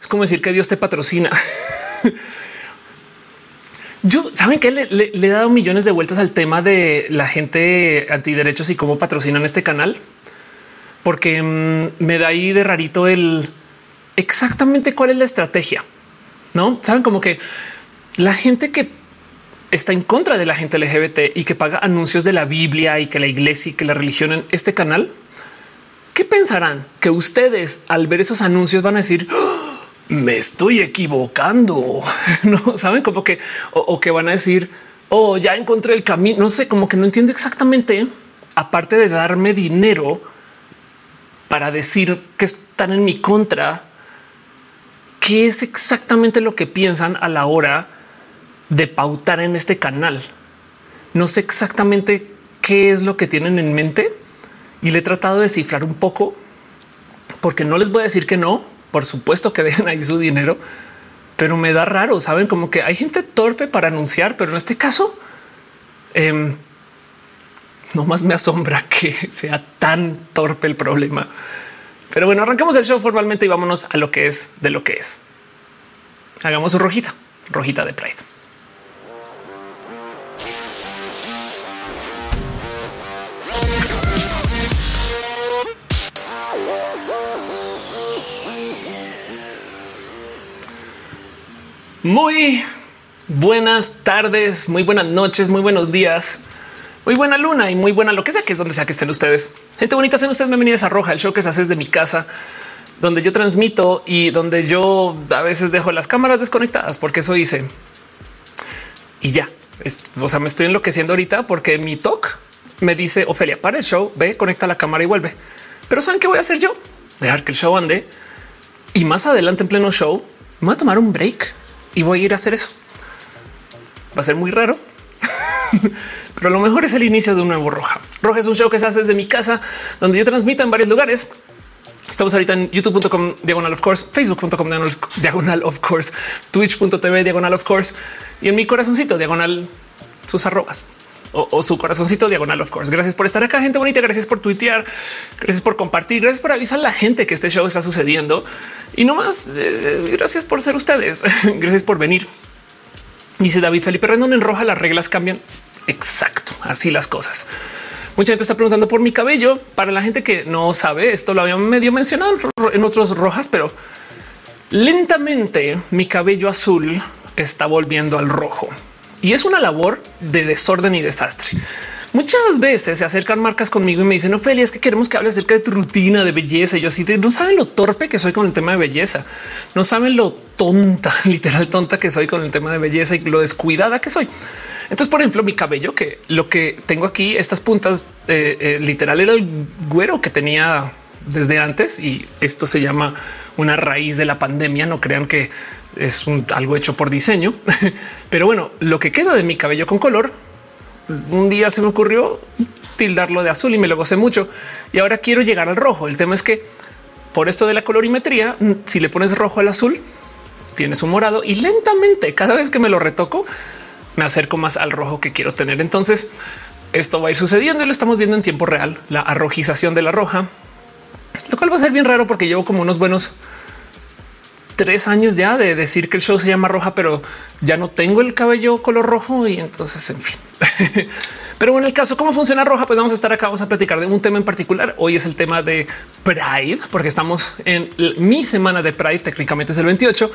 Es como decir que Dios te patrocina. Yo saben que le, he dado millones de vueltas al tema de la gente antiderechos y cómo patrocinan este canal, porque mm, me da ahí de rarito el exactamente cuál es la estrategia. No saben como que la gente que está en contra de la gente LGBT y que paga anuncios de la Biblia y que la iglesia y que la religión en este canal, ¿qué pensarán? Que ustedes al ver esos anuncios van a decir, ¡Ah! Me estoy equivocando. No saben como que o, que van a decir, oh, ya encontré el camino. No sé, como que no entiendo exactamente. Aparte de darme dinero para decir que están en mi contra, qué es exactamente lo que piensan a la hora de pautar en este canal. No sé exactamente qué es lo que tienen en mente y le he tratado de descifrar un poco porque no les voy a decir que no. Por supuesto que dejen ahí su dinero, pero me da raro. Saben como que hay gente torpe para anunciar, pero en este caso, eh, no más me asombra que sea tan torpe el problema. Pero bueno, arrancamos el show formalmente y vámonos a lo que es de lo que es. Hagamos su rojita, rojita de Pride. Muy buenas tardes, muy buenas noches, muy buenos días, muy buena luna y muy buena lo que sea que es donde sea que estén ustedes. Gente bonita, sean ustedes bienvenidos a Roja, el show que se hace desde mi casa, donde yo transmito y donde yo a veces dejo las cámaras desconectadas porque eso hice. Y ya, o sea, me estoy enloqueciendo ahorita porque mi talk me dice Ofelia, para el show, ve, conecta la cámara y vuelve. Pero ¿saben qué voy a hacer yo? Dejar que el show ande y más adelante en pleno show me voy a tomar un break y voy a ir a hacer eso. Va a ser muy raro, pero lo mejor es el inicio de un nuevo Roja. Roja es un show que se hace desde mi casa, donde yo transmito en varios lugares. Estamos ahorita en youtube.com diagonal of course, facebook.com diagonal of course, twitch.tv diagonal of course y en mi corazoncito diagonal sus arrobas o, su corazoncito diagonal of course. Gracias por estar acá, gente bonita. Gracias por tuitear, gracias por compartir, gracias por avisar a la gente que este show está sucediendo y no más. Eh, gracias por ser ustedes. gracias por venir. Dice David Felipe Rendón en roja. Las reglas cambian. Exacto. Así las cosas. Mucha gente está preguntando por mi cabello. Para la gente que no sabe, esto lo había medio mencionado en otros rojas, pero lentamente mi cabello azul está volviendo al rojo y es una labor de desorden y desastre. Muchas veces se acercan marcas conmigo y me dicen, Ophelia, es que queremos que hables acerca de tu rutina de belleza. Y yo así de no saben lo torpe que soy con el tema de belleza. No saben lo tonta, literal tonta que soy con el tema de belleza y lo descuidada que soy. Entonces, por ejemplo, mi cabello, que lo que tengo aquí, estas puntas eh, eh, literal era el güero que tenía desde antes y esto se llama una raíz de la pandemia. No crean que es algo hecho por diseño. Pero bueno, lo que queda de mi cabello con color, un día se me ocurrió tildarlo de azul y me lo gocé mucho. Y ahora quiero llegar al rojo. El tema es que por esto de la colorimetría, si le pones rojo al azul, tienes un morado y lentamente cada vez que me lo retoco, me acerco más al rojo que quiero tener. Entonces esto va a ir sucediendo y lo estamos viendo en tiempo real, la arrojización de la roja, lo cual va a ser bien raro porque llevo como unos buenos tres años ya de decir que el show se llama roja, pero ya no tengo el cabello color rojo y entonces, en fin. Pero bueno, el caso cómo funciona roja, pues vamos a estar acá, vamos a platicar de un tema en particular. Hoy es el tema de Pride, porque estamos en mi semana de Pride, técnicamente es el 28.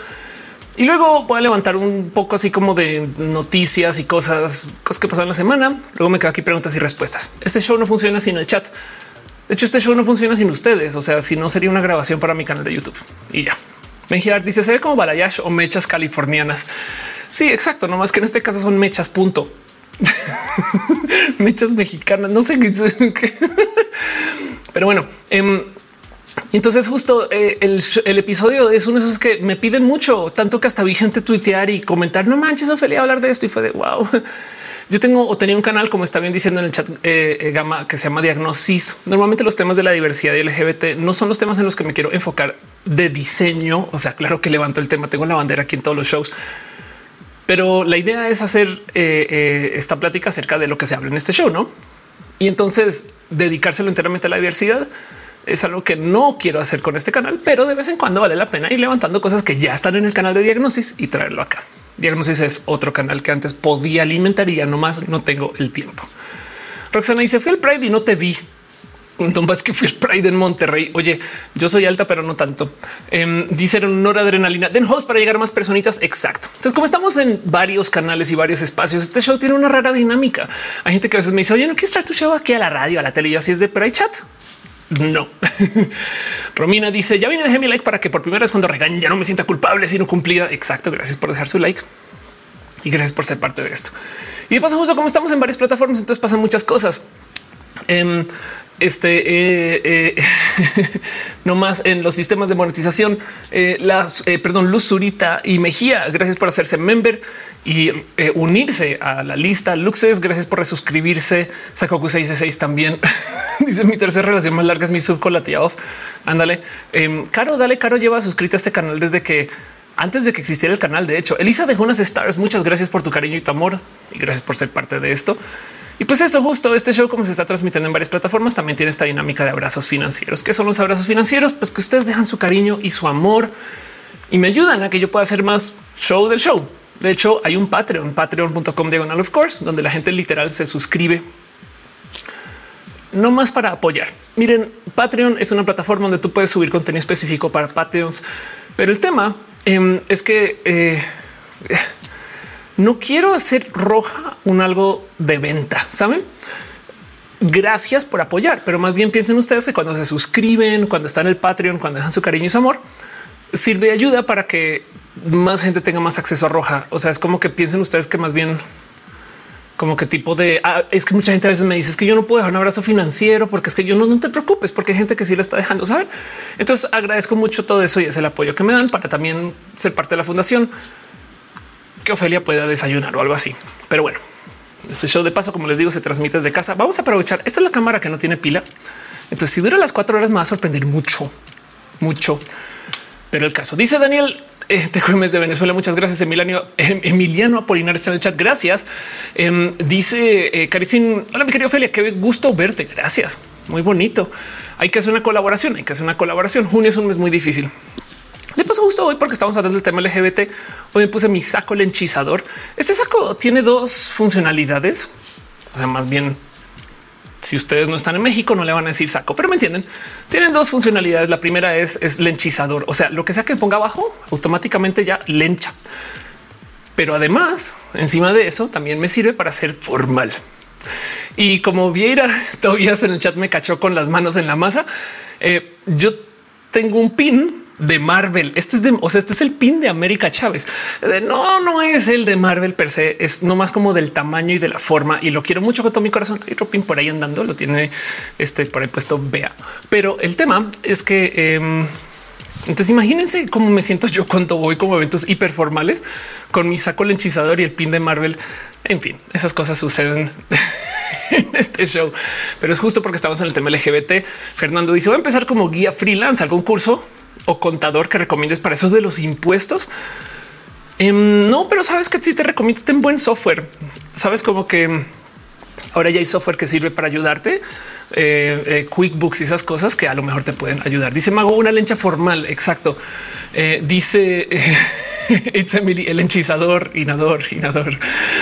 Y luego voy a levantar un poco así como de noticias y cosas, cosas que pasaron la semana. Luego me quedo aquí preguntas y respuestas. Este show no funciona sin el chat. De hecho, este show no funciona sin ustedes. O sea, si no sería una grabación para mi canal de YouTube y ya. Mejiar dice se ve como balayash o mechas californianas. Sí, exacto. No más que en este caso son mechas. Punto. mechas mexicanas. No sé qué. Pero bueno, eh, entonces justo eh, el, episodio es uno de esos que me piden mucho, tanto que hasta vi gente tuitear y comentar, no manches, Ophelia, hablar de esto y fue de wow. Yo tengo o tenía un canal, como está bien diciendo en el chat eh, eh, Gama, que se llama Diagnosis. Normalmente los temas de la diversidad y LGBT no son los temas en los que me quiero enfocar de diseño. O sea, claro que levanto el tema, tengo la bandera aquí en todos los shows, pero la idea es hacer eh, esta plática acerca de lo que se habla en este show, ¿no? Y entonces dedicárselo enteramente a la diversidad Es algo que no quiero hacer con este canal, pero de vez en cuando vale la pena ir levantando cosas que ya están en el canal de diagnosis y traerlo acá. Diagnosis es otro canal que antes podía alimentar y ya nomás no tengo el tiempo. Roxana dice fui al Pride y no te vi. Entonces que fui al Pride en Monterrey. Oye, yo soy alta, pero no tanto. Eh, dicen noradrenalina. Den host para llegar a más personitas. Exacto. Entonces, como estamos en varios canales y varios espacios, este show tiene una rara dinámica. Hay gente que a veces me dice, oye, no quieres traer tu show aquí a la radio, a la tele. Y así es de hay chat. No. Romina dice ya vine, dejé mi like para que por primera vez cuando regañen ya no me sienta culpable, sino cumplida. Exacto. Gracias por dejar su like y gracias por ser parte de esto. Y de paso, justo como estamos en varias plataformas, entonces pasan muchas cosas. Eh, este eh, eh, no más en los sistemas de monetización. Eh, las eh, perdón, Luz Zurita y Mejía. Gracias por hacerse member y eh, unirse a la lista. Luxes, gracias por resuscribirse. Sakoku 666 también dice mi tercera relación más larga es mi sub con la tía off. Ándale, eh, Caro, dale. Caro lleva suscrito a este canal desde que antes de que existiera el canal. De hecho, Elisa dejó unas stars. Muchas gracias por tu cariño y tu amor y gracias por ser parte de esto. Y pues eso justo este show, como se está transmitiendo en varias plataformas, también tiene esta dinámica de abrazos financieros. ¿Qué son los abrazos financieros? Pues que ustedes dejan su cariño y su amor y me ayudan a que yo pueda hacer más show del show. De hecho, hay un Patreon, patreon.com diagonal of course, donde la gente literal se suscribe no más para apoyar. Miren, Patreon es una plataforma donde tú puedes subir contenido específico para Patreons, pero el tema eh, es que eh, no quiero hacer roja un algo de venta, saben? Gracias por apoyar, pero más bien piensen ustedes que cuando se suscriben, cuando están en el Patreon, cuando dejan su cariño y su amor, sirve de ayuda para que más gente tenga más acceso a roja. O sea, es como que piensen ustedes que más bien como que tipo de ah, es que mucha gente a veces me dice es que yo no puedo dejar un abrazo financiero porque es que yo no, no te preocupes porque hay gente que sí lo está dejando saber. Entonces agradezco mucho todo eso y es el apoyo que me dan para también ser parte de la fundación que Ofelia pueda desayunar o algo así. Pero bueno, este show de paso, como les digo, se transmite desde casa. Vamos a aprovechar. Esta es la cámara que no tiene pila. Entonces, si dura las cuatro horas, me va a sorprender mucho, mucho. Pero el caso dice Daniel, eh, te de Venezuela. Muchas gracias. Emiliano, eh, Emiliano Apolinar está en el chat. Gracias. Eh, dice eh, Caritzin. Hola, mi querido Ophelia. Qué gusto verte. Gracias. Muy bonito. Hay que hacer una colaboración. Hay que hacer una colaboración. Junio es un mes muy difícil. De paso, justo hoy, porque estamos hablando del tema LGBT, hoy me puse mi saco lenchizador. Este saco tiene dos funcionalidades. O sea, más bien, si ustedes no están en México, no le van a decir saco, pero me entienden. Tienen dos funcionalidades. La primera es, es lenchizador. O sea, lo que sea que ponga abajo, automáticamente ya lencha. Pero además, encima de eso, también me sirve para ser formal. Y como Vieira todavía en el chat me cachó con las manos en la masa, eh, yo tengo un pin de Marvel. Este es de, o sea, este es el pin de América Chávez. No, no es el de Marvel per se, es nomás como del tamaño y de la forma. Y lo quiero mucho con todo mi corazón. Hay otro pin por ahí andando, lo tiene este por ahí puesto. Vea, pero el tema es que eh, entonces imagínense cómo me siento yo cuando voy como eventos hiperformales con mi saco lenchizador y el pin de Marvel. En fin, esas cosas suceden en este show, pero es justo porque estamos en el tema LGBT. Fernando dice: Voy a empezar como guía freelance, algún curso o contador que recomiendes para esos de los impuestos. Eh, no, pero sabes que si te recomiendo ten buen software. Sabes como que ahora ya hay software que sirve para ayudarte. Eh, eh, QuickBooks y esas cosas que a lo mejor te pueden ayudar. Dice Mago, una lencha formal. Exacto. Eh, dice It's Emily, el henchizador, inador, inador.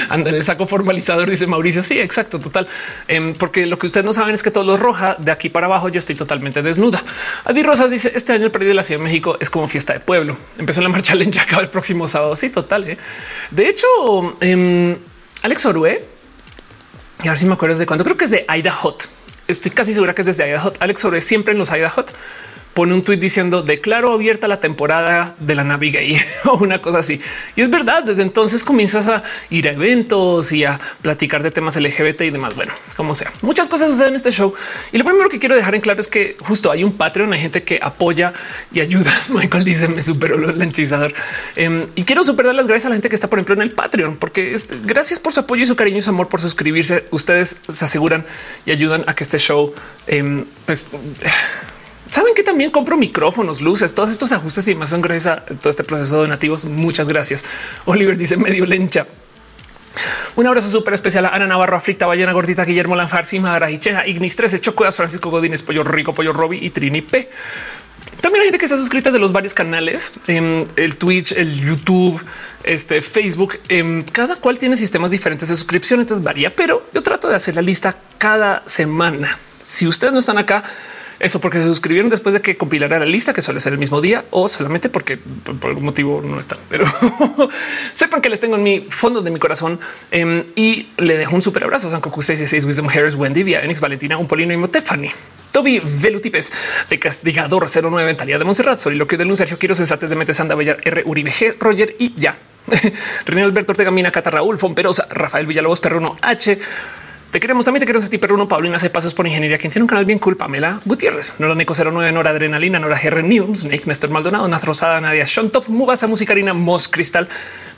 Anda, el saco formalizador, dice Mauricio. Sí, exacto, total. Eh, porque lo que ustedes no saben es que todo lo roja de aquí para abajo. Yo estoy totalmente desnuda. Adi Rosas dice este año el periodo de la Ciudad de México es como fiesta de pueblo. Empezó la marcha lencha, acaba el próximo sábado. Sí, total. ¿eh? De hecho, eh, Alex Orue, y a ver si me acuerdo de cuándo creo que es de Aida Hot. Estoy casi segura que es desde Aida Hot. Alex Orue siempre en los Aida Hot pone un tweet diciendo declaro abierta la temporada de la Navi Gay o una cosa así. Y es verdad, desde entonces comienzas a ir a eventos y a platicar de temas LGBT y demás. Bueno, como sea, muchas cosas suceden en este show. Y lo primero que quiero dejar en claro es que justo hay un Patreon, hay gente que apoya y ayuda. Michael dice me superó lo lenchizador eh, y quiero superar las gracias a la gente que está, por ejemplo, en el Patreon, porque gracias por su apoyo y su cariño y su amor por suscribirse. Ustedes se aseguran y ayudan a que este show eh, pues Saben que también compro micrófonos, luces, todos estos ajustes y más son gracias a todo este proceso de donativos. Muchas gracias. Oliver dice medio lencha. Un abrazo súper especial a Ana Navarro, Aflicta, Ballena Gordita, Guillermo Lanfar, Simara, Cheja, Ignis 13, Chocuas, Francisco Godínez, Pollo Rico, Pollo Robi y Trini P. También hay gente que está suscrita de los varios canales, en el Twitch, el YouTube, este Facebook. Em, cada cual tiene sistemas diferentes de suscripción, entonces varía, pero yo trato de hacer la lista cada semana. Si ustedes no están acá, eso porque se suscribieron después de que compilara la lista, que suele ser el mismo día o solamente porque por, algún motivo no están. Pero sepan que les tengo en mi fondo de mi corazón em, y le dejo un super abrazo a San Cocu 66, Wisdom Harris, Wendy, Via, Enix, Valentina, un Polino y Motefani. Toby Velutipes de Castigador 09 Mentalidad de Montserrat, Soliloquio de Luz, Sergio Quiero, Sensates de Metes, Anda Bellar, R. Uribe Roger y ya. René Alberto Ortega Mina, Cata Raúl, Fomperosa, Rafael Villalobos, Perruno H. Te queremos también, te queremos a ti, Perruno, Paulina hace pasos por ingeniería, quien tiene un canal bien cool, Pamela Gutiérrez, Nora Neco 09, Nora Adrenalina, Nora GR News, Snake, Néstor Maldonado, Naz Rosada, Nadia Sean Top, Mubasa, Musicarina, Mos Cristal,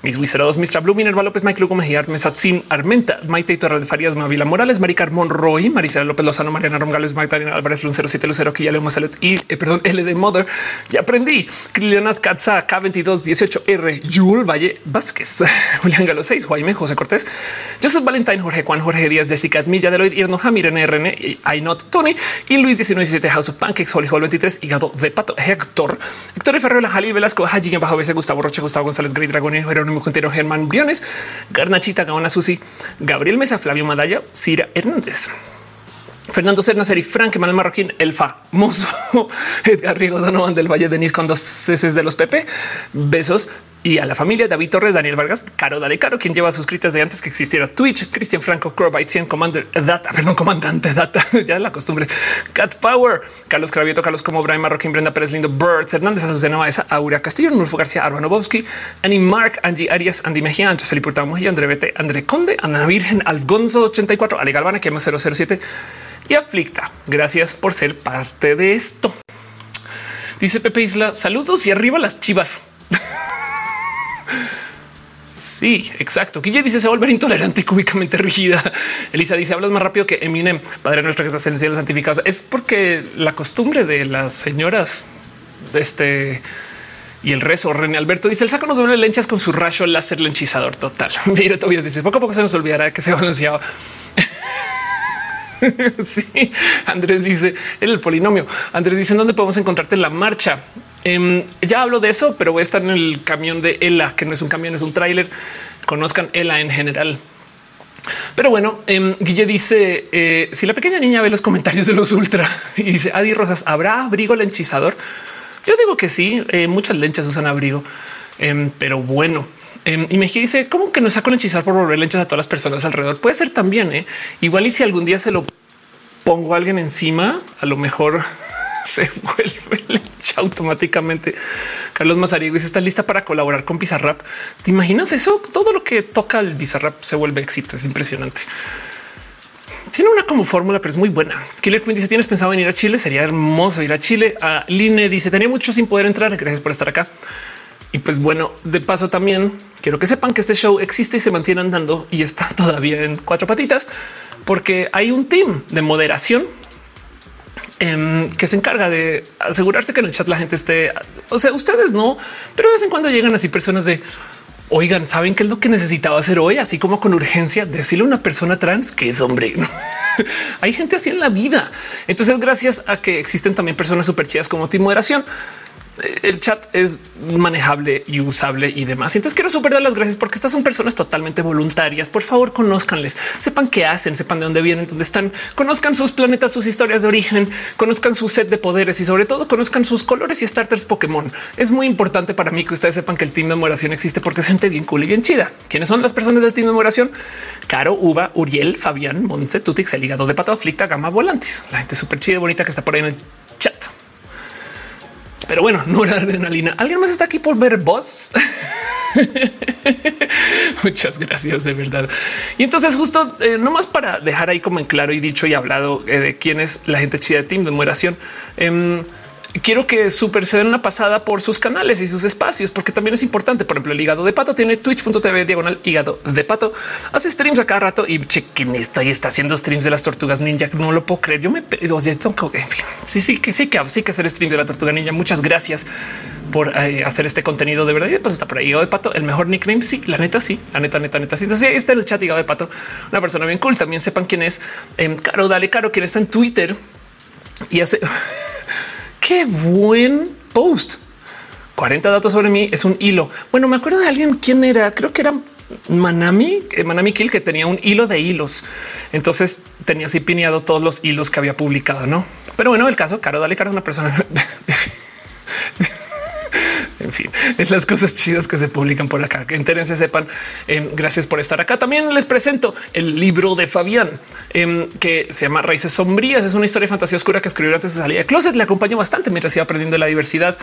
mis Wizardos, Mr. Blue, Minerva López, Mike Lugo Mejía, Mesatzin, Armenta, Maite Torre Farías, Mavila Morales, Maricar Monroy, Maricela López Lozano, Mariana Romgales, Magdalena Álvarez, Lun 07 Lucero, que ya le hemos y eh, perdón, L de Mother. Ya aprendí. Leonard Katza, K22 18R, Yul Valle Vázquez, Julián Galo 6, Jaime José Cortés, Joseph Valentine, Jorge Juan, Jorge Díaz, Jessica Admilla, Deloitte, Irno Jamir, NRN, I Not Tony y Luis 1917, House of Pancakes, Holy Hall 23, Hígado de Pato, Héctor, Héctor Ferreira, Jalil Velasco, Haji, Bajo Gustavo Roche, Gustavo González, Grey Dragón, Jerónimo Contero, Germán Briones, Garnachita, Gaona Susi, Gabriel Mesa, Flavio Madaya, Cira Hernández. Fernando Cerna, y Frank, Manuel Marroquín, el famoso Edgar Riego Donovan del Valle Denis con dos ceses de los Pepe. Besos y a la familia David Torres, Daniel Vargas, Caro Dale Caro, quien lleva suscritas de antes que existiera Twitch, Cristian Franco, Crowbite 100, Commander Data, perdón, comandante Data, ya la costumbre, Cat Power, Carlos Cravieto, Carlos Como, Brian Marroquín, Brenda Pérez Lindo, Birds, Hernández, Azucena Baeza, Aura Castillo, Nulfo García, Arbano Bobsky, Annie Mark, Angie Arias, Andy Mejía, Andrés Felipe Hurtado André Bete, André Conde, Ana Virgen, Algonzo 84, Ale Galvana, que 007 y Aflicta. Gracias por ser parte de esto. Dice Pepe Isla, saludos y arriba las chivas. Sí, exacto. Guille dice se volver intolerante y cúbicamente rígida. Elisa dice hablas más rápido que Eminem, padre nuestro que está en el cielo santificado. Es porque la costumbre de las señoras de este y el rezo. René Alberto dice el saco nos duele lenchas con su rayo láser lenchizador total. Mira, todavía dice poco a poco se nos olvidará que se balanceaba. sí, Andrés dice el polinomio. Andrés dice dónde podemos encontrarte en la marcha. Em, ya hablo de eso, pero voy a estar en el camión de Ela, que no es un camión, es un tráiler. Conozcan Ela en general. Pero bueno, eh, Guille dice eh, si la pequeña niña ve los comentarios de los ultra y dice Adi Rosas, ¿habrá abrigo lenchizador? Yo digo que sí, eh, muchas lenchas usan abrigo, em, pero bueno. y me dice cómo que no saco lenchizar por volver lenchas a todas las personas alrededor. Puede ser también igual y si algún día se lo pongo a alguien encima, a lo mejor se vuelve automáticamente. Carlos Mazariego dice está lista para colaborar con Bizarrap. ¿Te imaginas eso? Todo lo que toca el Bizarrap se vuelve éxito. Es impresionante. Tiene una como fórmula, pero es muy buena. Killer Queen dice: ¿Tienes pensado venir a Chile? Sería hermoso ir a Chile. A Line dice: Tenía mucho sin poder entrar. Gracias por estar acá. Y pues bueno, de paso también quiero que sepan que este show existe y se mantiene andando y está todavía en cuatro patitas porque hay un team de moderación Em, que se encarga de asegurarse que en el chat la gente esté, o sea, ustedes no, pero de vez en cuando llegan así personas de oigan, saben qué es lo que necesitaba hacer hoy, así como con urgencia, decirle a una persona trans que es hombre. Hay gente así en la vida. Entonces, gracias a que existen también personas súper chidas como Team Moderación, el chat es manejable y usable y demás. Entonces quiero super dar las gracias porque estas son personas totalmente voluntarias. Por favor, conózcanles, sepan qué hacen, sepan de dónde vienen, dónde están, conozcan sus planetas, sus historias de origen, conozcan su set de poderes y sobre todo conozcan sus colores y starters Pokémon. Es muy importante para mí que ustedes sepan que el team de memoración existe porque es gente bien cool y bien chida. ¿Quiénes son las personas del team de memoración? Caro, Uva, Uriel, Fabián, Montse, Tutix, el hígado de pato, aflicta, gama, volantes. La gente súper chida y bonita que está por ahí en el chat. Pero bueno, no era adrenalina. ¿Alguien más está aquí por ver voz? Muchas gracias de verdad. Y entonces justo eh, no más para dejar ahí como en claro y dicho y hablado eh, de quién es la gente chida de Team de Moderación. Em, quiero que Super se una pasada por sus canales y sus espacios, porque también es importante. Por ejemplo, el hígado de pato tiene twitch.tv diagonal hígado de pato. Hace streams a cada rato y chequen esto y está haciendo streams de las tortugas ninja. No lo puedo creer. Yo me en fin, sí, sí, que sí, que sí que hacer stream de la tortuga ninja. Muchas gracias por eh, hacer este contenido de verdad. Y pues está por ahí de pato, el mejor nickname. Sí, la neta, sí, la neta, neta, neta. Sí. Entonces ahí está en el chat Hígado de pato, una persona bien cool. También sepan quién es em, Caro, dale Caro, quien está en Twitter y hace qué buen post. 40 datos sobre mí es un hilo. Bueno, me acuerdo de alguien quién era, creo que era Manami, eh, Manami Kill, que tenía un hilo de hilos. Entonces tenía así pineado todos los hilos que había publicado, no? Pero bueno, el caso, Caro, dale Caro, una persona. en fin, es las cosas chidas que se publican por acá. Que entérense, sepan. Em, gracias por estar acá. También les presento el libro de Fabián em, que se llama Raíces Sombrías. Es una historia de fantasía oscura que escribió antes de su salida de closet. Le acompañó bastante mientras iba aprendiendo la diversidad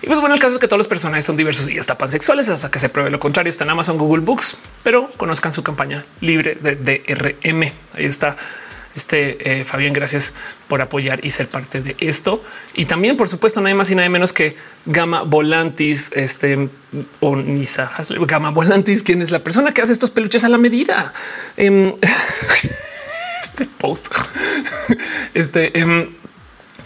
y pues bueno, el caso es que todos los personajes son diversos y hasta pansexuales hasta que se pruebe lo contrario. Está en Amazon Google Books, pero conozcan su campaña libre de DRM. Ahí está. Este eh, Fabián, gracias por apoyar y ser parte de esto. Y también, por supuesto, nada más y nada menos que Gama Volantis, este o Nisa Gama Volantis, quien es la persona que hace estos peluches a la medida. Em, este post, este em,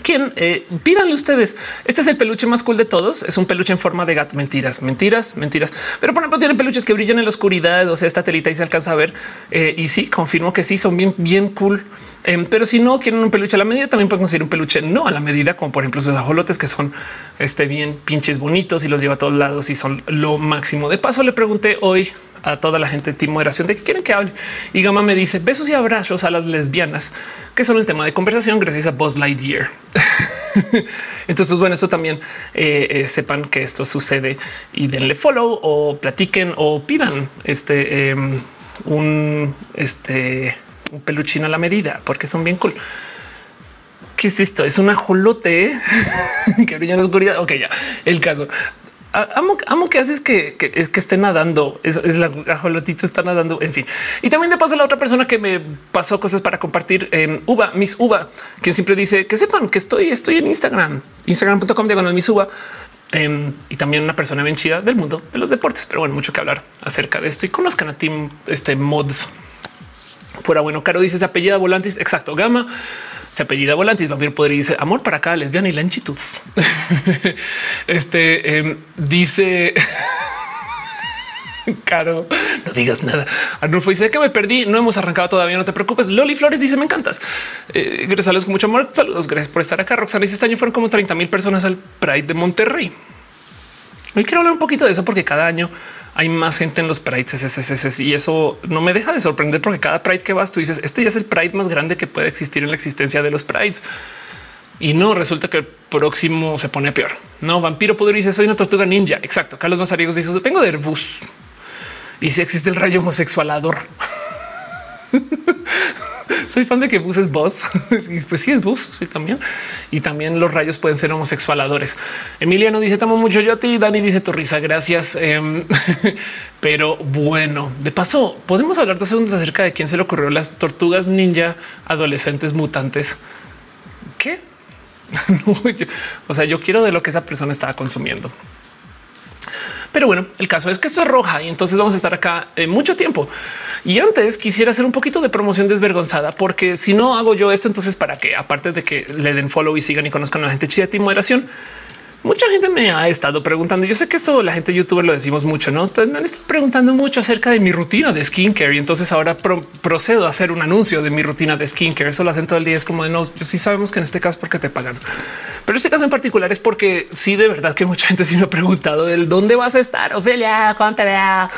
¿Quién? Eh, pídanle ustedes. Este es el peluche más cool de todos. Es un peluche en forma de gato. Mentiras, mentiras, mentiras. Pero por ejemplo, tienen peluches que brillan en la oscuridad. O sea, esta telita y se alcanza a ver. Eh, y sí, confirmo que sí, son bien, bien cool. Em, pero si no quieren un peluche a la medida, también pueden conseguir un peluche no a la medida, como por ejemplo esos ajolotes que son este bien pinches bonitos y los lleva a todos lados y son lo máximo. De paso, le pregunté hoy a toda la gente de Team Moderación de que quieren que hable. Y Gama me dice besos y abrazos a las lesbianas, que son el tema de conversación gracias a Buzz Lightyear. Entonces, pues bueno, esto también eh, eh, sepan que esto sucede y denle follow o platiquen o pidan este em, un este un peluchino a la medida porque son bien cool. ¿Qué es esto? Es un ajolote que brilla en la oscuridad. Ok, ya el caso amo, amo que haces que, que, que esté nadando. Es, la ajolotita está nadando. En fin, y también de paso la otra persona que me pasó cosas para compartir en Uva, Miss Uva, quien siempre dice que sepan que estoy, estoy en Instagram, instagram.com diagonal Miss Uva. Em, y también una persona bien chida del mundo de los deportes. Pero bueno, mucho que hablar acerca de esto y conozcan a Team este mods. Fuera bueno, Caro dice se apellida Volantis. Exacto, Gama se apellida Volantis. Vampiro podría dice amor para cada lesbiana y la enchitud. este em, dice Caro, no digas nada. Arnulfo dice que me perdí. No hemos arrancado todavía. No te preocupes. Loli Flores dice me encantas. Eh, gracias con mucho amor. Saludos. Gracias por estar acá. Roxana dice este año fueron como 30 mil personas al Pride de Monterrey. Hoy quiero hablar un poquito de eso porque cada año hay más gente en los prides y eso no me deja de sorprender porque cada pride que vas tú dices esto ya es el pride más grande que puede existir en la existencia de los prides. Y no resulta que el próximo se pone peor. No, vampiro poder dice soy una tortuga ninja. Exacto. Carlos Mazariegos dijo vengo de Airbus y si existe el rayo homosexualador. soy fan de que Bus es Buzz. pues sí es Bus, sí también. Y también los rayos pueden ser homosexualadores. Emiliano dice tamo mucho yo a ti. Dani dice tu risa. Gracias. Em, pero bueno, de paso podemos hablar dos segundos acerca de quién se le ocurrió las tortugas ninja adolescentes mutantes. ¿Qué? o sea, yo quiero de lo que esa persona estaba consumiendo. Pero bueno, el caso es que esto es roja y entonces vamos a estar acá en mucho tiempo. Y antes quisiera hacer un poquito de promoción desvergonzada, porque si no hago yo esto, entonces para que aparte de que le den follow y sigan y conozcan a la gente chida de moderación, mucha gente me ha estado preguntando. Yo sé que esto la gente youtuber lo decimos mucho, no me han estado preguntando mucho acerca de mi rutina de skincare y entonces ahora procedo a hacer un anuncio de mi rutina de skincare. Eso lo hacen todo el día. Es como de no, yo sí sabemos que en este caso porque te pagan. Pero este caso en particular es porque sí, de verdad que mucha gente sí me ha preguntado el dónde vas a estar, Ofelia, cuánto vea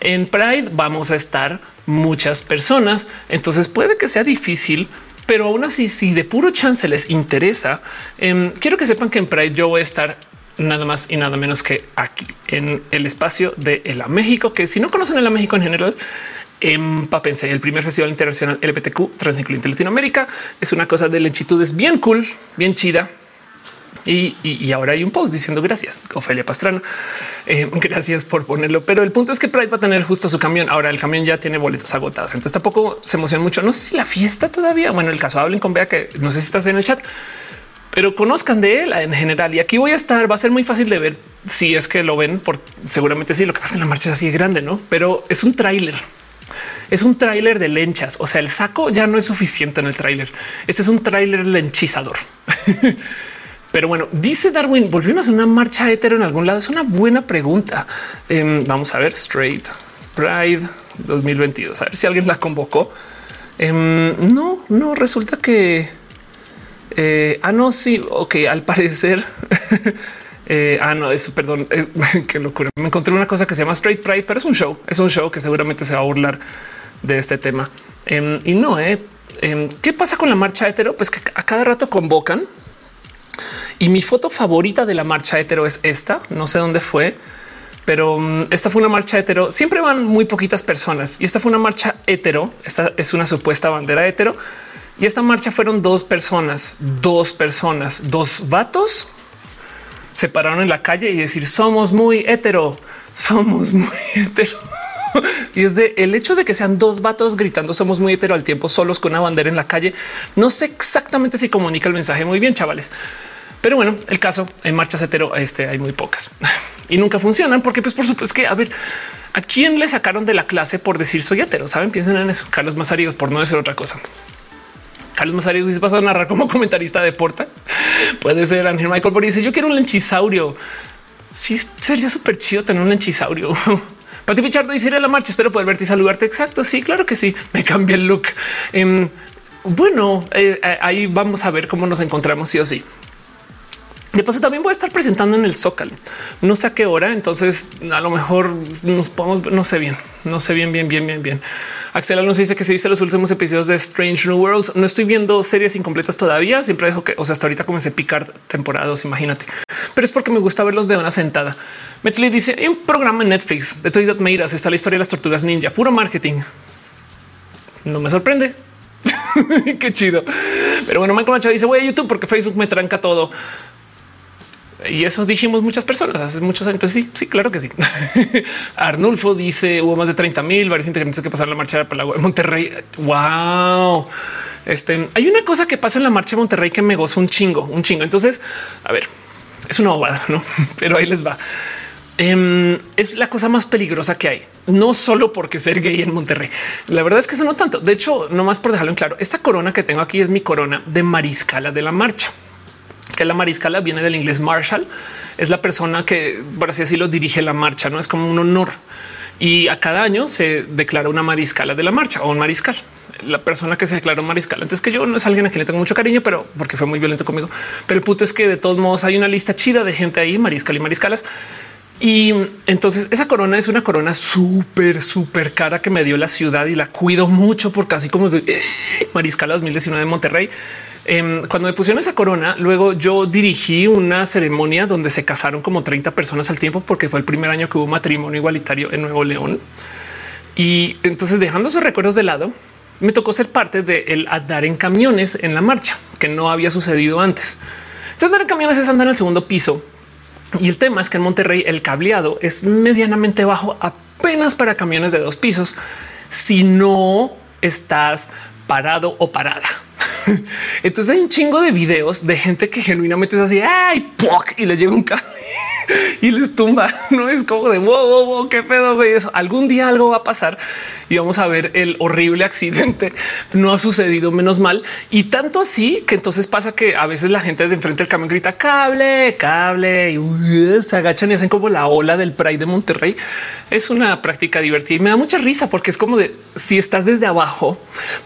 en Pride. Vamos a estar muchas personas. Entonces puede que sea difícil, pero aún así, si de puro chance les interesa, em, quiero que sepan que en Pride yo voy a estar nada más y nada menos que aquí en el espacio de El México, que si no conocen El México en general, empápense. El primer festival internacional LBTQ transincluyente Latinoamérica es una cosa de lechitudes bien cool, bien chida y, ahora hay un post diciendo gracias, Ofelia Pastrana. Eh, gracias por ponerlo. Pero el punto es que Pride va a tener justo su camión. Ahora el camión ya tiene boletos agotados. Entonces tampoco se emociona mucho. No sé si la fiesta todavía. Bueno, el caso hablen con Bea, que no sé si estás en el chat, pero conozcan de él en general. Y aquí voy a estar. Va a ser muy fácil de ver si es que lo ven, por seguramente sí. Lo que pasa que la marcha es así de grande, no? Pero es un tráiler es un tráiler de lenchas. O sea, el saco ya no es suficiente en el tráiler. Este es un tráiler lenchizador. Pero bueno, dice Darwin, ¿volvieron a una marcha hetero en algún lado? Es una buena pregunta. Em, vamos a ver, Straight Pride 2022. A ver si alguien la convocó. Em, no, no, resulta que... Eh, ah, no, sí, ok, al parecer... Eh, ah, no, eso, perdón, es, qué locura. Me encontré una cosa que se llama Straight Pride, pero es un show, es un show que seguramente se va a burlar de este tema. Em, y no, eh, ¿qué pasa con la marcha hetero? Pues que a cada rato convocan y mi foto favorita de la marcha hetero es esta. No sé dónde fue, pero mm, esta fue una marcha hetero. Siempre van muy poquitas personas y esta fue una marcha hetero. Esta es una supuesta bandera hetero. Y esta marcha fueron dos personas, dos personas, dos vatos se pararon en la calle y decir somos muy hetero, somos muy hetero. y es de el hecho de que sean dos vatos gritando somos muy hetero al tiempo solos con una bandera en la calle. No sé exactamente si comunica el mensaje muy bien, chavales. Pero bueno, el caso en marchas hetero este, hay muy pocas y nunca funcionan porque pues por supuesto que a ver a quién le sacaron de la clase por decir soy hetero. Saben, piensen en eso. Carlos Mazarios por no decir otra cosa. Carlos Mazarios dice vas a narrar como comentarista de Porta. Puede ser Ángel Michael dice yo quiero un lenchisaurio. Sí, sería súper chido tener un lenchisaurio. Pati Pichardo dice ir a la marcha. Espero poder verte y saludarte. Exacto. Sí, claro que sí. Me cambia el look. Em, bueno, eh, eh, ahí vamos a ver cómo nos encontramos sí o sí. De paso, también voy a estar presentando en el Zócalo. No sé a qué hora, entonces a lo mejor nos podemos, no sé bien, no sé bien, bien, bien, bien, bien. Axel nos dice que si viste los últimos episodios de Strange New Worlds, no estoy viendo series incompletas todavía. Siempre dejo que, o sea, hasta ahorita comencé a picar temporadas, imagínate, pero es porque me gusta verlos de una sentada. Metzley dice un programa en Netflix de Toy That Made Us. Está la historia de las tortugas ninja, puro marketing. No me sorprende. Qué chido. Pero bueno, Michael Machado dice voy a YouTube porque Facebook me tranca todo. Y eso dijimos muchas personas hace muchos años. Pues sí, sí, claro que sí. Arnulfo dice hubo más de 30 mil varios integrantes que pasaron la marcha para la de Monterrey. Wow. Este hay una cosa que pasa en la marcha de Monterrey que me gozo un chingo, un chingo. Entonces, a ver, es una bobada, no? Pero ahí les va. Em, es la cosa más peligrosa que hay, no solo porque ser gay en Monterrey. La verdad es que eso no tanto. De hecho, no más por dejarlo en claro, esta corona que tengo aquí es mi corona de mariscala de la marcha que la mariscala viene del inglés Marshall. Es la persona que, por así decirlo, dirige la marcha. No es como un honor. Y a cada año se declara una mariscala de la marcha o un mariscal. La persona que se declaró mariscal antes que yo no es alguien a quien le tengo mucho cariño, pero porque fue muy violento conmigo. Pero el punto es que de todos modos hay una lista chida de gente ahí, mariscal y mariscalas. Y entonces esa corona es una corona súper, súper cara que me dio la ciudad y la cuido mucho por casi como eh, Mariscala 2019 de Monterrey. Em, cuando me pusieron esa corona, luego yo dirigí una ceremonia donde se casaron como 30 personas al tiempo porque fue el primer año que hubo matrimonio igualitario en Nuevo León. Y entonces dejando esos recuerdos de lado, me tocó ser parte del andar en camiones en la marcha, que no había sucedido antes. Entonces andar en camiones es andar en el segundo piso. Y el tema es que en Monterrey el cableado es medianamente bajo apenas para camiones de dos pisos. Si no estás parado o parada. Entonces hay un chingo de videos de gente que genuinamente es así ay, y le llega un carro y les tumba. No es como de wow, wow, wow qué pedo. Güey. Eso algún día algo va a pasar y vamos a ver el horrible accidente. No ha sucedido menos mal y tanto así que entonces pasa que a veces la gente de enfrente del camión grita cable, cable y uh, se agachan y hacen como la ola del Pride de Monterrey. Es una práctica divertida y me da mucha risa porque es como de si estás desde abajo,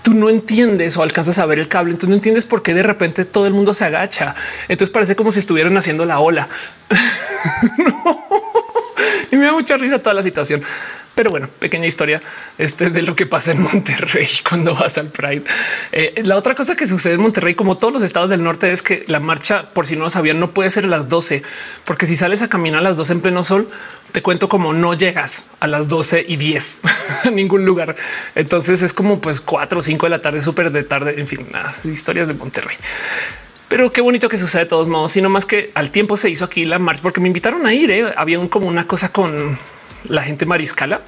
tú no entiendes o alcanzas a ver el cable, entonces no entiendes por qué de repente todo el mundo se agacha. Entonces parece como si estuvieran haciendo la ola. y me da mucha risa toda la situación. Pero bueno, pequeña historia este, de lo que pasa en Monterrey cuando vas al Pride. Eh, la otra cosa que sucede en Monterrey, como todos los estados del norte, es que la marcha, por si no lo sabían, no puede ser a las 12, porque si sales a caminar a las 12 en pleno sol, te cuento como no llegas a las 12 y 10 a ningún lugar. Entonces es como pues 4 o 5 de la tarde, súper de tarde. En fin, nada, historias de Monterrey. Pero qué bonito que sucede de todos modos, sino más que al tiempo se hizo aquí la marcha porque me invitaron a ir. ¿eh? Había un, como una cosa con la gente mariscala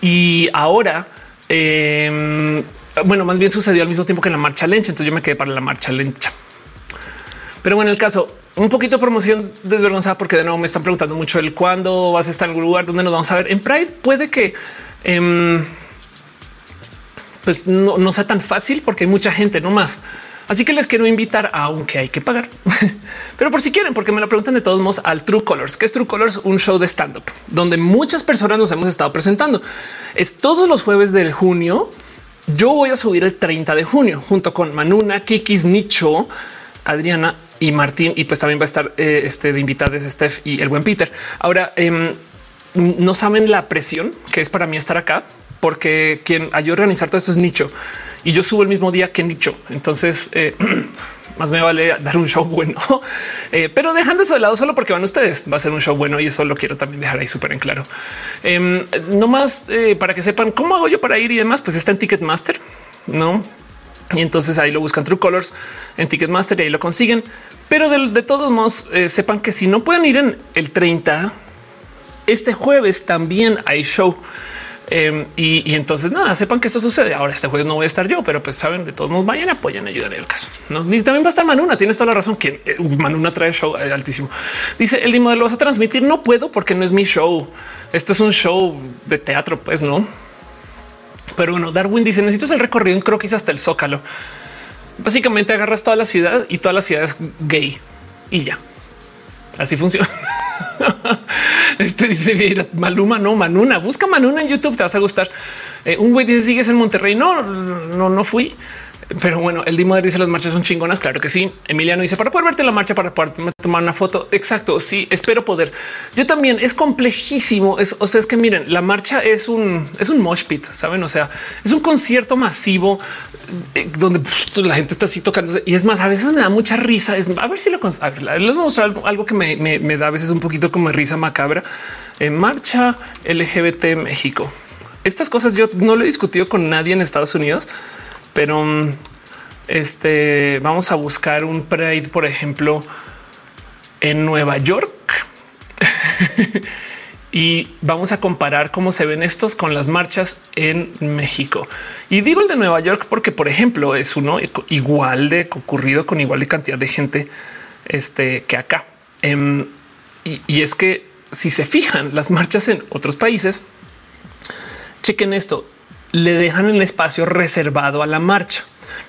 y ahora, em, bueno, más bien sucedió al mismo tiempo que la marcha lencha. Entonces yo me quedé para la marcha lencha. Pero bueno, el caso, un poquito de promoción desvergonzada porque de nuevo me están preguntando mucho el cuándo vas a estar en algún lugar donde nos vamos a ver en Pride. Puede que em, pues no, no sea tan fácil porque hay mucha gente no más Así que les quiero invitar, aunque hay que pagar, pero por si quieren, porque me lo preguntan de todos modos al True Colors, que es True Colors, un show de stand up donde muchas personas nos hemos estado presentando. Es todos los jueves del junio. Yo voy a subir el 30 de junio junto con Manuna, Kikis, Nicho, Adriana y Martín. Y pues también va a estar eh, este de invitados Steph y el buen Peter. Ahora em, no saben la presión que es para mí estar acá, porque quien ayudó a organizar todo esto es Nicho y yo subo el mismo día que Nicho. Entonces, eh, más me vale dar un show bueno, eh, pero dejando eso de lado solo porque van ustedes, va a ser un show bueno y eso lo quiero también dejar ahí súper en claro. Em, no más eh, para que sepan cómo hago yo para ir y demás, pues está en Ticketmaster, no? Y entonces ahí lo buscan True Colors en Ticketmaster y ahí lo consiguen. Pero de, de todos modos, sepan que si no pueden ir en el 30, este jueves también hay show. Em, y, entonces nada, sepan que eso sucede. Ahora este jueves no voy a estar yo, pero pues saben de todos modos vayan, apoyan, ayudan en el caso. ¿no? Y también va a estar Manuna. Tienes toda la razón que eh, Manuna trae show eh, altísimo. Dice el modelo lo vas a transmitir. No puedo porque no es mi show. Esto es un show de teatro, pues no. Pero bueno, Darwin dice necesitas el recorrido en croquis hasta el zócalo. Básicamente agarras toda la ciudad y toda la ciudad es gay y ya. Así funciona. este dice Maluma, no Manuna. Busca Manuna en YouTube, te vas a gustar. Eh, un güey dice sigues en Monterrey. No, no, no fui. Pero bueno, el Dimo dice las marchas son chingonas. Claro que sí. Emiliano dice para poder verte la marcha, para poder tomar una foto. Exacto. Sí, espero poder. Yo también es complejísimo. Es, o sea, es que miren, la marcha es un, es un mosh pit, saben? O sea, es un concierto masivo donde la gente está así tocando. Y es más, a veces me da mucha risa. Es a ver si lo les voy a mostrar algo, que me, me, da a veces un poquito como risa macabra. En marcha LGBT México. Estas cosas yo no lo he discutido con nadie en Estados Unidos pero mm, este vamos a buscar un Pride, por ejemplo, en Nueva York. y vamos a comparar cómo se ven estos con las marchas en México. Y digo el de Nueva York porque, por ejemplo, es uno igual de ocurrido con igual de cantidad de gente este, que acá. Em, y, y es que si se fijan las marchas en otros países, chequen esto le dejan el espacio reservado a la marcha.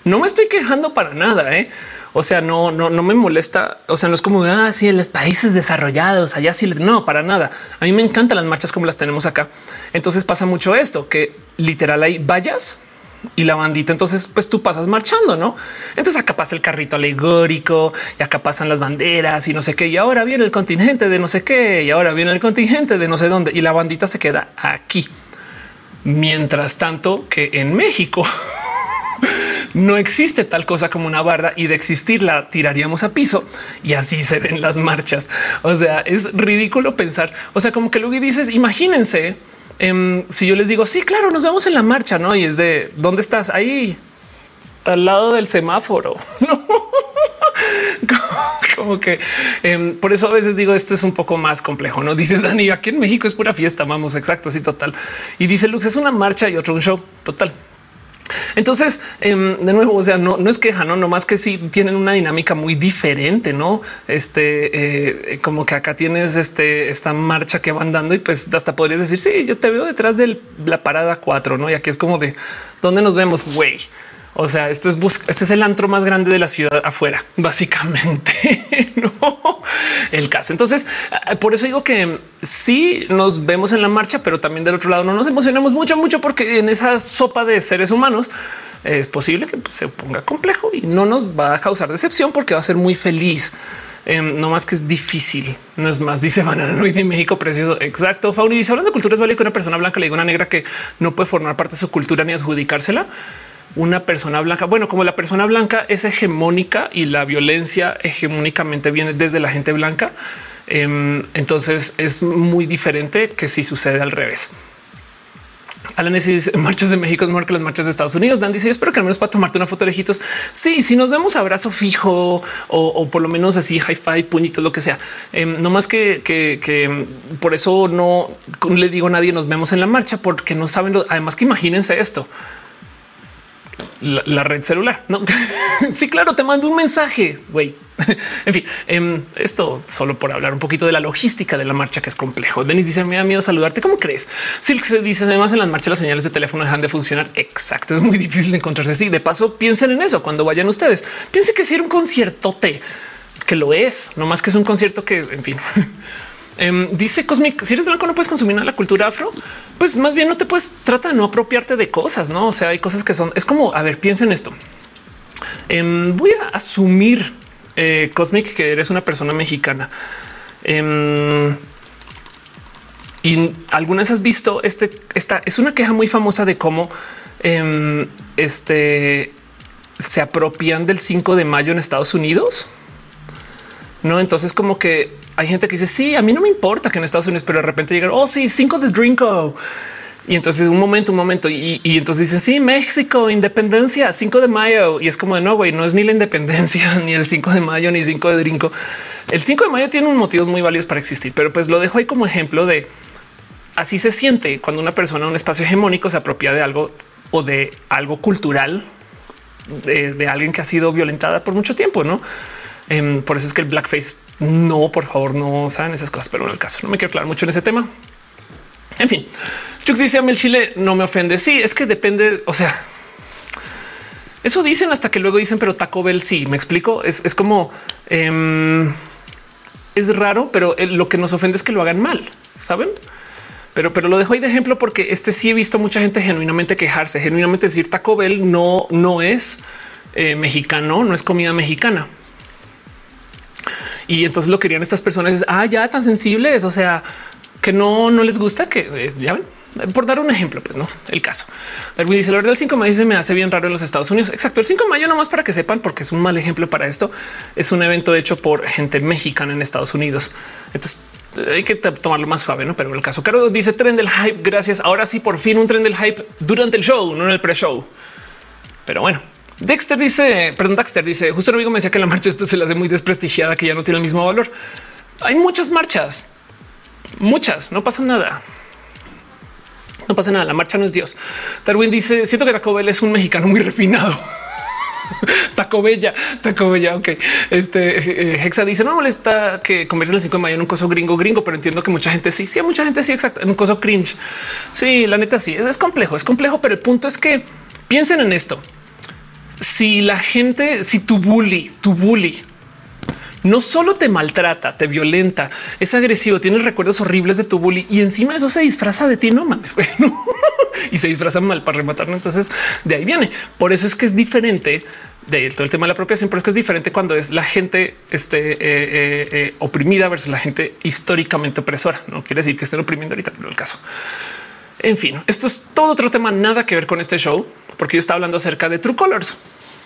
No me estoy quejando para nada. ¿eh? O sea, no, no, no me molesta. O sea, no es como así ah, en los países desarrollados allá sí, no para nada. A mí me encantan las marchas como las tenemos acá. Entonces pasa mucho esto que literal hay vallas y la bandita. Entonces, pues tú pasas marchando, no? Entonces acá pasa el carrito alegórico y acá pasan las banderas y no sé qué. Y ahora viene el contingente de no sé qué. Y ahora viene el contingente de no sé dónde. Y la bandita se queda aquí. Mientras tanto que en México no existe tal cosa como una barda y de existir la tiraríamos a piso y así se ven las marchas. O sea, es ridículo pensar, o sea, como que luego dices, imagínense em, si yo les digo, sí, claro, nos vemos en la marcha, no? Y es de dónde estás ahí al lado del semáforo. No como que em, por eso a veces digo esto es un poco más complejo. No dice Dani, aquí en México es pura fiesta. Vamos, exacto, así total. Y dice Lux, es una marcha y otro un show total. Entonces, em, de nuevo, o sea, no, no es queja, no, no más que si tienen una dinámica muy diferente, no? Este, eh, como que acá tienes este, esta marcha que van dando y pues hasta podrías decir, sí, yo te veo detrás de la parada 4, no? Y aquí es como de dónde nos vemos, güey. O sea, esto es este es el antro más grande de la ciudad afuera, básicamente. no el caso. Entonces, eh, por eso digo que sí nos vemos en la marcha, pero también del otro lado no nos emocionamos mucho, mucho, porque en esa sopa de seres humanos es posible que se ponga complejo y no nos va a causar decepción porque va a ser muy feliz. Em, no más que es difícil. No es más, dice Banana de México precioso. Exacto. Fauni dice hablando de cultura es válido que una persona blanca le diga una negra que no puede formar parte de su cultura ni adjudicársela una persona blanca. Bueno, como la persona blanca es hegemónica y la violencia hegemónicamente viene desde la gente blanca, em, entonces es muy diferente que si sucede al revés. Alan dice marchas de México es mejor que las marchas de Estados Unidos. Dan dice espero que al menos para tomarte una foto de lejitos. Sí, si nos vemos abrazo fijo o, por lo menos así high five, puñitos, lo que sea. Em, no más que, que, por eso no le digo a nadie nos vemos en la marcha porque no saben. además que imagínense esto la, red celular. No, sí, claro, te mando un mensaje, güey. en fin, em, esto solo por hablar un poquito de la logística de la marcha, que es complejo. Denis dice: Me da miedo saludarte. ¿Cómo crees? Silk se dice: Además, en las marchas las señales de teléfono dejan de funcionar. Exacto. Es muy difícil de encontrarse. Sí, de paso, piensen en eso cuando vayan ustedes. Piensen que si era un conciertote, que lo es, no más que es un concierto que, en fin. Em, dice Cosmic: Si eres blanco, no puedes consumir la cultura afro. Pues más bien no te puedes trata de no apropiarte de cosas, no? O sea, hay cosas que son es como a ver, piensen esto. Em, voy a asumir eh, Cosmic que eres una persona mexicana. Em, y alguna vez has visto este, esta es una queja muy famosa de cómo este se apropian del 5 de mayo en Estados Unidos. No, entonces como que hay gente que dice sí, a mí no me importa que en Estados Unidos, pero de repente llegan, oh sí, 5 de Drinko. Y entonces un momento, un momento. Y, entonces dicen sí, México, independencia, 5 de mayo. Y es como de no, güey, no es ni la independencia, ni el 5 de mayo, ni 5 de Drinko. El 5 de mayo tiene unos motivos muy válidos para existir, pero pues lo dejo ahí como ejemplo de así se siente cuando una persona un espacio hegemónico se apropia de algo o de algo cultural de, de alguien que ha sido violentada por mucho tiempo, no? Em, por eso es que el blackface no, por favor, no saben esas cosas, pero en el caso no me quiero aclarar mucho en ese tema. En fin, Chux dice a mí el chile no me ofende. Sí, es que depende. O sea, eso dicen hasta que luego dicen, pero Taco Bell sí me explico. Es, como em, es raro, pero lo que nos ofende es que lo hagan mal, saben? Pero, pero lo dejo ahí de ejemplo porque este sí he visto mucha gente genuinamente quejarse, genuinamente decir Taco Bell no, no es eh, mexicano, no es comida mexicana. Y entonces lo querían estas personas es ah, ya tan sensibles. O sea, que no, no les gusta que eh, ya ven, por dar un ejemplo, pues no el caso. Darwin dice: La el 5 de mayo se me hace bien raro en los Estados Unidos. Exacto. El 5 de mayo, nomás para que sepan, porque es un mal ejemplo para esto. Es un evento hecho por gente mexicana en Estados Unidos. Entonces hay que tomarlo más suave, no? Pero el caso, Caro dice tren del hype. Gracias. Ahora sí, por fin un tren del hype durante el show, no en el pre show. Pero bueno, Dexter dice, perdón, Dexter dice, justo el amigo me decía que la marcha esta se le hace muy desprestigiada, que ya no tiene el mismo valor. Hay muchas marchas, muchas, no pasa nada. No pasa nada, la marcha no es Dios. Darwin dice, siento que Taco Bell es un mexicano muy refinado. Taco Bella, Taco Bella. Ok. Este eh, Hexa dice: No me molesta que convierten el 5 de mayo en un coso gringo, gringo, pero entiendo que mucha gente sí, sí, mucha gente sí, exacto, en un coso cringe. Sí, la neta sí, es complejo, es complejo, pero el punto es que piensen en esto si la gente, si tu bully, tu bully no solo te maltrata, te violenta, es agresivo, tienes recuerdos horribles de tu bully y encima eso se disfraza de ti, no mames, y se disfraza mal para rematarlo. Entonces de ahí viene. Por eso es que es diferente de todo el tema de la apropiación, pero es es diferente cuando es la gente este, eh, eh, eh, oprimida versus la gente históricamente opresora. No quiere decir que estén oprimiendo ahorita, pero el caso. En fin, esto es todo otro tema, nada que ver con este show, porque yo estaba hablando acerca de True Colors.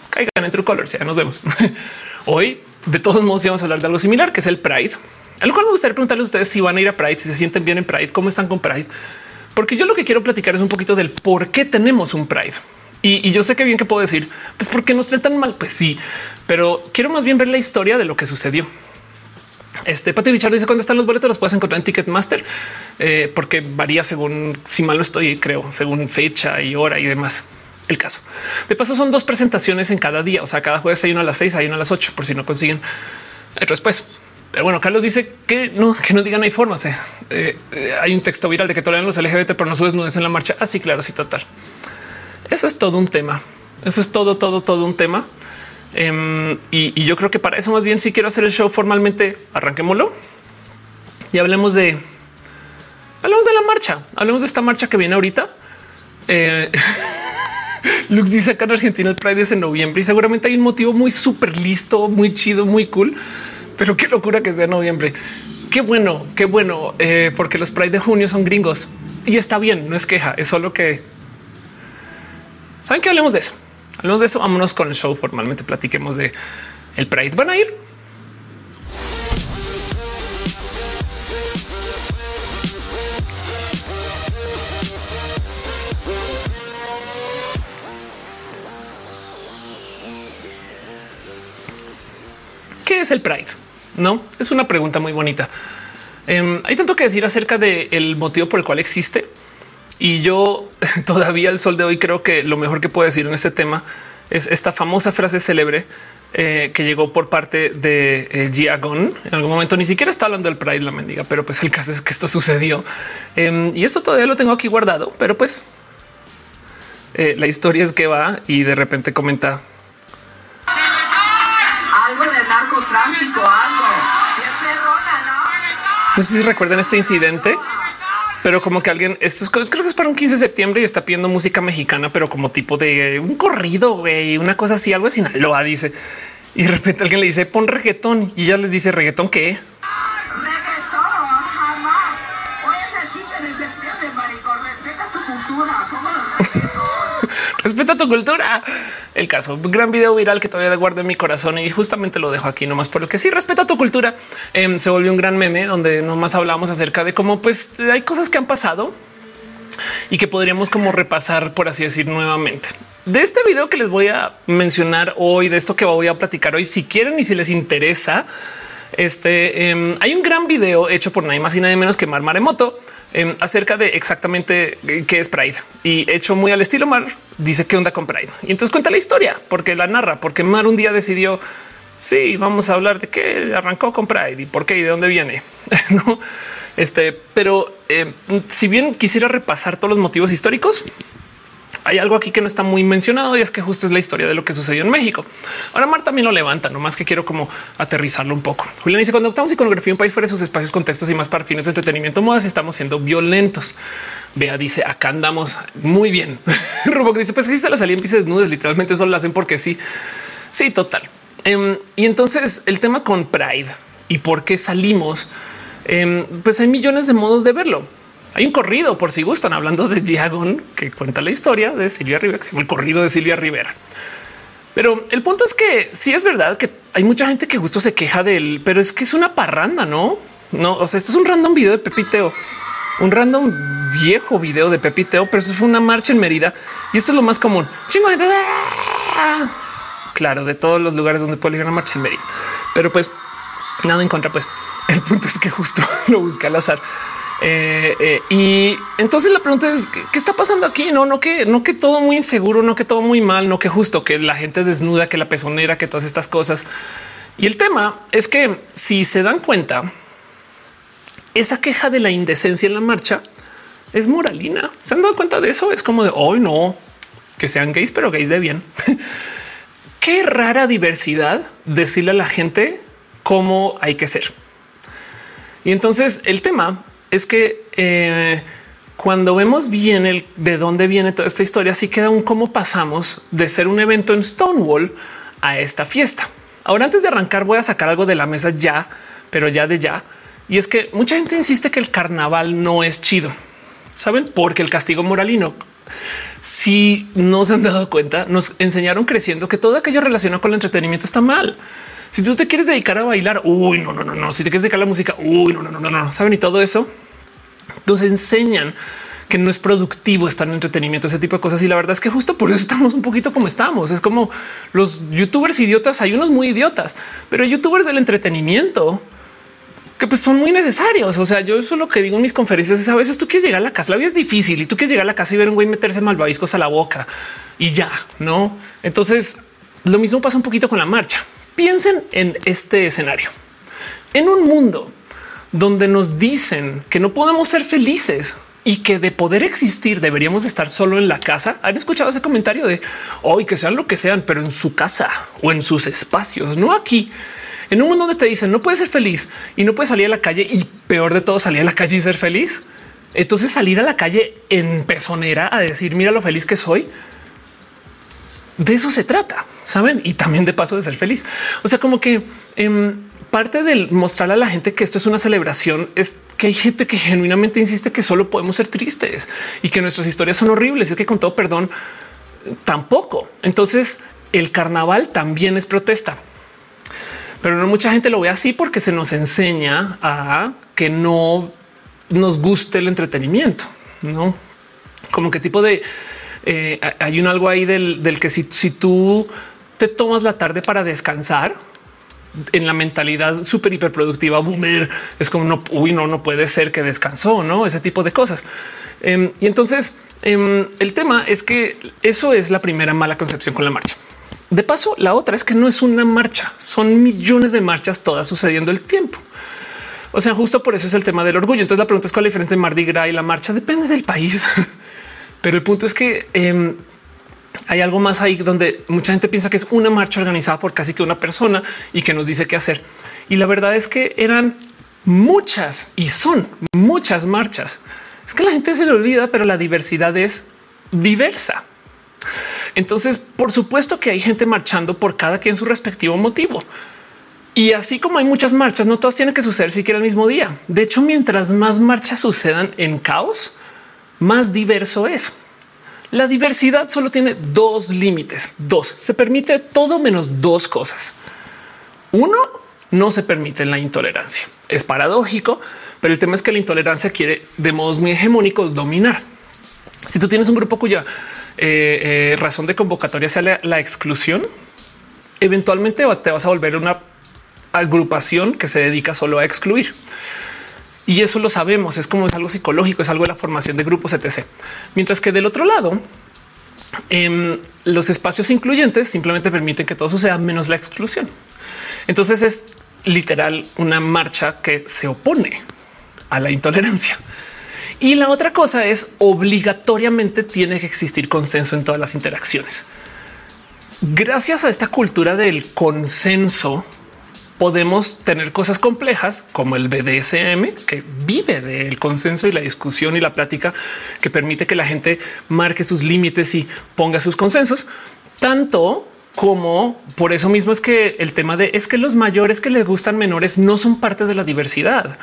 Caigan en True Colors, ya nos vemos. Hoy, de todos modos, vamos a hablar de algo similar, que es el Pride. A lo cual me gustaría preguntarles a ustedes si van a ir a Pride, si se sienten bien en Pride, cómo están con Pride. Porque yo lo que quiero platicar es un poquito del por qué tenemos un Pride. Y, yo sé que bien que puedo decir, pues porque nos tratan mal, pues sí, pero quiero más bien ver la historia de lo que sucedió. Este Pati Bichard dice cuándo están los boletos, los puedes encontrar en Ticketmaster, eh, porque varía según si mal estoy, creo, según fecha y hora y demás. El caso de paso son dos presentaciones en cada día. O sea, cada jueves hay uno a las seis, hay uno a las ocho, por si no consiguen después. Pero bueno, Carlos dice que no, que no digan hay formas. Eh. Eh, hay un texto viral de que toleran los LGBT, pero no subes nudes en la marcha. Así, ah, claro, sí, total. Eso es todo un tema. Eso es todo, todo, todo un tema. Em, y, yo creo que para eso más bien si quiero hacer el show formalmente, arranquémoslo y hablemos de hablemos de la marcha, hablemos de esta marcha que viene ahorita. Eh, Lux dice acá en Argentina el Pride es en noviembre y seguramente hay un motivo muy súper listo, muy chido, muy cool, pero qué locura que sea noviembre. Qué bueno, qué bueno, eh, porque los Pride de junio son gringos y está bien, no es queja, es solo que saben que hablemos de eso. Hablemos de eso. Vámonos con el show. Formalmente platiquemos de el Pride. Van a ir. ¿Qué es el Pride? No es una pregunta muy bonita. Em, hay tanto que decir acerca del motivo por el cual existe Y yo todavía al sol de hoy creo que lo mejor que puedo decir en este tema es esta famosa frase célebre eh, que llegó por parte de eh, En algún momento ni siquiera está hablando del Pride, la mendiga, pero pues el caso es que esto sucedió. Em, y esto todavía lo tengo aquí guardado, pero pues eh, la historia es que va y de repente comenta. Algo de narcotráfico, algo. No sé si recuerdan este incidente pero como que alguien, esto es, creo que es para un 15 de septiembre y está pidiendo música mexicana, pero como tipo de un corrido, güey, una cosa así, algo de Sinaloa, dice. Y de repente alguien le dice, pon reggaetón y ya les dice, reggaetón, ¿qué? Respeta tu cultura. El caso, un gran video viral que todavía guardo en mi corazón y justamente lo dejo aquí nomás por lo que sí respeta tu cultura. Em, se volvió un gran meme donde nomás hablamos acerca de cómo pues hay cosas que han pasado y que podríamos como repasar, por así decir, nuevamente. De este video que les voy a mencionar hoy, de esto que voy a platicar hoy, si quieren y si les interesa, este em, hay un gran video hecho por nadie más y nadie menos que Mar Maremoto Em, acerca de exactamente qué es Pride y hecho muy al estilo Mar dice qué onda con Pride. Y entonces cuenta la historia porque la narra, porque Mar un día decidió sí, vamos a hablar de qué arrancó con Pride y por qué y de dónde viene. no, este, pero em, si bien quisiera repasar todos los motivos históricos, hay algo aquí que no está muy mencionado y es que justo es la historia de lo que sucedió en México. Ahora Marta también lo levanta, no más que quiero como aterrizarlo un poco. Julián dice cuando optamos iconografía un país fuera de sus espacios, contextos y más para fines de entretenimiento, modas, estamos siendo violentos. Vea, dice acá andamos muy bien. Robo dice pues si se la salían pies desnudas, literalmente eso lo hacen porque sí. Sí, total. Em, y entonces el tema con Pride y por qué salimos, em, pues hay millones de modos de verlo hay un corrido por si gustan hablando de Diagon que cuenta la historia de Silvia Rivera, el corrido de Silvia Rivera. Pero el punto es que sí es verdad que hay mucha gente que justo se queja de él, pero es que es una parranda, no? No, o sea, esto es un random video de Pepiteo, un random viejo video de Pepiteo, pero eso fue una marcha en Mérida y esto es lo más común. Chingo de claro, de todos los lugares donde puede ir una marcha en Mérida, pero pues nada en contra. Pues el punto es que justo lo busca al azar eh, eh, y entonces la pregunta es qué está pasando aquí? No, no que no que todo muy inseguro, no que todo muy mal, no que justo que la gente desnuda, que la pezonera, que todas estas cosas. Y el tema es que si se dan cuenta, esa queja de la indecencia en la marcha es moralina. ¿Se han dado cuenta de eso? Es como de hoy no que sean gays, pero gays de bien. Qué rara diversidad decirle a la gente cómo hay que ser. Y entonces el tema es que eh, cuando vemos bien el de dónde viene toda esta historia, sí queda un cómo pasamos de ser un evento en Stonewall a esta fiesta. Ahora, antes de arrancar, voy a sacar algo de la mesa ya, pero ya de ya. Y es que mucha gente insiste que el carnaval no es chido. Saben porque el castigo moralino. Si no se han dado cuenta, nos enseñaron creciendo que todo aquello relacionado con el entretenimiento está mal. Si tú te quieres dedicar a bailar, uy, no, no, no, no. Si te quieres dedicar a la música, uy, no, no, no, no, no. Saben y todo eso nos enseñan que no es productivo estar en entretenimiento, ese tipo de cosas. Y la verdad es que justo por eso estamos un poquito como estamos. Es como los youtubers idiotas. Hay unos muy idiotas, pero youtubers del entretenimiento que pues son muy necesarios. O sea, yo eso lo que digo en mis conferencias es a veces tú quieres llegar a la casa, la vida es difícil y tú quieres llegar a la casa y ver un güey meterse malvaviscos a la boca y ya no. Entonces lo mismo pasa un poquito con la marcha. Piensen en este escenario. En un mundo donde nos dicen que no podemos ser felices y que de poder existir deberíamos estar solo en la casa. Han escuchado ese comentario de hoy que sean lo que sean, pero en su casa o en sus espacios, no aquí. En un mundo donde te dicen no puedes ser feliz y no puedes salir a la calle y peor de todo salir a la calle y ser feliz. Entonces salir a la calle en pezonera a decir mira lo feliz que soy de eso se trata, saben? Y también de paso de ser feliz. O sea, como que em, parte del mostrarle a la gente que esto es una celebración es que hay gente que genuinamente insiste que solo podemos ser tristes y que nuestras historias son horribles. Es que con todo perdón, tampoco. Entonces, el carnaval también es protesta. Pero no mucha gente lo ve así porque se nos enseña a que no nos guste el entretenimiento, no como qué tipo de eh, hay un algo ahí del, que si, tú te tomas la tarde para descansar, en la mentalidad súper hiperproductiva boomer es como no, uy, no, no puede ser que descansó, no ese tipo de cosas. Em, y entonces em, el tema es que eso es la primera mala concepción con la marcha. De paso, la otra es que no es una marcha, son millones de marchas todas sucediendo el tiempo. O sea, justo por eso es el tema del orgullo. Entonces la pregunta es cuál es la diferencia de Mardi Gras y la marcha. Depende del país. Pero el punto es que em, hay algo más ahí donde mucha gente piensa que es una marcha organizada por casi que una persona y que nos dice qué hacer. Y la verdad es que eran muchas y son muchas marchas. Es que la gente se le olvida, pero la diversidad es diversa. Entonces, por supuesto que hay gente marchando por cada quien su respectivo motivo. Y así como hay muchas marchas, no todas tienen que suceder siquiera el mismo día. De hecho, mientras más marchas sucedan en caos, más diverso es. La diversidad solo tiene dos límites. Dos. Se permite todo menos dos cosas. Uno, no se permite la intolerancia. Es paradójico, pero el tema es que la intolerancia quiere de modos muy hegemónicos dominar. Si tú tienes un grupo cuya eh, eh, razón de convocatoria sea la, la exclusión, eventualmente te vas a volver una agrupación que se dedica solo a excluir. Y eso lo sabemos, es como es algo psicológico, es algo de la formación de grupos, etc. Mientras que del otro lado, em, los espacios incluyentes simplemente permiten que todo suceda menos la exclusión. Entonces es literal una marcha que se opone a la intolerancia. Y la otra cosa es obligatoriamente tiene que existir consenso en todas las interacciones. Gracias a esta cultura del consenso, podemos tener cosas complejas como el BDSM, que vive del consenso y la discusión y la plática que permite que la gente marque sus límites y ponga sus consensos, tanto como por eso mismo es que el tema de es que los mayores que les gustan menores no son parte de la diversidad.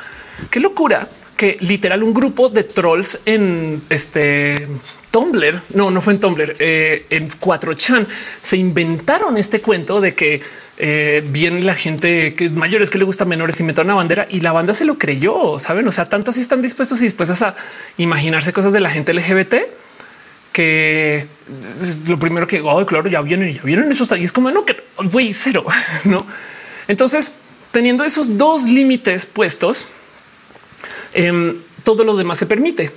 Qué locura que literal un grupo de trolls en este Tumblr, no, no fue en Tumblr, eh, en 4chan se inventaron este cuento de que eh, bien la gente que mayores que le gusta menores inventaron una bandera y la banda se lo creyó, saben? O sea, tanto si están dispuestos y dispuestas a imaginarse cosas de la gente LGBT que lo primero que oh, claro, ya vienen, ya vienen esos y es como no que güey, cero, no? Entonces, teniendo esos dos límites puestos, em, todo lo demás se permite.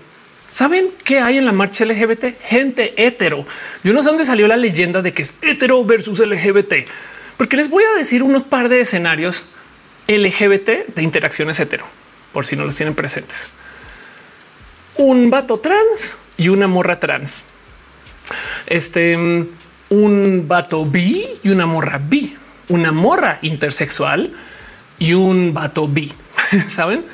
¿Saben qué hay en la marcha LGBT? Gente hetero. Yo no sé dónde salió la leyenda de que es hetero versus LGBT porque les voy a decir unos par de escenarios LGBT de interacciones hetero, por si no los tienen presentes. Un vato trans y una morra trans. Este, un vato bi y una morra bi, una morra intersexual y un vato bi. Saben?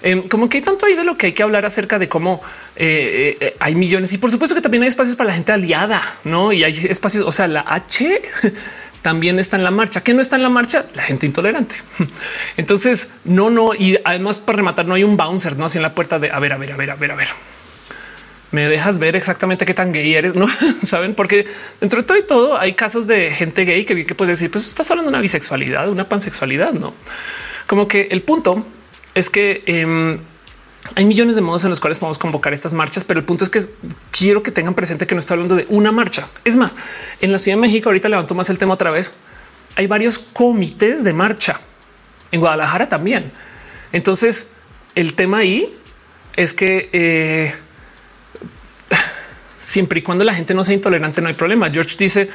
Em, como que hay tanto ahí de lo que hay que hablar acerca de cómo eh, eh, hay millones y por supuesto que también hay espacios para la gente aliada, no? Y hay espacios, o sea, la H también está en la marcha. que no está en la marcha? La gente intolerante. Entonces, no, no. Y además, para rematar, no hay un bouncer, no así en la puerta de a ver, a ver, a ver, a ver, a ver. Me dejas ver exactamente qué tan gay eres, no saben, porque dentro de todo y todo hay casos de gente gay que que puedes decir, pues estás hablando de una bisexualidad, una pansexualidad, no como que el punto es que em, hay millones de modos en los cuales podemos convocar estas marchas, pero el punto es que quiero que tengan presente que no estoy hablando de una marcha. Es más, en la Ciudad de México, ahorita levanto más el tema otra vez, hay varios comités de marcha. En Guadalajara también. Entonces, el tema ahí es que eh, siempre y cuando la gente no sea intolerante, no hay problema. George dice,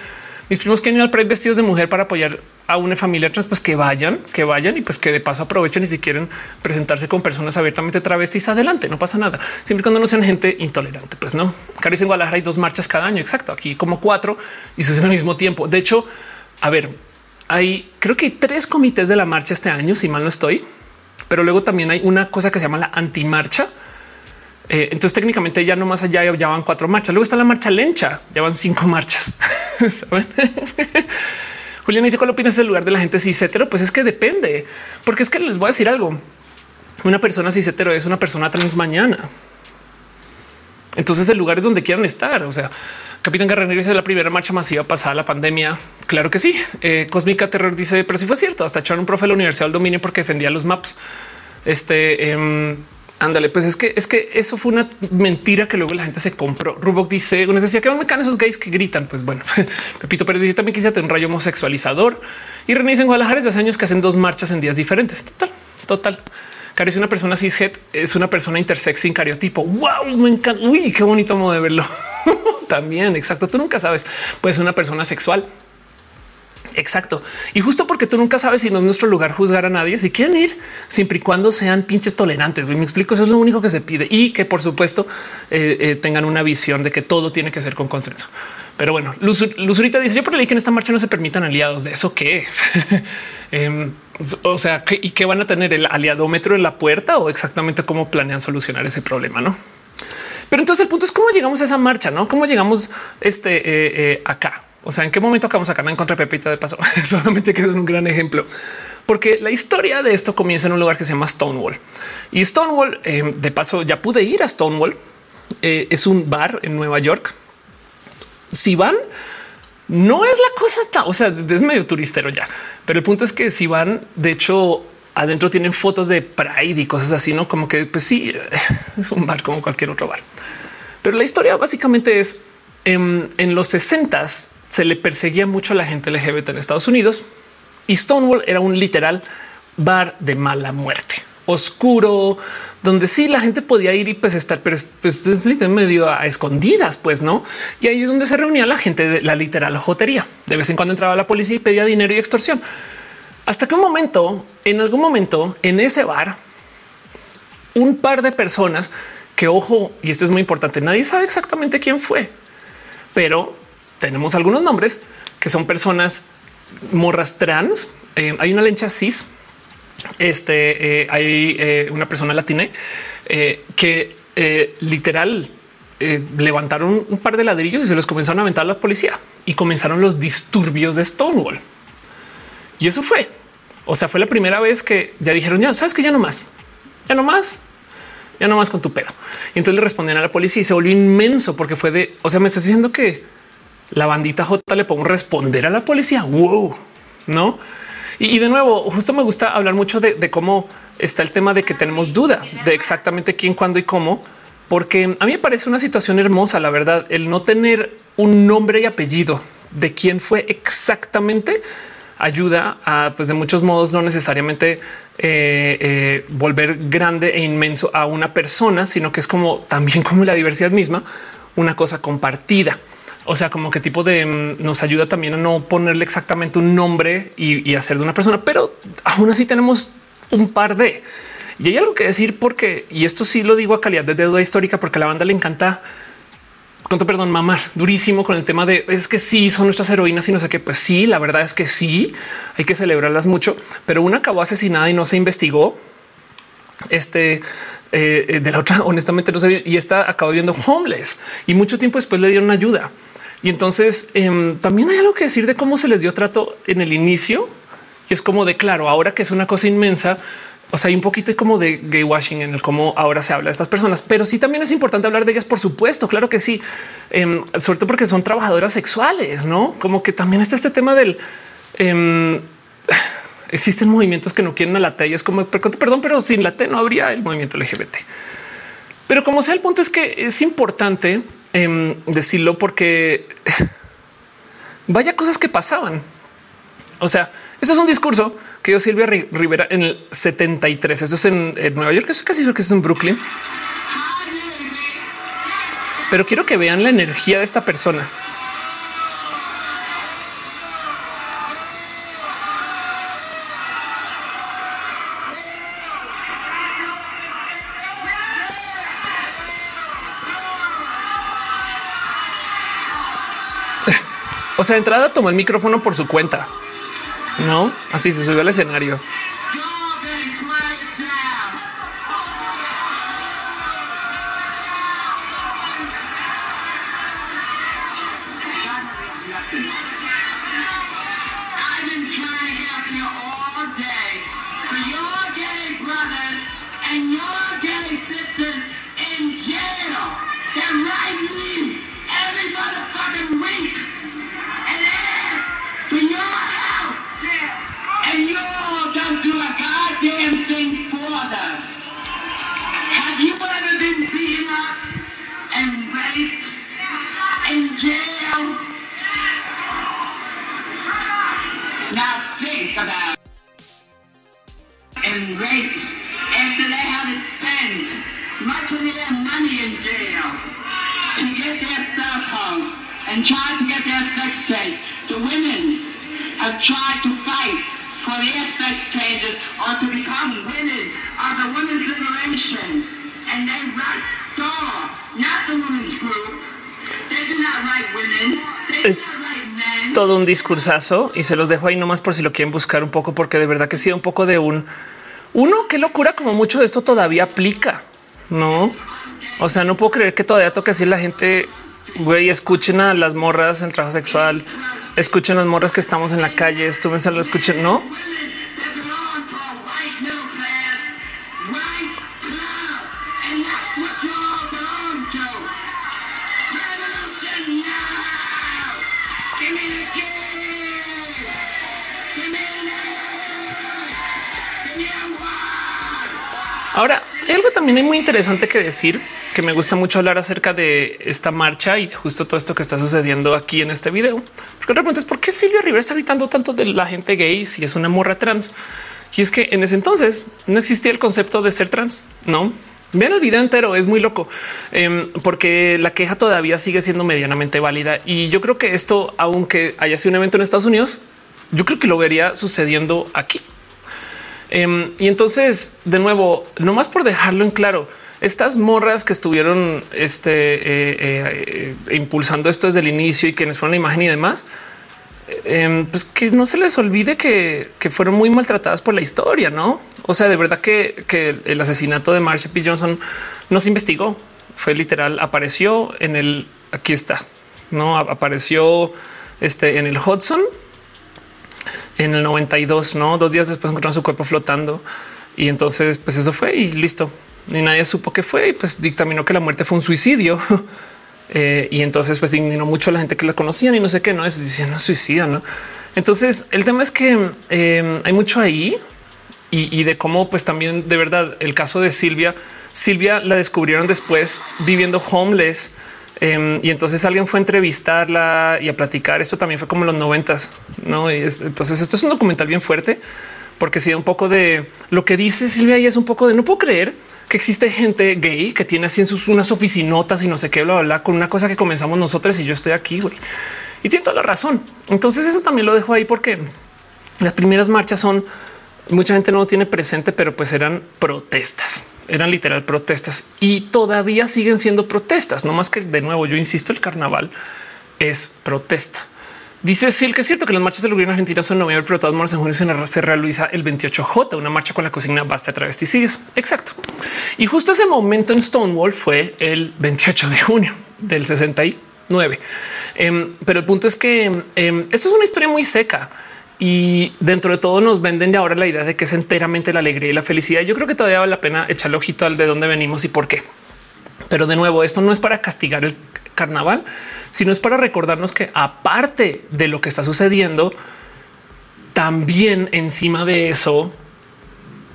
mis primos han ido al Pride vestidos de mujer para apoyar a una familia trans, pues que vayan, que vayan y pues que de paso aprovechen y si quieren presentarse con personas abiertamente travestis, adelante, no pasa nada. Siempre cuando no sean gente intolerante, pues no. Caris en Guadalajara hay dos marchas cada año. Exacto. Aquí como cuatro y sucede al mismo tiempo. De hecho, a ver, hay creo que hay tres comités de la marcha este año, si mal no estoy, pero luego también hay una cosa que se llama la antimarcha eh, entonces técnicamente ya no más allá ya van cuatro marchas. Luego está la marcha lencha, ya van cinco marchas. Julián dice cuál opinas del lugar de la gente cis hetero? Pues es que depende, porque es que les voy a decir algo. Una persona cis hetero es una persona trans mañana. Entonces el lugar es donde quieran estar. O sea, Capitán Garrener dice la primera marcha masiva pasada la pandemia. Claro que sí. Eh, Cósmica Terror dice, pero si fue cierto, hasta echaron un profe de la Universidad del Dominio porque defendía los maps. Este em, Ándale, pues es que es que eso fue una mentira que luego la gente se compró. Rubok dice, uno decía que me caen esos gays que gritan. Pues bueno, Pepito Pérez dice también quise tener un rayo homosexualizador y René dice en Guadalajara desde hace años que hacen dos marchas en días diferentes. Total, total. Cari es una persona cishet, es una persona intersex sin cariotipo. Wow, me encanta. Uy, qué bonito modo de verlo. También, exacto. Tú nunca sabes. Puede ser una persona sexual. Exacto. Y justo porque tú nunca sabes si no es nuestro lugar juzgar a nadie, si quieren ir, siempre y cuando sean pinches tolerantes. Me explico. Eso es lo único que se pide y que, por supuesto, eh, eh, tengan una visión de que todo tiene que ser con consenso. Pero bueno, Luz, Luzurita dice: Yo por que en esta marcha no se permitan aliados. De eso que, em, o sea, y que van a tener el aliadómetro en la puerta o exactamente cómo planean solucionar ese problema, no? Pero entonces el punto es cómo llegamos a esa marcha, no? Cómo llegamos este eh, acá? O sea, ¿en qué momento acabamos acá en contra de Pepita de paso? Solamente que es un gran ejemplo. Porque la historia de esto comienza en un lugar que se llama Stonewall. Y Stonewall, eh, de paso, ya pude ir a Stonewall. Eh, es un bar en Nueva York. Si van, no es la cosa tan, o sea, es medio turistero ya. Pero el punto es que si van, de hecho, adentro tienen fotos de Pride y cosas así, no como que, pues sí, es un bar como cualquier otro bar. Pero la historia básicamente es en, en los 60 se le perseguía mucho a la gente LGBT en Estados Unidos y Stonewall era un literal bar de mala muerte, oscuro, donde sí la gente podía ir y pues estar, pero pues, es medio a escondidas, pues no. Y ahí es donde se reunía la gente de la literal jotería. De vez en cuando entraba la policía y pedía dinero y extorsión. Hasta que un momento, en algún momento, en ese bar, un par de personas que ojo, y esto es muy importante, nadie sabe exactamente quién fue, pero tenemos algunos nombres que son personas morras trans. Eh, hay una lencha cis. Este eh, hay eh, una persona latina que literal levantaron un par de ladrillos y se los comenzaron a aventar a la policía y comenzaron los disturbios de Stonewall. Y eso fue. O sea, fue la primera vez que ya dijeron, ya sabes que ya no más, ya no más, ya no más con tu pedo. Y entonces le respondían a la policía y se volvió inmenso porque fue de, o sea, me estás diciendo que la bandita J le pongo responder a la policía. Wow, no? Y, de nuevo, justo me gusta hablar mucho de, cómo está el tema de que tenemos duda de exactamente quién, cuándo y cómo, porque a mí me parece una situación hermosa, la verdad, el no tener un nombre y apellido de quién fue exactamente ayuda a, pues de muchos modos, no necesariamente eh, eh, volver grande e inmenso a una persona, sino que es como también como la diversidad misma, una cosa compartida. O sea, como que tipo de mm, nos ayuda también a no ponerle exactamente un nombre y, hacer de una persona, pero aún así tenemos un par de y hay algo que decir porque, y esto sí lo digo a calidad de deuda histórica, porque a la banda le encanta, cuánto perdón, mamar durísimo con el tema de es que sí son nuestras heroínas y no sé qué. Pues sí, la verdad es que sí hay que celebrarlas mucho, pero una acabó asesinada y no se investigó. Este eh, de la otra, honestamente no sé. Y está acabó viendo homeless y mucho tiempo después le dieron ayuda. Y entonces em, también hay algo que decir de cómo se les dio trato en el inicio. Y es como de claro, ahora que es una cosa inmensa, o sea, hay un poquito como de gay washing en el cómo ahora se habla de estas personas, pero sí también es importante hablar de ellas, por supuesto. Claro que sí, em, sobre todo porque son trabajadoras sexuales, no como que también está este tema del em, existen movimientos que no quieren a la T y es como perdón, pero sin la T no habría el movimiento LGBT. Pero como sea, el punto es que es importante Em, decirlo porque vaya cosas que pasaban. O sea, eso es un discurso que dio Silvia Rivera en el 73. Eso es en, Nueva York, eso casi creo que es en Brooklyn. Pero quiero que vean la energía de esta persona. Sea, entrada tomó el micrófono por su cuenta. No, así se subió al escenario. Todo un discursazo y se los dejo ahí nomás por si lo quieren buscar un poco, porque de verdad que sí, un poco de un uno. Qué locura, como mucho de esto todavía aplica, no? O sea, no puedo creer que todavía toque así la gente. Güey, escuchen a las morras en el trabajo sexual, escuchen las morras que estamos en la calle, estúvense, lo escuchen, no? Ahora, hay algo también muy interesante que decir, que me gusta mucho hablar acerca de esta marcha y justo todo esto que está sucediendo aquí en este video. Porque de repente es por qué Silvia Rivera está gritando tanto de la gente gay si es una morra trans. Y es que en ese entonces no existía el concepto de ser trans, no? Vean el video entero, es muy loco, em, porque la queja todavía sigue siendo medianamente válida. Y yo creo que esto, aunque haya sido un evento en Estados Unidos, yo creo que lo vería sucediendo aquí. Em, y entonces, de nuevo, no más por dejarlo en claro, estas morras que estuvieron este, eh, eh, eh, impulsando esto desde el inicio y quienes fueron la imagen y demás, em, pues que no se les olvide que, fueron muy maltratadas por la historia, no? O sea, de verdad que, que el asesinato de Marsha P. Johnson no se investigó, fue literal, apareció en el aquí está, no apareció este en el Hudson en el 92, no dos días después encontraron su cuerpo flotando y entonces pues eso fue y listo. Ni nadie supo qué fue y pues dictaminó que la muerte fue un suicidio. Eh, y entonces pues indignó mucho a la gente que la conocían y no sé qué no es diciendo suicida, no? Entonces el tema es que eh, hay mucho ahí y, y de cómo pues también de verdad el caso de Silvia, Silvia la descubrieron después viviendo homeless. Eh, y entonces alguien fue a entrevistarla y a platicar. Esto también fue como en los noventas, no? Y es- entonces esto es un documental bien fuerte porque sí da un poco de lo que dice Silvia es un poco de no puedo creer que existe gente gay que tiene así en sus unas oficinotas y no sé qué, bla, bla, bla, con una cosa que comenzamos nosotros y yo estoy aquí, güey. Y tiene toda la razón. Entonces eso también lo dejo ahí porque las primeras marchas son mucha gente no lo tiene presente, pero pues eran protestas, eran literal protestas y todavía siguen siendo protestas. No más que de nuevo, yo insisto, el carnaval es protesta. Dice Sil que es cierto que las marchas del gobierno argentino son noviembre, pero todas maneras en junio se- realiza el 28J, una marcha con la consigna basta travesticidios. Exacto. Y justo ese momento en Stonewall fue el 28 de junio del 69. Em, pero el punto es que em, esto es una historia muy seca y dentro de todo nos venden de ahora la idea de que es enteramente la alegría y la felicidad. Yo creo que todavía vale la pena echarle ojito al de dónde venimos y por qué. Pero de nuevo, esto no es para castigar el carnaval, sino es para recordarnos que aparte de lo que está sucediendo, también encima de eso,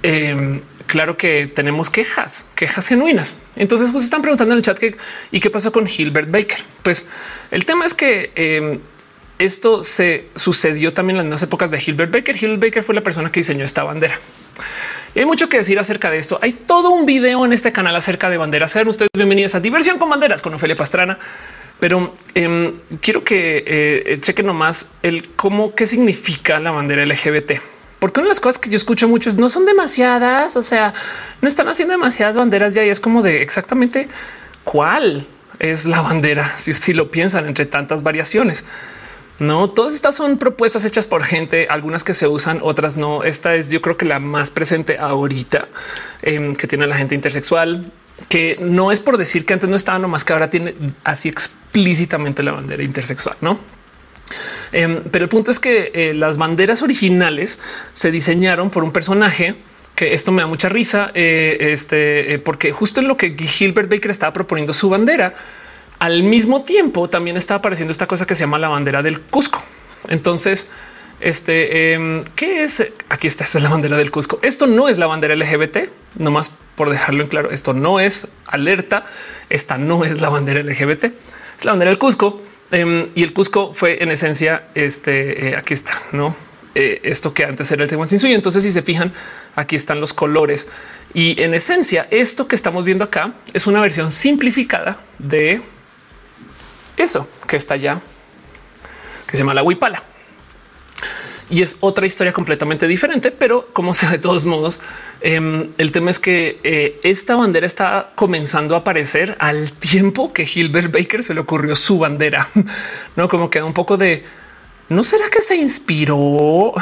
eh, claro que tenemos quejas, quejas genuinas. Entonces, pues están preguntando en el chat que y qué pasó con Hilbert Baker. Pues el tema es que eh, esto se sucedió también en las épocas de Hilbert Baker. Hilbert Baker fue la persona que diseñó esta bandera. Y hay mucho que decir acerca de esto. Hay todo un video en este canal acerca de banderas. Sean ustedes bienvenidos a Diversión con Banderas con Ofelia Pastrana. Pero em, quiero que eh, chequen nomás el cómo, qué significa la bandera LGBT. Porque una de las cosas que yo escucho mucho es no son demasiadas, o sea, no están haciendo demasiadas banderas ya y es como de exactamente cuál es la bandera, si, si lo piensan entre tantas variaciones. No, todas estas son propuestas hechas por gente, algunas que se usan, otras no. Esta es yo creo que la más presente ahorita em, que tiene la gente intersexual, que no es por decir que antes no estaba, nomás que ahora tiene así explícitamente la bandera intersexual, ¿no? Em, pero el punto es que eh, las banderas originales se diseñaron por un personaje que esto me da mucha risa, eh, este, eh, porque justo en lo que Gilbert Baker estaba proponiendo su bandera, al mismo tiempo también estaba apareciendo esta cosa que se llama la bandera del Cusco. Entonces, este, em, ¿qué es? Aquí está, esta es la bandera del Cusco. Esto no es la bandera LGBT, nomás por dejarlo en claro, esto no es alerta, esta no es la bandera LGBT, es la bandera del Cusco. em, y el Cusco fue en esencia, este, eh, aquí está, ¿no? eh, esto que antes era el Tehuantinsuyo. Entonces, si se fijan, aquí están los colores y en esencia, esto que estamos viendo acá es una versión simplificada de eso que está allá, que se llama la huipala. Y es otra historia completamente diferente, pero como sea, de todos modos, em, el tema es que eh, esta bandera está comenzando a aparecer al tiempo que Hilbert Baker se le ocurrió su bandera, no como queda un poco de ¿No será que se inspiró?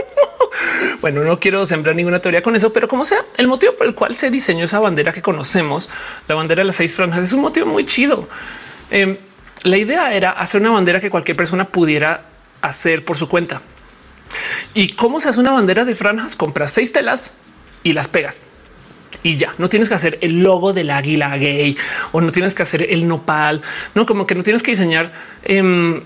bueno, no quiero sembrar ninguna teoría con eso, pero como sea, el motivo por el cual se diseñó esa bandera que conocemos, la bandera de las seis franjas, es un motivo muy chido. Em, la idea era hacer una bandera que cualquier persona pudiera hacer por su cuenta. ¿Y cómo se hace una bandera de franjas? Compras seis telas y las pegas y ya no tienes que hacer el logo del águila gay o no tienes que hacer el nopal, no como que no tienes que diseñar. Eh,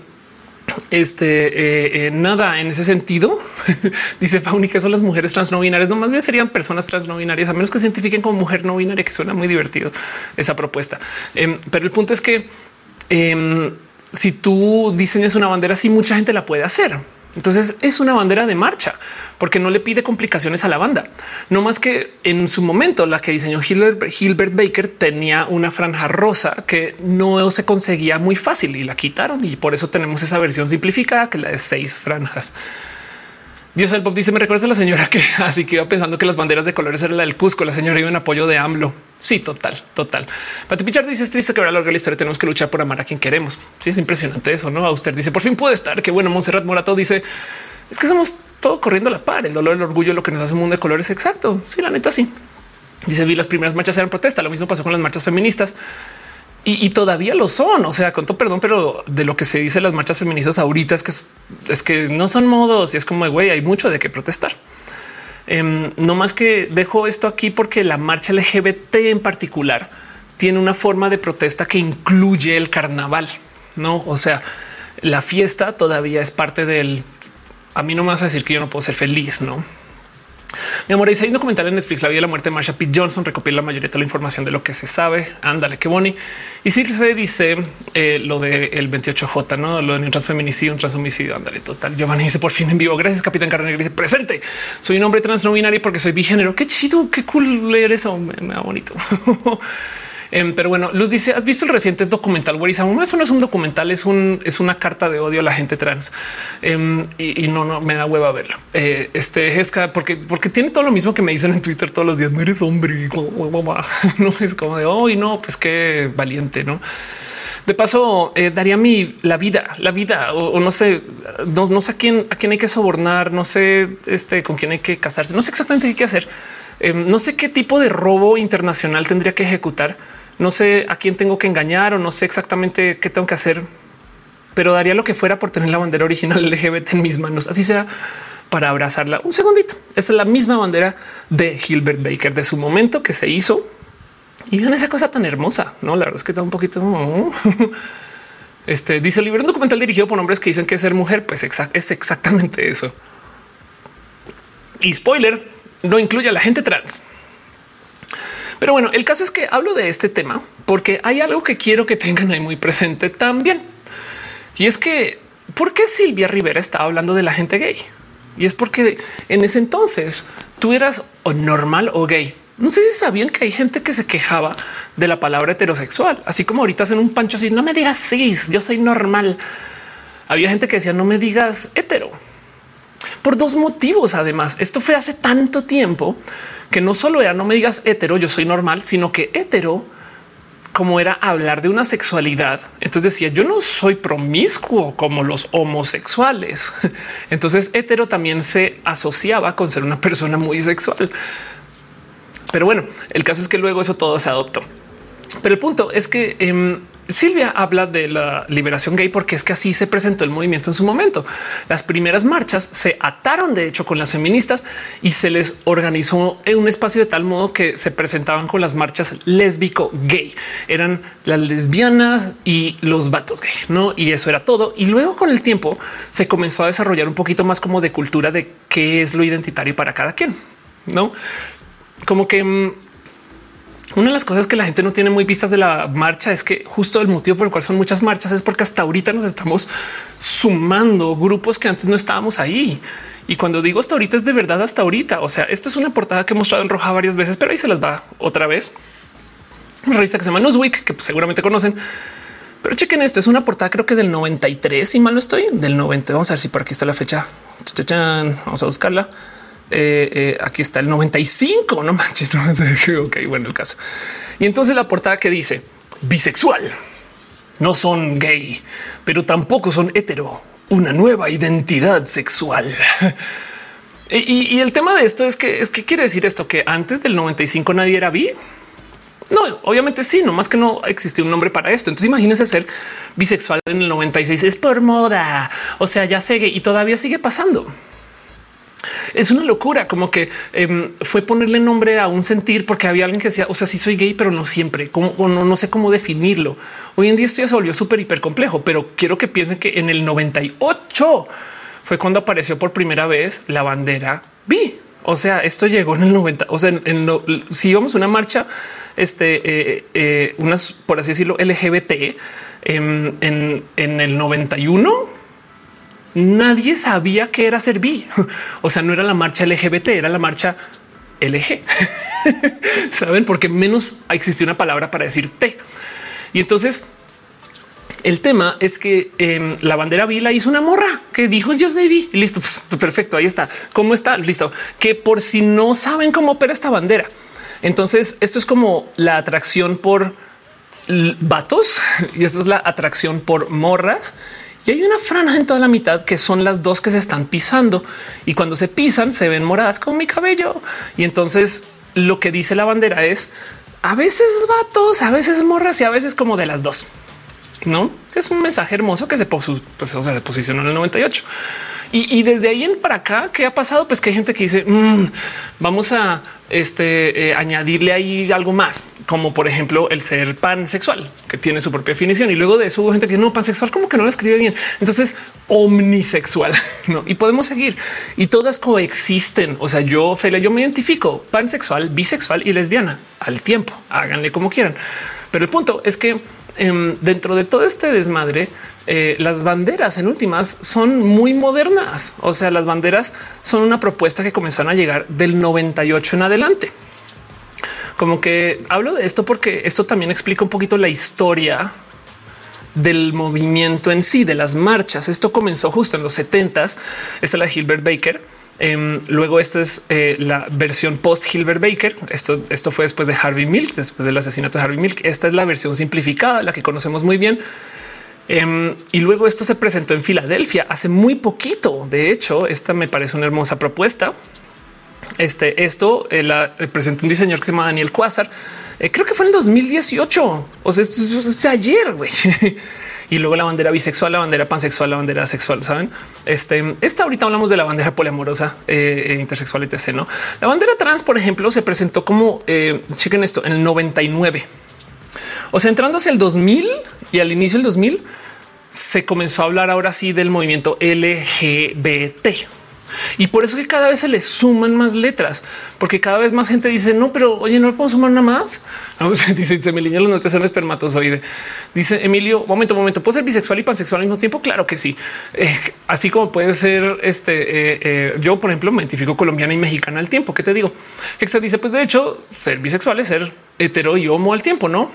este eh, eh, nada en ese sentido. Dice Fauni que son las mujeres trans no binarias. No más bien serían personas trans no binarias, a menos que se identifiquen como mujer no binaria, que suena muy divertido esa propuesta. Em, pero el punto es que em, si tú diseñas una bandera así, mucha gente la puede hacer. Entonces es una bandera de marcha porque no le pide complicaciones a la banda. No más que en su momento la que diseñó Hilbert, Baker tenía una franja rosa que no se conseguía muy fácil y la quitaron y por eso tenemos esa versión simplificada que la de seis franjas. Dios el Bob dice: Me recuerda a la señora que así que iba pensando que las banderas de colores era la del Cusco. La señora iba en apoyo de AMLO. Sí, total, total. Pati Pichardo dice: Es triste que ahora larga la historia. Tenemos que luchar por amar a quien queremos. Sí, es impresionante eso. No a usted dice: Por fin puede estar. Qué bueno. Montserrat Morato dice: Es que somos todo corriendo a la par. El dolor, el orgullo, lo que nos hace un mundo de colores. Exacto. Sí, la neta, sí. Dice: Vi las primeras marchas eran protesta. Lo mismo pasó con las marchas feministas. Y, todavía lo son. O sea, con todo perdón, pero de lo que se dice las marchas feministas ahorita es que es que no son modos y es como güey, hay mucho de qué protestar. Em, no más que dejo esto aquí porque la marcha LGBT en particular tiene una forma de protesta que incluye el carnaval. No, o sea, la fiesta todavía es parte del. A mí no me vas a decir que yo no puedo ser feliz, no? Mi amor, dice un documental en Netflix, la vida y la muerte de Marsha P. Johnson, recopila la mayoría de la información de lo que se sabe. Ándale, qué bonito. Y sí se dice eh, lo del 28J, no lo de un transfeminicidio, un transhomicidio. Ándale, total. Giovanni dice por fin en vivo. Gracias, Capitán Carne. Dice presente. Soy un hombre trans no binario porque soy bigénero. Qué chido, qué cool leer eso. Me, da bonito. Em, pero bueno, Luz dice: ¿Has visto el reciente documental Where Eso no es un documental, es un es una carta de odio a la gente trans. Em, y, no, no me da hueva verlo. Eh, este es porque, porque tiene todo lo mismo que me dicen en Twitter todos los días. No eres hombre. No es como de hoy, no, pues qué valiente, no? De paso, eh, daría mi la vida, la vida, o, no sé, no, sé a quién, a quién hay que sobornar, no sé este, con quién hay que casarse, no sé exactamente qué hacer, em, no sé qué tipo de robo internacional tendría que ejecutar no sé a quién tengo que engañar o no sé exactamente qué tengo que hacer, pero daría lo que fuera por tener la bandera original LGBT en mis manos, así sea para abrazarla. Un segundito. Esta es la misma bandera de Hilbert Baker de su momento que se hizo. Y vean esa cosa tan hermosa. No, la verdad es que está un poquito. Este dice el libro, un documental dirigido por hombres que dicen que ser mujer, pues es exactamente eso. Y spoiler, no incluye a la gente trans. Pero bueno, el caso es que hablo de este tema porque hay algo que quiero que tengan ahí muy presente también. Y es que, ¿por qué Silvia Rivera estaba hablando de la gente gay? Y es porque en ese entonces tú eras normal o gay. No sé si sabían que hay gente que se quejaba de la palabra heterosexual, así como ahorita hacen un pancho así, no me digas cis, yo soy normal. Había gente que decía no me digas hetero por dos motivos. Además, esto fue hace tanto tiempo que no solo era no me digas hetero, yo soy normal, sino que hetero como era hablar de una sexualidad. Entonces decía yo no soy promiscuo como los homosexuales. Entonces hetero también se asociaba con ser una persona muy sexual. Pero bueno, el caso es que luego eso todo se adoptó. Pero el punto es que em, Silvia habla de la liberación gay porque es que así se presentó el movimiento en su momento. Las primeras marchas se ataron de hecho con las feministas y se les organizó en un espacio de tal modo que se presentaban con las marchas lésbico gay. Eran las lesbianas y los vatos gay, no? Y eso era todo. Y luego con el tiempo se comenzó a desarrollar un poquito más como de cultura de qué es lo identitario para cada quien, no? Como que mm, Una de las cosas que la gente no tiene muy vistas de la marcha es que justo el motivo por el cual son muchas marchas es porque hasta ahorita nos estamos sumando grupos que antes no estábamos ahí. Y cuando digo hasta ahorita es de verdad hasta ahorita. O sea, esto es una portada que he mostrado en roja varias veces, pero ahí se las va otra vez. Una revista que se llama Newsweek, que seguramente conocen. Pero chequen esto, es una portada creo que del 93, si mal no estoy, del 90. Vamos a ver si por aquí está la fecha. Vamos a buscarla. Eh, eh, aquí está el 95, no manches, no ok, bueno, el caso. Y entonces la portada que dice bisexual, no son gay, pero tampoco son hetero, una nueva identidad sexual. y, el tema de esto es que es que quiere decir esto que antes del 95 nadie era bi. No, obviamente sí, no más que no existía un nombre para esto. Entonces imagínense ser bisexual en el 96 es por moda. O sea, ya sigue y todavía sigue pasando. Es una locura, como que em, fue ponerle nombre a un sentir porque había alguien que decía, o sea, sí soy gay, pero no siempre, como no, no sé cómo definirlo. Hoy en día esto ya se volvió súper hiper complejo, pero quiero que piensen que en el 98 fue cuando apareció por primera vez la bandera bi. O sea, esto llegó en el 90. O sea, en, si íbamos una marcha, este, eh, eh, unas, por así decirlo, LGBT em, en, en el 91 nadie sabía que era ser bi. O sea, no era la marcha LGBT, era la marcha LG. Saben, porque menos existía una palabra para decir T. Y entonces el tema es que em, la bandera bi la hizo una morra que dijo yo bi. Listo, perfecto. Ahí está. ¿Cómo está? Listo. Que por si no saben cómo opera esta bandera. Entonces, esto es como la atracción por vatos y esta es la atracción por morras y hay una franja en toda la mitad que son las dos que se están pisando y cuando se pisan se ven moradas con mi cabello. Y entonces lo que dice la bandera es a veces vatos, a veces morras y a veces como de las dos. No es un mensaje hermoso que se, pues, se posicionó en el 98. Y, desde ahí en para acá, ¿qué ha pasado? Pues que hay gente que dice, mm, vamos a este, eh, añadirle ahí algo más, como por ejemplo el ser pansexual, que tiene su propia definición. Y luego de eso hubo gente que no, pansexual, como que no lo escribe bien. Entonces, omnisexual, ¿no? Y podemos seguir. Y todas coexisten. O sea, yo, Fela, yo me identifico pansexual, bisexual y lesbiana al tiempo. Háganle como quieran. Pero el punto es que em, dentro de todo este desmadre, eh, las banderas en últimas son muy modernas. O sea, las banderas son una propuesta que comenzaron a llegar del 98 en adelante. Como que hablo de esto porque esto también explica un poquito la historia del movimiento en sí, de las marchas. Esto comenzó justo en los 70 s Esta es la Gilbert Baker. Em, luego esta es eh, la versión post Gilbert Baker. Esto, esto fue después de Harvey Milk, después del asesinato de Harvey Milk. Esta es la versión simplificada, la que conocemos muy bien Em, y luego esto se presentó en Filadelfia hace muy poquito. De hecho, esta me parece una hermosa propuesta. Este, esto eh, la eh, presentó un diseñador que se llama Daniel Quasar. Eh, creo que fue en 2018. O sea, es ayer. y luego la bandera bisexual, la bandera pansexual, la bandera sexual. Saben, este, esta ahorita hablamos de la bandera poliamorosa, intersexual, etc. No, la bandera trans, por ejemplo, se presentó como chequen esto en el 99. O sea, entrando hacia el 2000 y al inicio del 2000 se comenzó a hablar ahora sí del movimiento LGBT. Y por eso que cada vez se le suman más letras, porque cada vez más gente dice no, pero oye, no puedo sumar nada más. dice, dice Emilio, los notas son espermatozoide. Dice Emilio, momento, momento, puedo ser bisexual y pansexual al mismo tiempo. Claro que sí. Eh, así como puede ser este. Eh, eh, yo, por ejemplo, me identifico colombiana y mexicana al tiempo. ¿Qué te digo? Extra dice, pues de hecho, ser bisexual es ser hetero y homo al tiempo, no?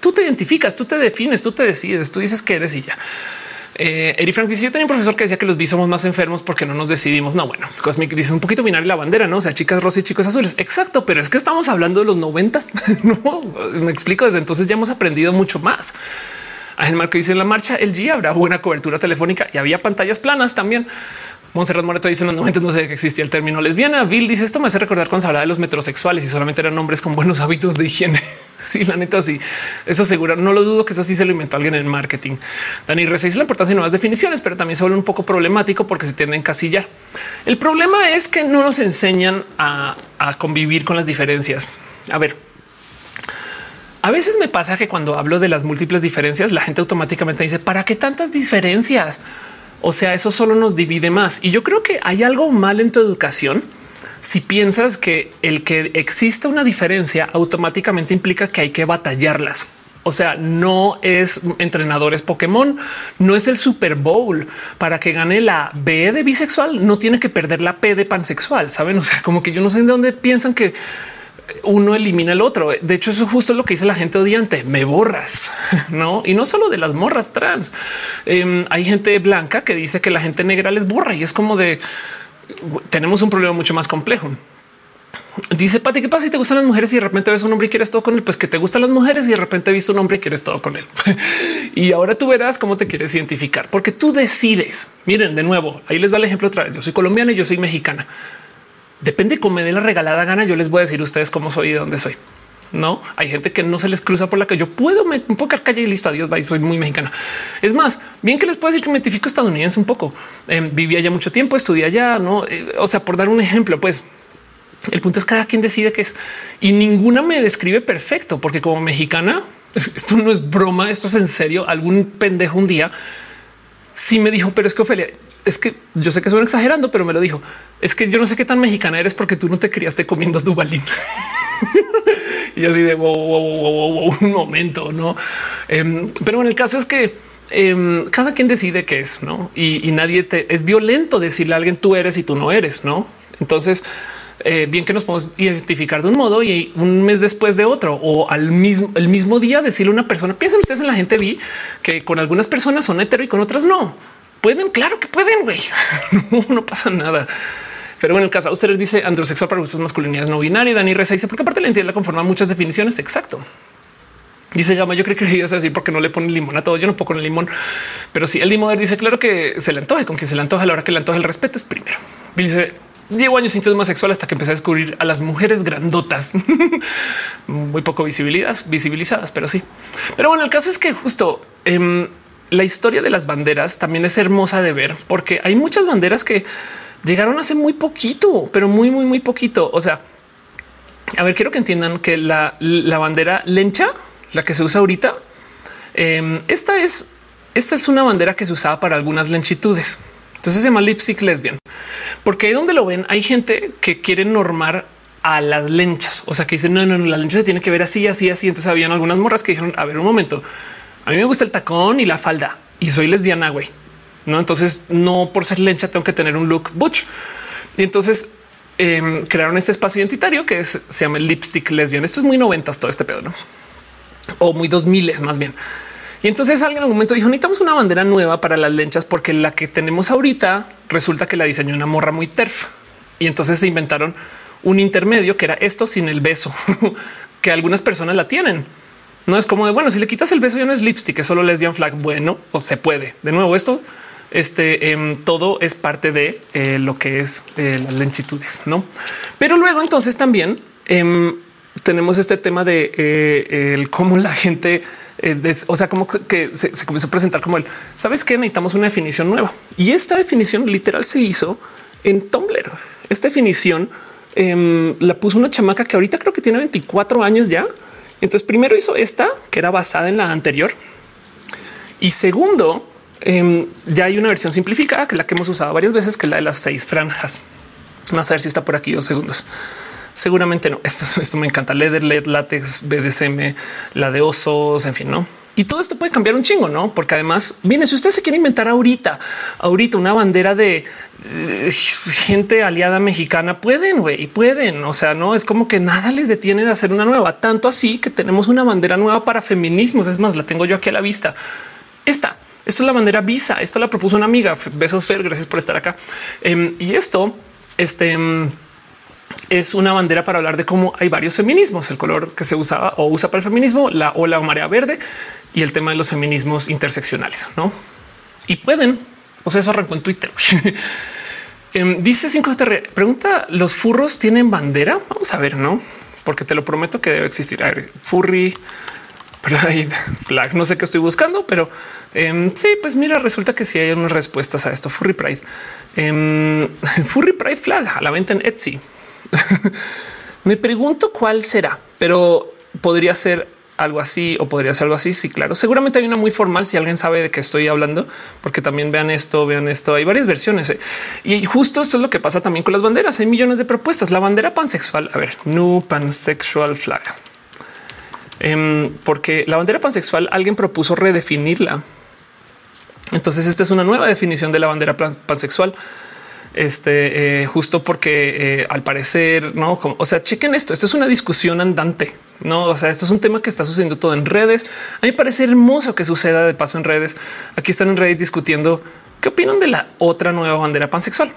Tú te identificas, tú te defines, tú te decides, tú dices que eres y ya. Eh, Eri Frank dice: Yo tenía un profesor que decía que los bis somos más enfermos porque no nos decidimos. No, bueno, Cosmic dice un poquito binario la bandera, no? O sea, chicas rosas y chicos azules. Exacto, pero es que estamos hablando de los noventas. no me explico. Desde entonces ya hemos aprendido mucho más. A Marco dice en la marcha el G habrá buena cobertura telefónica y había pantallas planas también. Monserrat Moreto dice en los 90 no sé que existía el término lesbiana. Bill dice esto me hace recordar cuando se hablaba de los metrosexuales y solamente eran hombres con buenos hábitos de higiene. sí, la neta, sí. Eso seguro. No lo dudo que eso sí se lo inventó alguien en marketing. Dani dice la importancia de nuevas definiciones, pero también se vuelve un poco problemático porque se tiende a encasillar. El problema es que no nos enseñan a, a convivir con las diferencias. A ver, a veces me pasa que cuando hablo de las múltiples diferencias, la gente automáticamente dice, ¿para qué tantas diferencias? O sea, eso solo nos divide más. Y yo creo que hay algo mal en tu educación si piensas que el que exista una diferencia automáticamente implica que hay que batallarlas. O sea, no es entrenadores Pokémon, no es el Super Bowl para que gane la B de bisexual. No tiene que perder la P de pansexual. Saben? O sea, como que yo no sé de dónde piensan que uno elimina el otro. De hecho, eso es justo lo que dice la gente odiante. Me borras, no? Y no solo de las morras trans. Em, hay gente blanca que dice que la gente negra les borra y es como de tenemos un problema mucho más complejo. Dice Pati, ¿qué pasa si te gustan las mujeres y de repente ves un hombre y quieres todo con él? Pues que te gustan las mujeres y de repente he visto un hombre y quieres todo con él. y ahora tú verás cómo te quieres identificar, porque tú decides. Miren, de nuevo, ahí les va el ejemplo otra vez. Yo soy colombiana y yo soy mexicana. Depende cómo me dé la regalada gana. Yo les voy a decir a ustedes cómo soy y de dónde soy. No hay gente que no se les cruza por la que yo puedo me un calle y listo. Adiós. Bye. Soy muy mexicana. Es más, bien que les puedo decir que me identifico estadounidense un poco. Eh, viví allá mucho tiempo, estudié allá. No, eh, o sea, por dar un ejemplo, pues el punto es cada quien decide qué es y ninguna me describe perfecto, porque como mexicana, esto no es broma, esto es en serio. Algún pendejo un día sí me dijo, pero es que Ofelia, es que yo sé que suena exagerando, pero me lo dijo. Es que yo no sé qué tan mexicana eres porque tú no te criaste comiendo Dubalín. y así de un momento, no? Em, pero en el caso es que em, cada quien decide qué es, no? Y, nadie te es violento decirle a alguien tú eres y tú no eres, no? Entonces, eh, bien que nos podemos identificar de un modo y un mes después de otro o al mismo el mismo día decirle a una persona. Piensen ustedes en la gente vi que con algunas personas son hetero y con otras no pueden. Claro que pueden. Güey, no, pasa nada. Pero bueno, el caso ustedes dice androsexual para gustos masculinidades no binaria. Dani Reza dice porque aparte la entidad la conforma muchas definiciones. Exacto. Dice Gama, yo creo que es así porque no le pone limón a todo. Yo no pongo el limón, pero sí el limón dice claro que se le antoje con que se le antoja a la hora que le antoja el respeto es primero. Dice Llevo años sintiendo más sexual hasta que empecé a descubrir a las mujeres grandotas, muy poco visibilidades, visibilizadas, pero sí. Pero bueno, el caso es que justo em, la historia de las banderas también es hermosa de ver porque hay muchas banderas que llegaron hace muy poquito, pero muy, muy, muy poquito. O sea, a ver, quiero que entiendan que la, bandera lencha, la que se usa ahorita, em, esta es esta es una bandera que se usaba para algunas lenchitudes. Entonces se llama lipstick lesbian, porque ahí donde lo ven hay gente que quiere normar a las lenchas. O sea, que dicen no, no, no, la lencha se tiene que ver así, así, así. Entonces habían algunas morras que dijeron, a ver un momento, a mí me gusta el tacón y la falda y soy lesbiana, güey. No, entonces no por ser lencha tengo que tener un look butch. Y entonces em, crearon este espacio identitario que se llama el lipstick lesbian. Esto es muy noventas todo este pedo, ¿no? O muy dos miles más bien. Y entonces alguien en algún momento dijo necesitamos una bandera nueva para las lenchas porque la que tenemos ahorita resulta que la diseñó una morra muy terf. Y entonces se inventaron un intermedio que era esto sin el beso, que algunas personas la tienen. No es como de bueno, si le quitas el beso ya no es lipstick, es solo lesbian flag. Bueno, o se puede. De nuevo, esto este em, todo es parte de eh, lo que es eh, las lenchitudes, no? Pero luego entonces también em, tenemos este tema de eh, el cómo la gente eh, o sea, como que se, comenzó a presentar como el sabes que necesitamos una definición nueva y esta definición literal se hizo en Tumblr. Esta definición em, la puso una chamaca que ahorita creo que tiene 24 años ya. Entonces, primero hizo esta que era basada en la anterior y segundo, em, ya hay una versión simplificada que es la que hemos usado varias veces, que es la de las seis franjas. Vamos a ver si está por aquí dos segundos. Seguramente no. Esto, esto me encanta. Leather, LED, látex, BDSM, la de osos, en fin, no? Y todo esto puede cambiar un chingo, no? Porque además, viene, si usted se quiere inventar ahorita, ahorita una bandera de eh, gente aliada mexicana, pueden, güey, pueden. O sea, no es como que nada les detiene de hacer una nueva, tanto así que tenemos una bandera nueva para feminismos. Es más, la tengo yo aquí a la vista. Esta, esto es la bandera Visa. Esto la propuso una amiga. Besos, Fer. Gracias por estar acá. Em, y esto, este em, es una bandera para hablar de cómo hay varios feminismos, el color que se usaba o usa para el feminismo, la ola o marea verde y el tema de los feminismos interseccionales, ¿no? Y pueden, o sea, eso arrancó en Twitter. Em, dice 5 pregunta, ¿los furros tienen bandera? Vamos a ver, ¿no? Porque te lo prometo que debe existir. A furry, Pride flag. No sé qué estoy buscando, pero em, sí, pues mira, resulta que sí hay unas respuestas a esto. Furry Pride, em, Furry Pride flag a la venta en Etsy. Me pregunto cuál será, pero podría ser algo así o podría ser algo así. Sí, claro. Seguramente hay una muy formal si alguien sabe de qué estoy hablando, porque también vean esto, vean esto. Hay varias versiones ¿eh? y justo esto es lo que pasa también con las banderas. Hay millones de propuestas. La bandera pansexual. A ver, no pansexual flag. Em, porque la bandera pansexual alguien propuso redefinirla. Entonces, esta es una nueva definición de la bandera pansexual este eh, justo porque eh, al parecer no, como, o sea, chequen esto. Esto es una discusión andante, no? O sea, esto es un tema que está sucediendo todo en redes. A mí me parece hermoso que suceda de paso en redes. Aquí están en Reddit discutiendo qué opinan de la otra nueva bandera pansexual,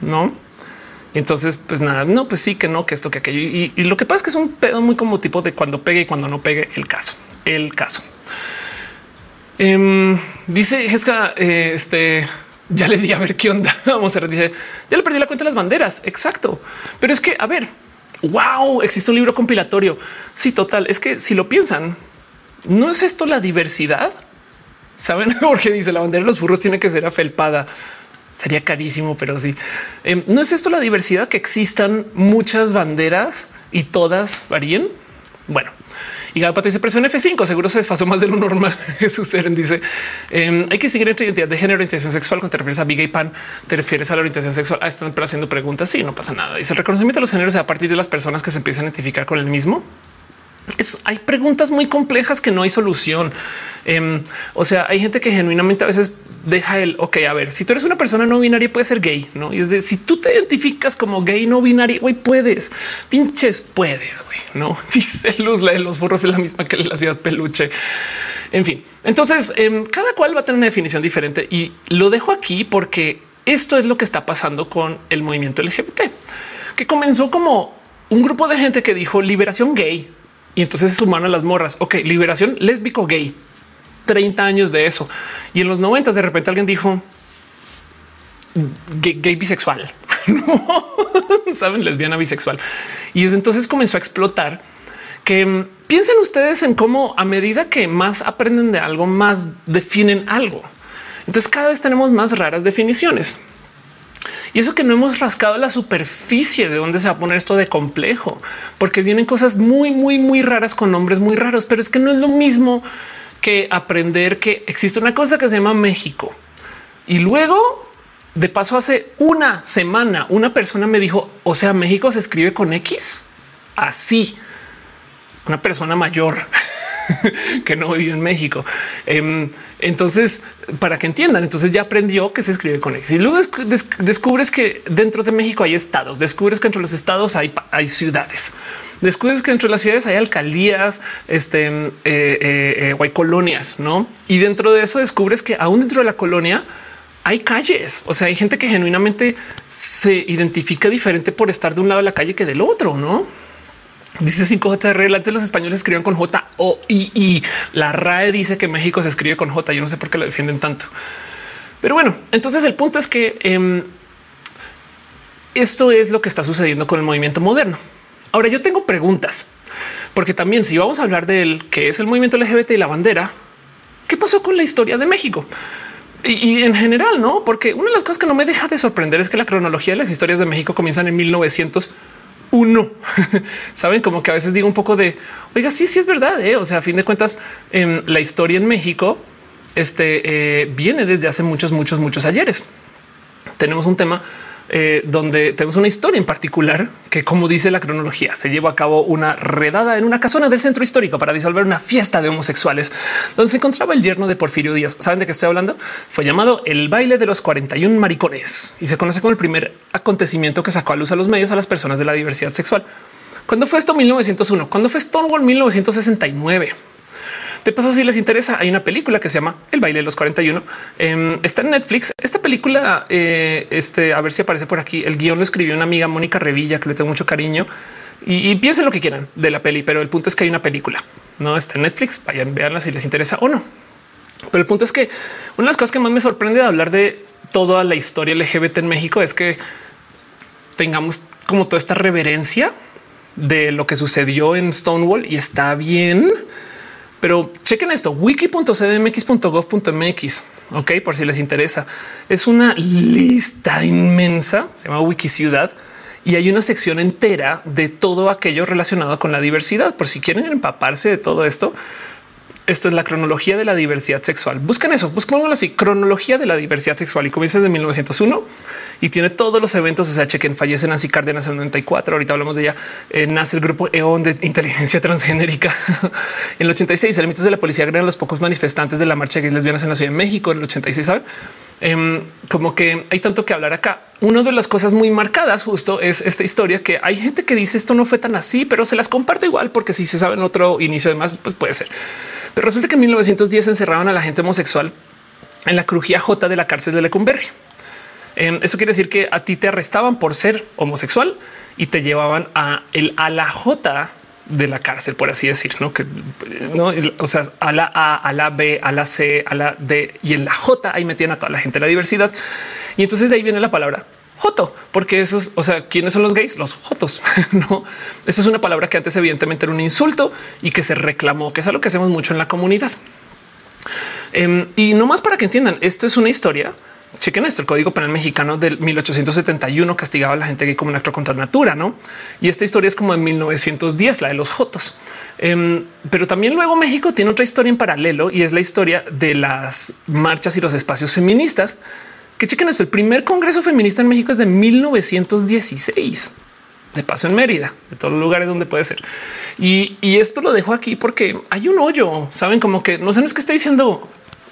no? entonces, pues nada, no, pues sí que no, que esto, que aquello. Y, lo que pasa es que es un pedo muy como tipo de cuando pegue y cuando no pegue el caso, el caso. Em, dice Jessica, eh, este ya le di a ver qué onda. Vamos a ver, dice ya le perdí la cuenta de las banderas. Exacto. Pero es que, a ver, wow, existe un libro compilatorio. Sí, total. Es que si lo piensan, no es esto la diversidad. Saben, porque dice la bandera de los burros tiene que ser afelpada. Sería carísimo, pero sí. Em, no es esto la diversidad que existan muchas banderas y todas varíen. Bueno, y Gapa dice presión F5, seguro se desfasó más de lo normal. Jesús Eren dice em, hay que seguir entre identidad de género, orientación sexual. Cuando te refieres a Big y Pan, te refieres a la orientación sexual. Ah, están haciendo preguntas. Sí, no pasa nada. Dice el reconocimiento de los géneros a partir de las personas que se empiezan a identificar con el mismo. Hay preguntas muy complejas que no hay solución. Em, o sea, hay gente que genuinamente a veces deja el ok. A ver, si tú eres una persona no binaria, puede ser gay, no? Y es de si tú te identificas como gay no binario, güey, puedes pinches, puedes, güey, no dice Luz. La de los burros es la misma que la ciudad peluche. En fin, entonces em, cada cual va a tener una definición diferente y lo dejo aquí porque esto es lo que está pasando con el movimiento LGBT, que comenzó como un grupo de gente que dijo liberación gay y entonces sumaron a las morras. Ok, liberación lésbico gay 30 años de eso. Y en los 90 de repente alguien dijo gay, bisexual, saben, lesbiana bisexual. Y desde entonces comenzó a explotar que mm, piensen ustedes en cómo a medida que más aprenden de algo, más definen algo. Entonces cada vez tenemos más raras definiciones. Y eso que no hemos rascado la superficie de dónde se va a poner esto de complejo, porque vienen cosas muy, muy, muy raras con nombres muy raros, pero es que no es lo mismo que aprender que existe una cosa que se llama México. Y luego, de paso, hace una semana, una persona me dijo, o sea, México se escribe con X. Así, una persona mayor que no vive en México. Em, entonces, para que entiendan, entonces ya aprendió que se escribe con X. Y luego descubres que dentro de México hay estados, descubres que entre los estados hay, hay ciudades descubres que dentro de las ciudades hay alcaldías, este, eh, eh, eh, o hay colonias, no? Y dentro de eso descubres que aún dentro de la colonia hay calles. O sea, hay gente que genuinamente se identifica diferente por estar de un lado de la calle que del otro, no? Dice 5JR. Antes los españoles escriben con J o I y la RAE dice que México se escribe con J. Yo no sé por qué lo defienden tanto. Pero bueno, entonces el punto es que em, esto es lo que está sucediendo con el movimiento moderno. Ahora yo tengo preguntas, porque también si vamos a hablar del que es el movimiento LGBT y la bandera, ¿qué pasó con la historia de México? Y, en general, no, porque una de las cosas que no me deja de sorprender es que la cronología de las historias de México comienzan en 1901. Saben como que a veces digo un poco de oiga, sí, sí es verdad. ¿eh? O sea, a fin de cuentas, en la historia en México este, eh, viene desde hace muchos, muchos, muchos ayeres. Tenemos un tema eh, donde tenemos una historia en particular que, como dice la cronología, se llevó a cabo una redada en una casona del centro histórico para disolver una fiesta de homosexuales donde se encontraba el yerno de Porfirio Díaz. ¿Saben de qué estoy hablando? Fue llamado el baile de los 41 maricones y se conoce como el primer acontecimiento que sacó a luz a los medios a las personas de la diversidad sexual. ¿Cuándo fue esto? 1901. ¿Cuándo fue Stonewall? 1969. De paso, si les interesa, hay una película que se llama El baile de los 41. Em, está en Netflix. Esta película, eh, este, a ver si aparece por aquí. El guion lo escribió una amiga Mónica Revilla, que le tengo mucho cariño. Y, piensen lo que quieran de la peli, pero el punto es que hay una película. No está en Netflix. Vayan, veanla si les interesa o no. Pero el punto es que una de las cosas que más me sorprende de hablar de toda la historia LGBT en México es que tengamos como toda esta reverencia de lo que sucedió en Stonewall y está bien pero chequen esto, wiki.cdmx.gov.mx. Ok, por si les interesa. Es una lista inmensa, se llama Wiki Ciudad y hay una sección entera de todo aquello relacionado con la diversidad. Por si quieren empaparse de todo esto, esto es la cronología de la diversidad sexual. Buscan eso, buscan así, cronología de la diversidad sexual y comienza desde 1901 y tiene todos los eventos. O sea, chequen, fallece Nancy Cárdenas en el 94. Ahorita hablamos de ella. Eh, nace el grupo EON de inteligencia transgénerica. en el 86, elementos de la policía agregan los pocos manifestantes de la marcha gays lesbianas en la Ciudad de México. En el 86, saben em, como que hay tanto que hablar acá. Una de las cosas muy marcadas justo es esta historia que hay gente que dice esto no fue tan así, pero se las comparto igual porque si se sabe en otro inicio de más, pues puede ser. Pero resulta que en 1910 encerraban a la gente homosexual en la crujía J de la cárcel de Lecumberri. Em, eso quiere decir que a ti te arrestaban por ser homosexual y te llevaban a el a la J de la cárcel, por así decir, no que no, o sea, a la A, a la B, a la C, a la D y en la J ahí metían a toda la gente la diversidad. Y entonces de ahí viene la palabra Joto, porque esos, o sea, ¿quiénes son los gays? Los Jotos. no, esa es una palabra que antes evidentemente era un insulto y que se reclamó, que es algo que hacemos mucho en la comunidad. Em, y no más para que entiendan, esto es una historia Chequen esto, el Código Penal Mexicano del 1871 castigaba a la gente gay como un acto contra natura, ¿no? Y esta historia es como en 1910, la de los Jotos. Em, pero también luego México tiene otra historia en paralelo y es la historia de las marchas y los espacios feministas. Que chequen esto, el primer Congreso Feminista en México es de 1916 de paso en Mérida, de todos los lugares donde puede ser. Y, y, esto lo dejo aquí porque hay un hoyo, saben como que no sé, no es que esté diciendo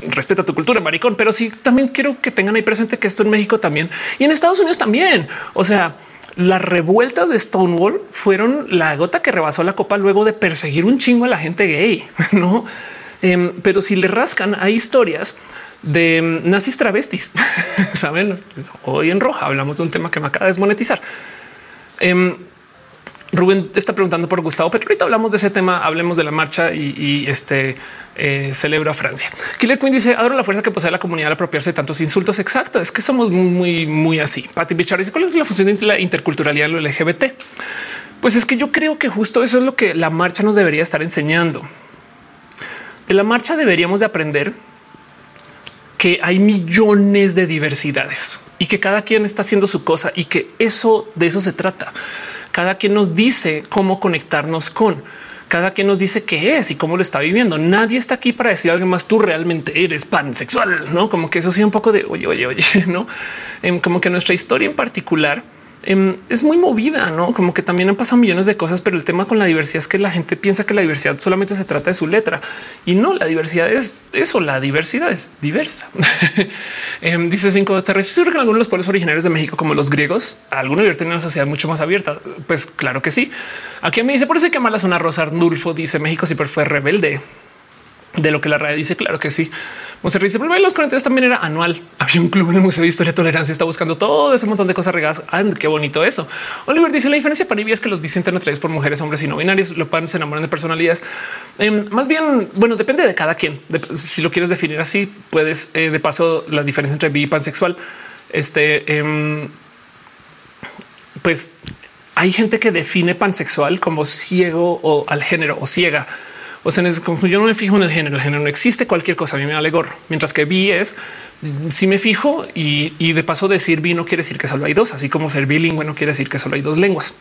respeta tu cultura, maricón, pero sí también quiero que tengan ahí presente que esto en México también y en Estados Unidos también. O sea, las revueltas de Stonewall fueron la gota que rebasó la copa luego de perseguir un chingo a la gente gay, no? Em, pero si le rascan, hay historias de em, nazis travestis. Saben, hoy en roja hablamos de un tema que me acaba de desmonetizar. Em, Rubén está preguntando por Gustavo, pero ahorita hablamos de ese tema, hablemos de la marcha y, este eh, celebro a Francia. Killer Queen dice adoro la fuerza que posee la comunidad al apropiarse de tantos insultos. Exacto. Es que somos muy, muy, así. Patti Bichar dice cuál es la función de la interculturalidad en lo LGBT. Pues es que yo creo que justo eso es lo que la marcha nos debería estar enseñando. De la marcha deberíamos de aprender que hay millones de diversidades y que cada quien está haciendo su cosa y que eso de eso se trata cada quien nos dice cómo conectarnos con cada quien nos dice qué es y cómo lo está viviendo. Nadie está aquí para decir algo más. Tú realmente eres pansexual, no como que eso sea un poco de oye, oye, oye, no em, como que nuestra historia en particular Em, es muy movida, no como que también han pasado millones de cosas, pero el tema con la diversidad es que la gente piensa que la diversidad solamente se trata de su letra y no la diversidad es eso. La diversidad es diversa. Em, dice cinco terrestres. Seguro que algunos de los pueblos originarios de México, como los griegos, algunos tienen una sociedad mucho más abierta. Pues claro que sí. Aquí me dice por eso hay que amar la zona rosa. Arnulfo dice México siempre fue rebelde de lo que la radio dice. Claro que sí. Monserrat dice, los 42 también era anual. Había un club en el Museo de Historia y Tolerancia. Está buscando todo ese montón de cosas regadas. Qué bonito eso. Oliver dice la diferencia para mí es que los bis traídos por mujeres, hombres y no binarios. Lo pan se enamoran de personalidades. Em, más bien, bueno, depende de cada quien. si lo quieres definir así, puedes eh, de paso la diferencia entre bi y pansexual. Este, em, pues hay gente que define pansexual como ciego o al género o ciega o sea, yo no me fijo en el género, el género no existe, cualquier cosa a mí me vale gorro. Mientras que vi es si me fijo y, de paso decir vi no quiere decir que solo hay dos, así como ser bilingüe no quiere decir que solo hay dos lenguas.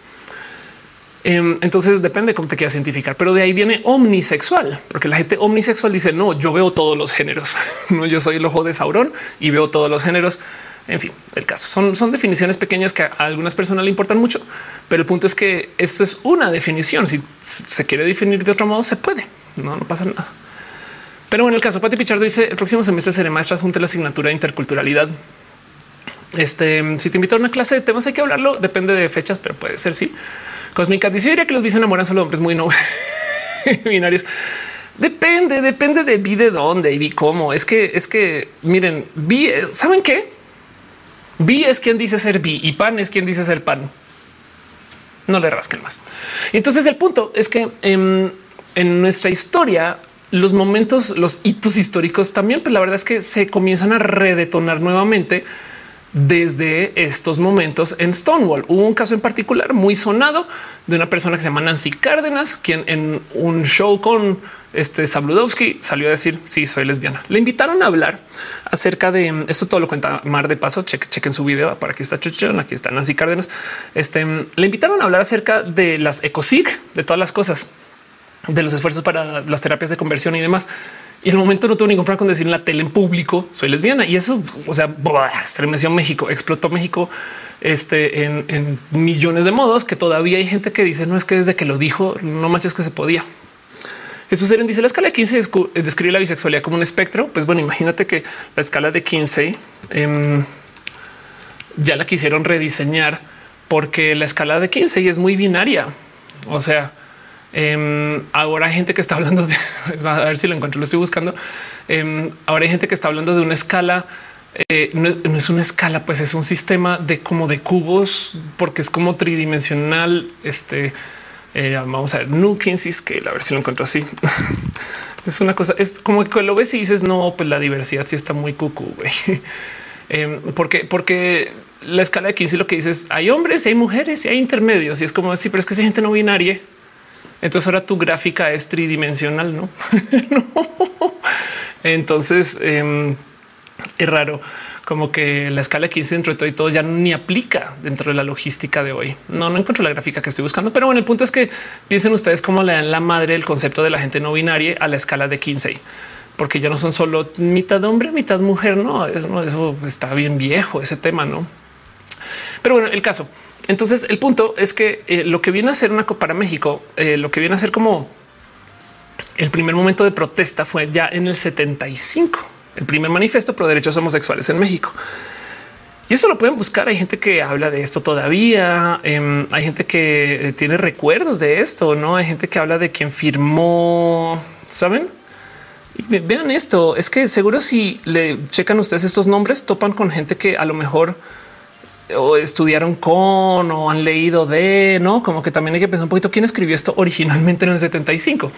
Em, entonces depende cómo te quieras identificar, pero de ahí viene omnisexual, porque la gente omnisexual dice no, yo veo todos los géneros. No, yo soy el ojo de Sauron y veo todos los géneros. En fin, el caso son, son definiciones pequeñas que a algunas personas le importan mucho, pero el punto es que esto es una definición. Si se quiere definir de otro modo, se puede. No, no pasa nada. Pero bueno, el caso Pati Pichardo dice el próximo semestre seré maestra junto a la asignatura de interculturalidad. Este, si te invito a una clase de temas, hay que hablarlo. Depende de fechas, pero puede ser. Sí. Cósmica dice diría que los bis enamoran solo hombres muy no binarios. Depende, depende de vi de dónde y vi cómo. Es que es que miren, vi, saben qué? Vi es quien dice ser vi y pan es quien dice ser pan. No le rasquen más. Entonces el punto es que em, en, nuestra historia los momentos, los hitos históricos también, pues la verdad es que se comienzan a redetonar nuevamente desde estos momentos en Stonewall. Hubo un caso en particular muy sonado de una persona que se llama Nancy Cárdenas, quien en un show con este Sabludowski salió a decir sí, soy lesbiana. Le invitaron a hablar acerca de esto. Todo lo cuenta Mar de Paso. chequen su video. Para aquí está Chuchón, aquí está Nancy Cárdenas. Este le invitaron a hablar acerca de las ecosig, de todas las cosas, de los esfuerzos para las terapias de conversión y demás. Y el momento no tuvo ningún problema con decir en la tele en público soy lesbiana y eso, o sea, estremeció México, explotó México este, en, millones de modos que todavía hay gente que dice no es que desde que lo dijo, no manches que se podía. Jesús Eren dice la escala de 15 describe la bisexualidad como un espectro. Pues bueno, imagínate que la escala de 15 em, ya la quisieron rediseñar porque la escala de 15 es muy binaria. O sea, em, ahora hay gente que está hablando de a ver si lo encuentro, lo estoy buscando. Em, ahora hay gente que está hablando de una escala. Eh, no, es una escala, pues es un sistema de como de cubos, porque es como tridimensional. Este eh, vamos a ver Nukin Scale, a ver si lo encuentro así. es una cosa, es como que lo ves y dices, no, pues la diversidad sí está muy güey. Em, porque, porque la escala de 15 lo que dices, hay hombres y hay mujeres y hay intermedios y es como así, pero es que esa gente no binaria. Entonces ahora tu gráfica es tridimensional, no? Entonces em, es raro como que la escala 15 dentro de todo y todo ya ni aplica dentro de la logística de hoy. No, no encuentro la gráfica que estoy buscando, pero bueno, el punto es que piensen ustedes cómo le dan la madre el concepto de la gente no binaria a la escala de 15, porque ya no son solo mitad hombre, mitad mujer. No, eso está bien viejo ese tema, no? Pero bueno, el caso. Entonces, el punto es que eh, lo que viene a ser una para México, eh, lo que viene a ser como el primer momento de protesta fue ya en el 75 el primer manifiesto pro derechos homosexuales en México. Y eso lo pueden buscar. Hay gente que habla de esto todavía. Em, hay gente que eh, tiene recuerdos de esto. No hay gente que habla de quien firmó, saben? Y vean esto. Es que seguro si le checan ustedes estos nombres, topan con gente que a lo mejor o estudiaron con o han leído de no, como que también hay que pensar un poquito quién escribió esto originalmente en el 75.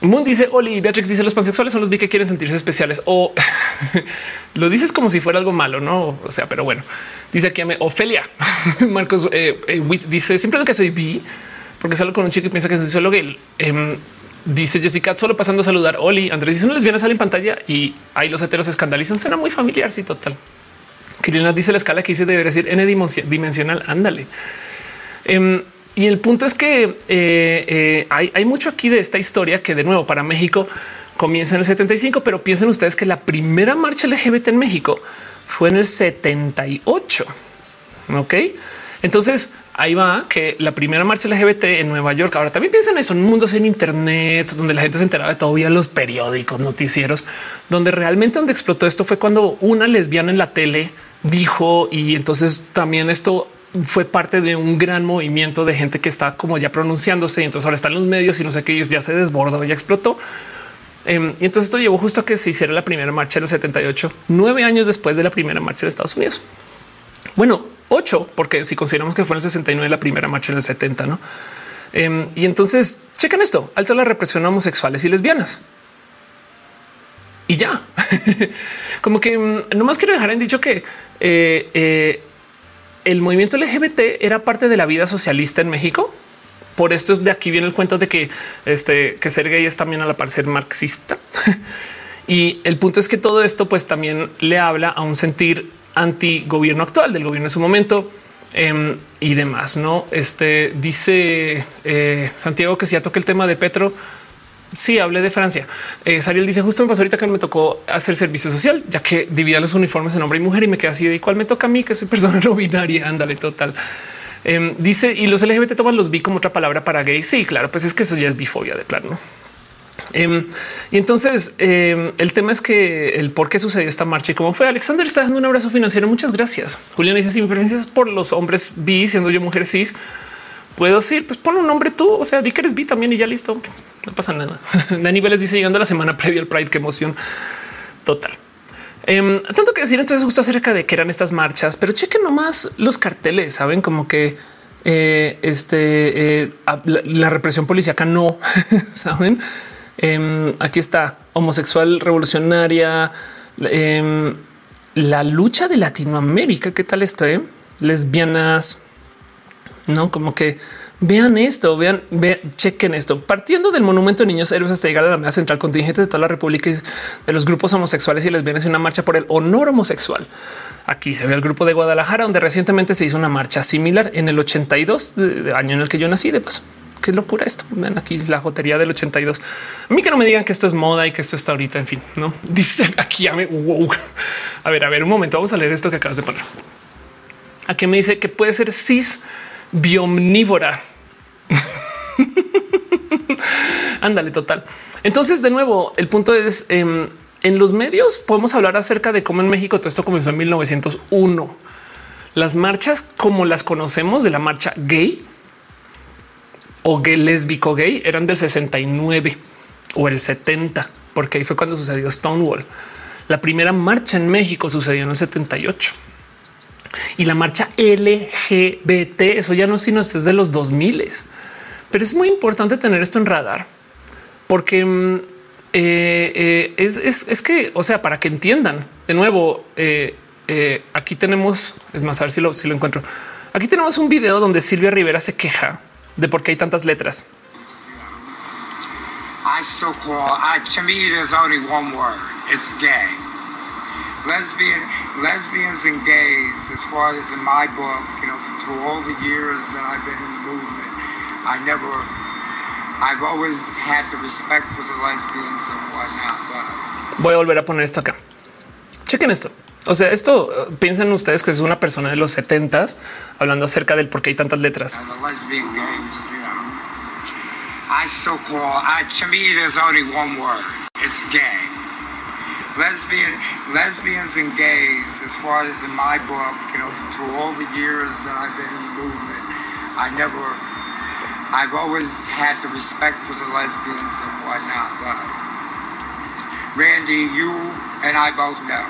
Moon dice Oli Beatrix dice los pansexuales son los vi que quieren sentirse especiales o lo dices como si fuera algo malo, no? O sea, pero bueno, dice aquí a Ofelia Marcos eh, eh, dice siempre que soy bi porque salgo con un chico y piensa que soy solo gay. Em, dice Jessica solo pasando a saludar. Oli Andrés dice no lesbiana sale en pantalla y ahí los heteros escandalizan. Suena muy familiar. Sí, total. Kirina dice la escala que dice debería decir n dimensional. Ándale. Em, y el punto es que eh, eh, hay, mucho aquí de esta historia que de nuevo para México comienza en el 75, pero piensen ustedes que la primera marcha LGBT en México fue en el 78. Ok, entonces ahí va que la primera marcha LGBT en Nueva York. Ahora también piensan eso en mundos en Internet, donde la gente se enteraba de todavía los periódicos, noticieros, donde realmente donde explotó esto fue cuando una lesbiana en la tele dijo y entonces también esto fue parte de un gran movimiento de gente que está como ya pronunciándose y entonces ahora están los medios y no sé qué, ya se desbordó, ya explotó. Em, y entonces esto llevó justo a que se hiciera la primera marcha en el 78, nueve años después de la primera marcha de Estados Unidos. Bueno, ocho, porque si consideramos que fue en el 69 la primera marcha en el 70, no? Em, y entonces chequen esto: alto la represión a homosexuales y lesbianas. Y ya, como que mm, no más quiero dejar en dicho que eh, eh, el movimiento LGBT era parte de la vida socialista en México. Por esto es de aquí viene el cuento de que este que ser gay es también a la par ser marxista. y el punto es que todo esto pues también le habla a un sentir anti gobierno actual del gobierno en su momento em, y demás. No este dice eh, Santiago que si ya toca el tema de Petro, Sí, hablé de Francia. Eh, Sariel dice justo me pasó ahorita que me tocó hacer servicio social, ya que dividía los uniformes en hombre y mujer y me quedé así de cuál me toca a mí, que soy persona no binaria. Ándale, total. Em, dice y los LGBT toman los vi como otra palabra para gay. Sí, claro, pues es que eso ya es bifobia de plano. Em, y entonces em, el tema es que el por qué sucedió esta marcha y cómo fue. Alexander está dando un abrazo financiero. Muchas gracias. Julián dice si mi preferencia por los hombres bi, siendo yo mujer cis puedo decir, pues pon un nombre tú, o sea, di que eres vi también y ya listo, no pasa nada. De niveles dice llegando a la semana previa al Pride, qué emoción total. Em, tanto que decir entonces justo acerca de que eran estas marchas, pero chequen nomás los carteles, saben como que eh, este eh, la, represión policíaca no saben. Em, aquí está homosexual revolucionaria, em, la lucha de Latinoamérica. ¿Qué tal esto? Eh? Lesbianas, no como que Vean esto, vean, vean, chequen esto. Partiendo del monumento de niños héroes hasta llegar a la mesa central, contingentes de toda la República y de los grupos homosexuales y lesbianas en una marcha por el honor homosexual. Aquí se ve el grupo de Guadalajara, donde recientemente se hizo una marcha similar en el 82, año en el que yo nací. De paso, qué locura esto. Vean aquí la jotería del 82. A mí que no me digan que esto es moda y que esto está ahorita. En fin, no dice aquí. A, mí, wow. a ver, a ver, un momento. Vamos a leer esto que acabas de poner. Aquí me dice que puede ser cis biomnívora. Ándale, total. Entonces, de nuevo, el punto es eh, en los medios podemos hablar acerca de cómo en México todo esto comenzó en 1901. Las marchas como las conocemos de la marcha gay o gay lésbico gay eran del 69 o el 70, porque ahí fue cuando sucedió Stonewall. La primera marcha en México sucedió en el 78 y la marcha LGBT. Eso ya no sino es de los 2000, pero es muy importante tener esto en radar porque mm, eh, eh, es, que, o sea, para que entiendan de nuevo, eh, aquí tenemos, es más, a ver si lo, si lo encuentro. Aquí tenemos un video donde Silvia Rivera se queja de por qué hay tantas letras. I still call, to me, there's only one word. It's gay. Lesbian, lesbians and gays, as far as in my book, you know, through all the years that I've been in the movement, I never, I've always had the respect for the lesbians and whatnot. But Voy a volver a poner esto acá. Chequen esto. O sea, esto eh, piensen ustedes que es una persona de los 70s hablando acerca del por qué hay tantas letras. I still call, I, to me, there's only one word. It's gay. Lesbian, lesbians and gays, as far as in my book, you know, through all the years that I've been in the movement, I never, I've always had the respect for the lesbians and whatnot. But Randy, you and I both know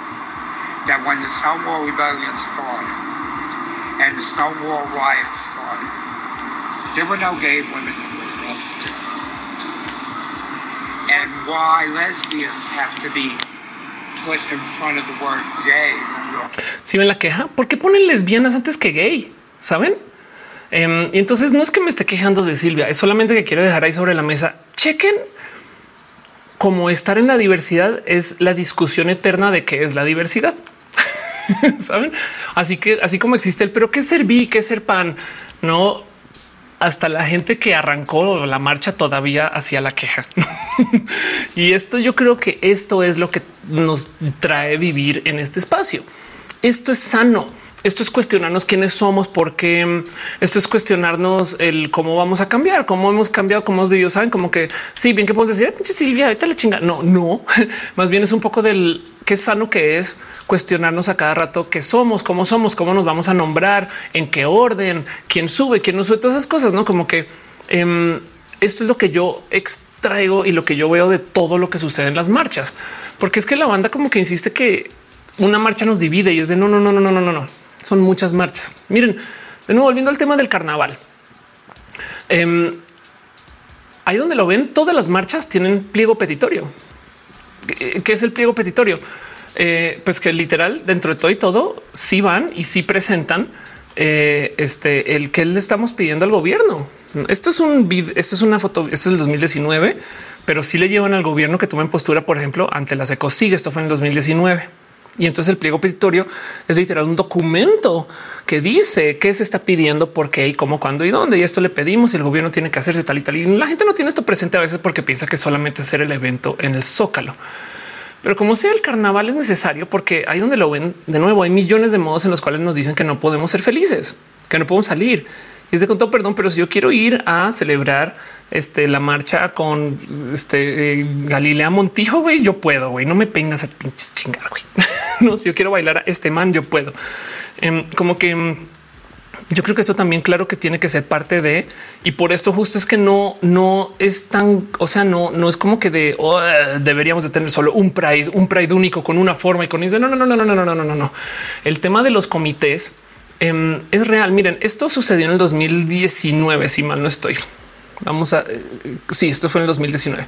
that when the Stonewall Rebellion started and the Stonewall riots started, there were no gay women that were arrested. And why lesbians have to be Si ven la queja, ¿por qué ponen lesbianas antes que gay? Saben? Em, y entonces no es que me esté quejando de Silvia, es solamente que quiero dejar ahí sobre la mesa. Chequen cómo estar en la diversidad es la discusión eterna de qué es la diversidad. Saben? Así que así como existe el pero qué ser bi, qué ser pan, no hasta la gente que arrancó la marcha todavía hacía la queja. y esto yo creo que esto es lo que nos trae vivir en este espacio. Esto es sano. Esto es cuestionarnos quiénes somos, porque esto es cuestionarnos el cómo vamos a cambiar, cómo hemos cambiado, cómo hemos vivido. Saben como que sí, bien que podemos decir "Pinche Silvia, ahorita la chinga. No, no, más bien es un poco del qué sano que es cuestionarnos a cada rato qué somos, cómo somos, cómo nos vamos a nombrar, en qué orden, quién sube, quién no sube, todas esas cosas, no como que em, esto es lo que yo extraigo y lo que yo veo de todo lo que sucede en las marchas, porque es que la banda como que insiste que una marcha nos divide y es de no, no, no, no, no, no, no. Son muchas marchas. Miren, de nuevo, volviendo al tema del carnaval. Em, ahí donde lo ven, todas las marchas tienen pliego petitorio. ¿Qué es el pliego petitorio? Eh, pues que literal dentro de todo y todo sí van y sí presentan eh, este el que le estamos pidiendo al gobierno. Esto es un esto es una foto, esto es el 2019, pero sí le llevan al gobierno que tomen postura, por ejemplo, ante la SECOSIG. Esto fue en el 2019. Y entonces el pliego petitorio es literal un documento que dice qué se está pidiendo, por qué y cómo, cuándo y dónde. Y esto le pedimos y el gobierno tiene que hacerse tal y tal. Y la gente no tiene esto presente a veces porque piensa que solamente hacer el evento en el zócalo. Pero como sea, el carnaval es necesario porque ahí donde lo ven de nuevo, hay millones de modos en los cuales nos dicen que no podemos ser felices, que no podemos salir. Y es de con todo perdón, pero si yo quiero ir a celebrar este, la marcha con este eh, Galilea Montijo, güey, yo puedo, güey, no me vengas a chingar, güey. No, si yo quiero bailar a este man, yo puedo. Em, como que em, yo creo que esto también, claro que tiene que ser parte de, y por esto justo es que no, no es tan, o sea, no, no es como que de oh, deberíamos de tener solo un Pride, un Pride único con una forma y con no, no, no, no, no, no, no, no, no, no. El tema de los comités em, es real. Miren, esto sucedió en el 2019, si mal no estoy. Vamos a, eh, sí, esto fue en el 2019.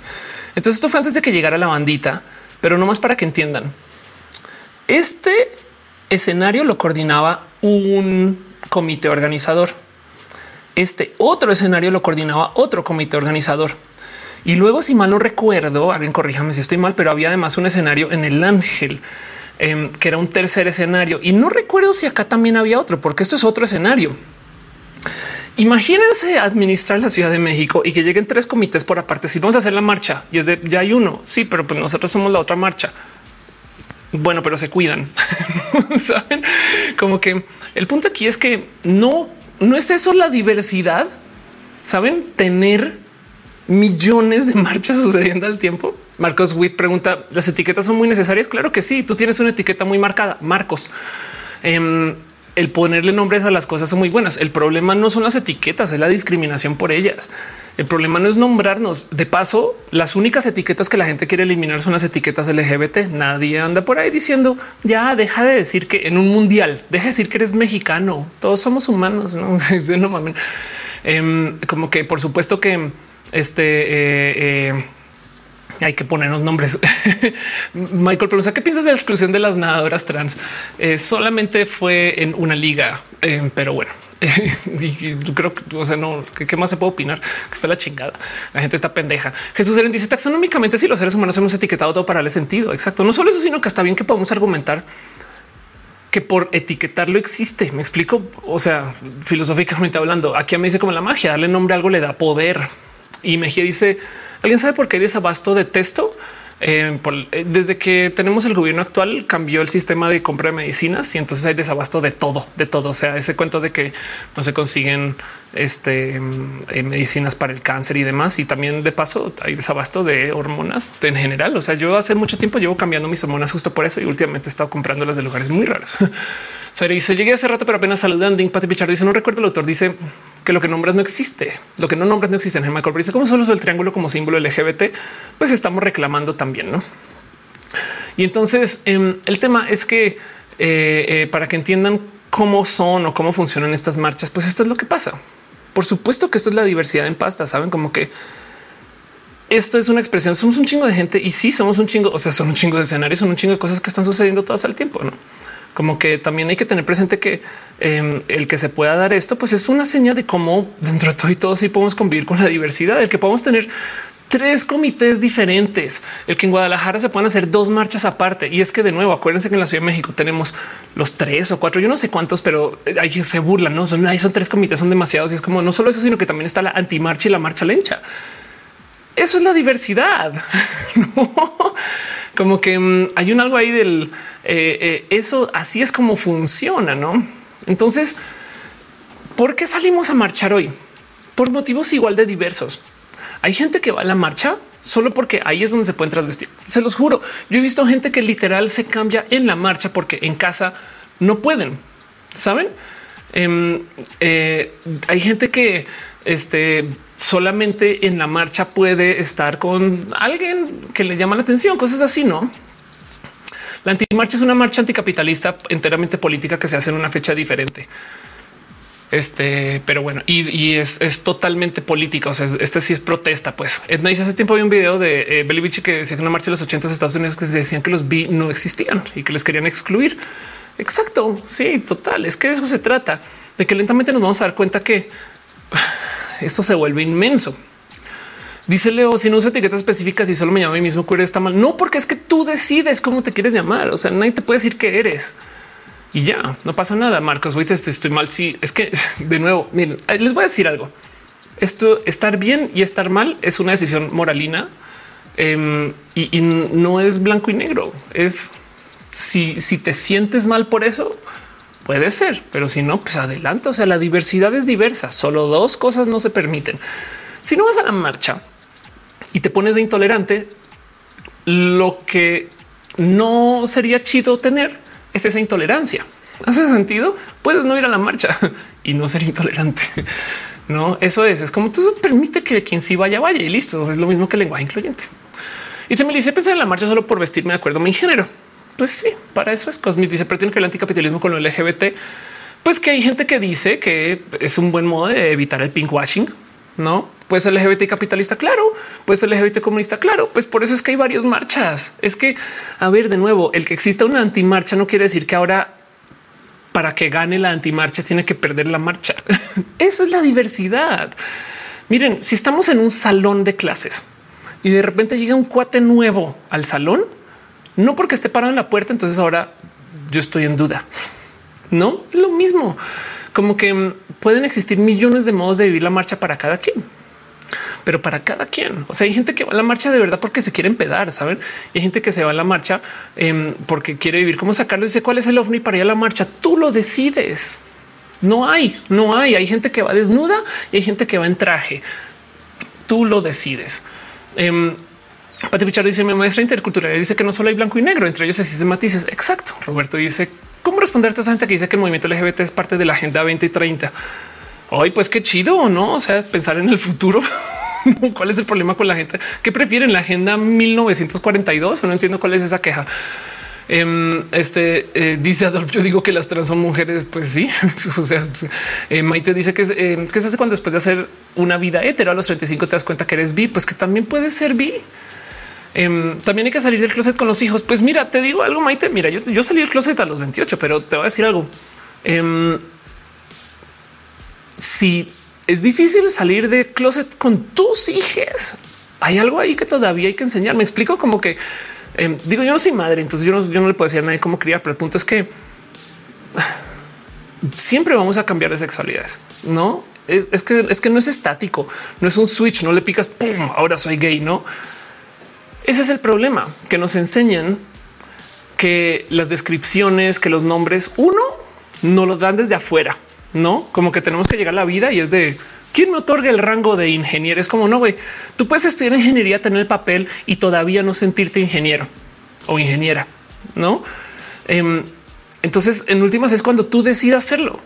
Entonces esto fue antes de que llegara la bandita, pero no más para que entiendan. Este escenario lo coordinaba un comité organizador. Este otro escenario lo coordinaba otro comité organizador. Y luego, si mal no recuerdo, alguien corríjame si estoy mal, pero había además un escenario en el Ángel, em, que era un tercer escenario. Y no recuerdo si acá también había otro, porque esto es otro escenario. Imagínense administrar la Ciudad de México y que lleguen tres comités por aparte. Si vamos a hacer la marcha y es de ya hay uno, sí, pero pues nosotros somos la otra marcha. Bueno, pero se cuidan. Saben como que el punto aquí es que no, no es eso la diversidad. Saben tener millones de marchas sucediendo al tiempo. Marcos Witt pregunta: ¿Las etiquetas son muy necesarias? Claro que sí. Tú tienes una etiqueta muy marcada. Marcos. Em, el ponerle nombres a las cosas son muy buenas. El problema no son las etiquetas, es la discriminación por ellas. El problema no es nombrarnos. De paso, las únicas etiquetas que la gente quiere eliminar son las etiquetas LGBT. Nadie anda por ahí diciendo ya deja de decir que en un mundial, deja de decir que eres mexicano. Todos somos humanos. No, no mames. Em, como que por supuesto que este eh, eh, hay que ponernos nombres. Michael pregunta qué piensas de la exclusión de las nadadoras trans. Eh, solamente fue en una liga, pero bueno, y creo que, o sea, no, ¿qué, más se puede opinar? Está la chingada. La gente está pendeja. Jesús Eren dice taxonómicamente si los seres humanos hemos etiquetado todo para darle sentido. Exacto. No solo eso, sino que está bien que podamos argumentar que por etiquetarlo existe. Me explico. O sea, filosóficamente hablando, aquí me dice como la magia, darle nombre a algo le da poder. Y Mejía dice, ¿alguien sabe por qué hay desabasto de texto? Eh, eh, desde que tenemos el gobierno actual cambió el sistema de compra de medicinas y entonces hay desabasto de todo, de todo. O sea, ese cuento de que no se consiguen este, mm, eh, medicinas para el cáncer y demás. Y también de paso hay desabasto de hormonas en general. O sea, yo hace mucho tiempo llevo cambiando mis hormonas justo por eso y últimamente he estado comprándolas de lugares muy raros. Se dice llegué hace rato, pero apenas saludando. Pati Pichardo dice no recuerdo. El autor dice que lo que nombras no existe. Lo que no nombras no existe. En Michael dice cómo solo el triángulo como símbolo LGBT, pues estamos reclamando también, no? Y entonces em, el tema es que eh, eh, para que entiendan cómo son o cómo funcionan estas marchas, pues esto es lo que pasa. Por supuesto que esto es la diversidad en pasta. Saben como que esto es una expresión. Somos un chingo de gente y sí somos un chingo. O sea, son un chingo de escenarios, son un chingo de cosas que están sucediendo todas al tiempo. No? Como que también hay que tener presente que em, el que se pueda dar esto, pues es una señal de cómo dentro de todo y todo sí podemos convivir con la diversidad, el que podemos tener tres comités diferentes, el que en Guadalajara se puedan hacer dos marchas aparte. Y es que de nuevo, acuérdense que en la Ciudad de México tenemos los tres o cuatro, yo no sé cuántos, pero ahí se burlan, no son, ahí son tres comités, son demasiados. Y es como no solo eso, sino que también está la antimarcha y la marcha lencha. Eso es la diversidad. Como que mm, hay un algo ahí del eh, eh, eso así es como funciona, ¿no? Entonces, ¿por qué salimos a marchar hoy? Por motivos igual de diversos. Hay gente que va a la marcha solo porque ahí es donde se pueden transvestir. Se los juro. Yo he visto gente que literal se cambia en la marcha porque en casa no pueden. Saben? Em, eh, hay gente que este, solamente en la marcha puede estar con alguien que le llama la atención, cosas así, no? La antimarcha es una marcha anticapitalista enteramente política que se hace en una fecha diferente. Este, pero bueno, y, es, totalmente política. O sea, este sí es protesta. Pues Edna dice hace tiempo había un video de eh, que decía que una marcha de los 80 de Estados Unidos que decían que los bi no existían y que les querían excluir. Exacto. Sí, total. Es que de eso se trata de que lentamente nos vamos a dar cuenta que esto se vuelve inmenso. Dice Leo, si no uso etiquetas específicas y solo me llamo a mí mismo, queer está mal. No, porque es que tú decides cómo te quieres llamar. O sea, nadie te puede decir que eres y ya no pasa nada. Marcos, estoy mal. Sí, es que de nuevo, miren, eh, les voy a decir algo. Esto estar bien y estar mal es una decisión moralina em, y, no es blanco y negro. Es si, si te sientes mal por eso, puede ser, pero si no, pues adelante. O sea, la diversidad es diversa. Solo dos cosas no se permiten. Si no vas a la marcha y te pones de intolerante, lo que no sería chido tener es esa intolerancia. ¿Hace sentido? Puedes no ir a la marcha y no ser intolerante. No, eso es, es como tú permite que quien sí vaya, vaya y listo. Es lo mismo que el lenguaje incluyente. Y se me dice pensar en la marcha solo por vestirme de acuerdo a mi género. Pues sí, para eso es Cosmit. Dice, pero tiene que el anticapitalismo con lo LGBT. Pues que hay gente que dice que es un buen modo de evitar el pinkwashing, no puede ser LGBT capitalista. Claro, puede ser LGBT comunista. Claro, pues por eso es que hay varias marchas. Es que, a ver, de nuevo, el que exista una antimarcha no quiere decir que ahora para que gane la antimarcha tiene que perder la marcha. Esa es la diversidad. Miren, si estamos en un salón de clases y de repente llega un cuate nuevo al salón, no porque esté parado en la puerta, entonces ahora yo estoy en duda. No es lo mismo, como que pueden existir millones de modos de vivir la marcha para cada quien pero para cada quien. O sea, hay gente que va a la marcha de verdad porque se quiere empedar, saben? Y hay gente que se va a la marcha em, porque quiere vivir. ¿Cómo sacarlo? Dice cuál es el ovni para ir a la marcha. Tú lo decides. No hay, no hay. Hay gente que va desnuda y hay gente que va en traje. Tú lo decides. Eh, Pati Pichardo dice mi maestra intercultural dice que no solo hay blanco y negro, entre ellos existen matices. Exacto. Roberto dice cómo responder a toda esa gente que dice que el movimiento LGBT es parte de la agenda 20 y 30. Hoy, pues qué chido, no? O sea, pensar en el futuro. ¿Cuál es el problema con la gente que prefieren la agenda 1942? No entiendo cuál es esa queja. Em, este eh, dice Adolf, yo digo que las trans son mujeres, pues sí. o sea, eh, Maite dice que, eh, que se hace cuando después de hacer una vida hetero a los 35 te das cuenta que eres bi, pues que también puedes ser bi. Em, también hay que salir del closet con los hijos. Pues mira, te digo algo, Maite. Mira, yo, yo salí del closet a los 28, pero te voy a decir algo. Em, si es difícil salir de closet con tus hijos. Hay algo ahí que todavía hay que enseñar. Me explico como que em, digo, yo no soy madre, entonces yo no, yo no le puedo decir a nadie cómo criar, pero el punto es que siempre vamos a cambiar de sexualidades, no? Es, que es que no es estático, no es un switch, no le picas, pum, ahora soy gay, no? Ese es el problema que nos enseñan que las descripciones, que los nombres, uno no los dan desde afuera no como que tenemos que llegar a la vida y es de quién me otorga el rango de ingeniero. Es como no, güey, tú puedes estudiar ingeniería, tener el papel y todavía no sentirte ingeniero o ingeniera, no? Em, entonces, en últimas es cuando tú decidas hacerlo.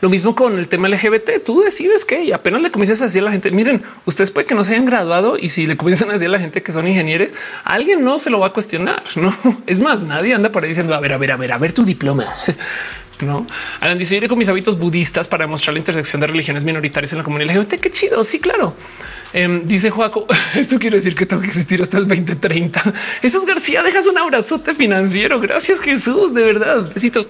Lo mismo con el tema LGBT. Tú decides que y apenas le comienzas a decir a la gente, miren, ustedes puede que no se hayan graduado y si le comienzan a decir a la gente que son ingenieros, alguien no se lo va a cuestionar. No es más, nadie anda por ahí diciendo a ver, a ver, a ver, a ver tu diploma. No, Alan dice con mis hábitos budistas para demostrar la intersección de religiones minoritarias en la comunidad LGBT. Qué chido. Sí, claro. Em, dice Joaco, esto quiere decir que tengo que existir hasta el 2030. Eso es García. Dejas un abrazote financiero. Gracias, Jesús. De verdad. Besitos,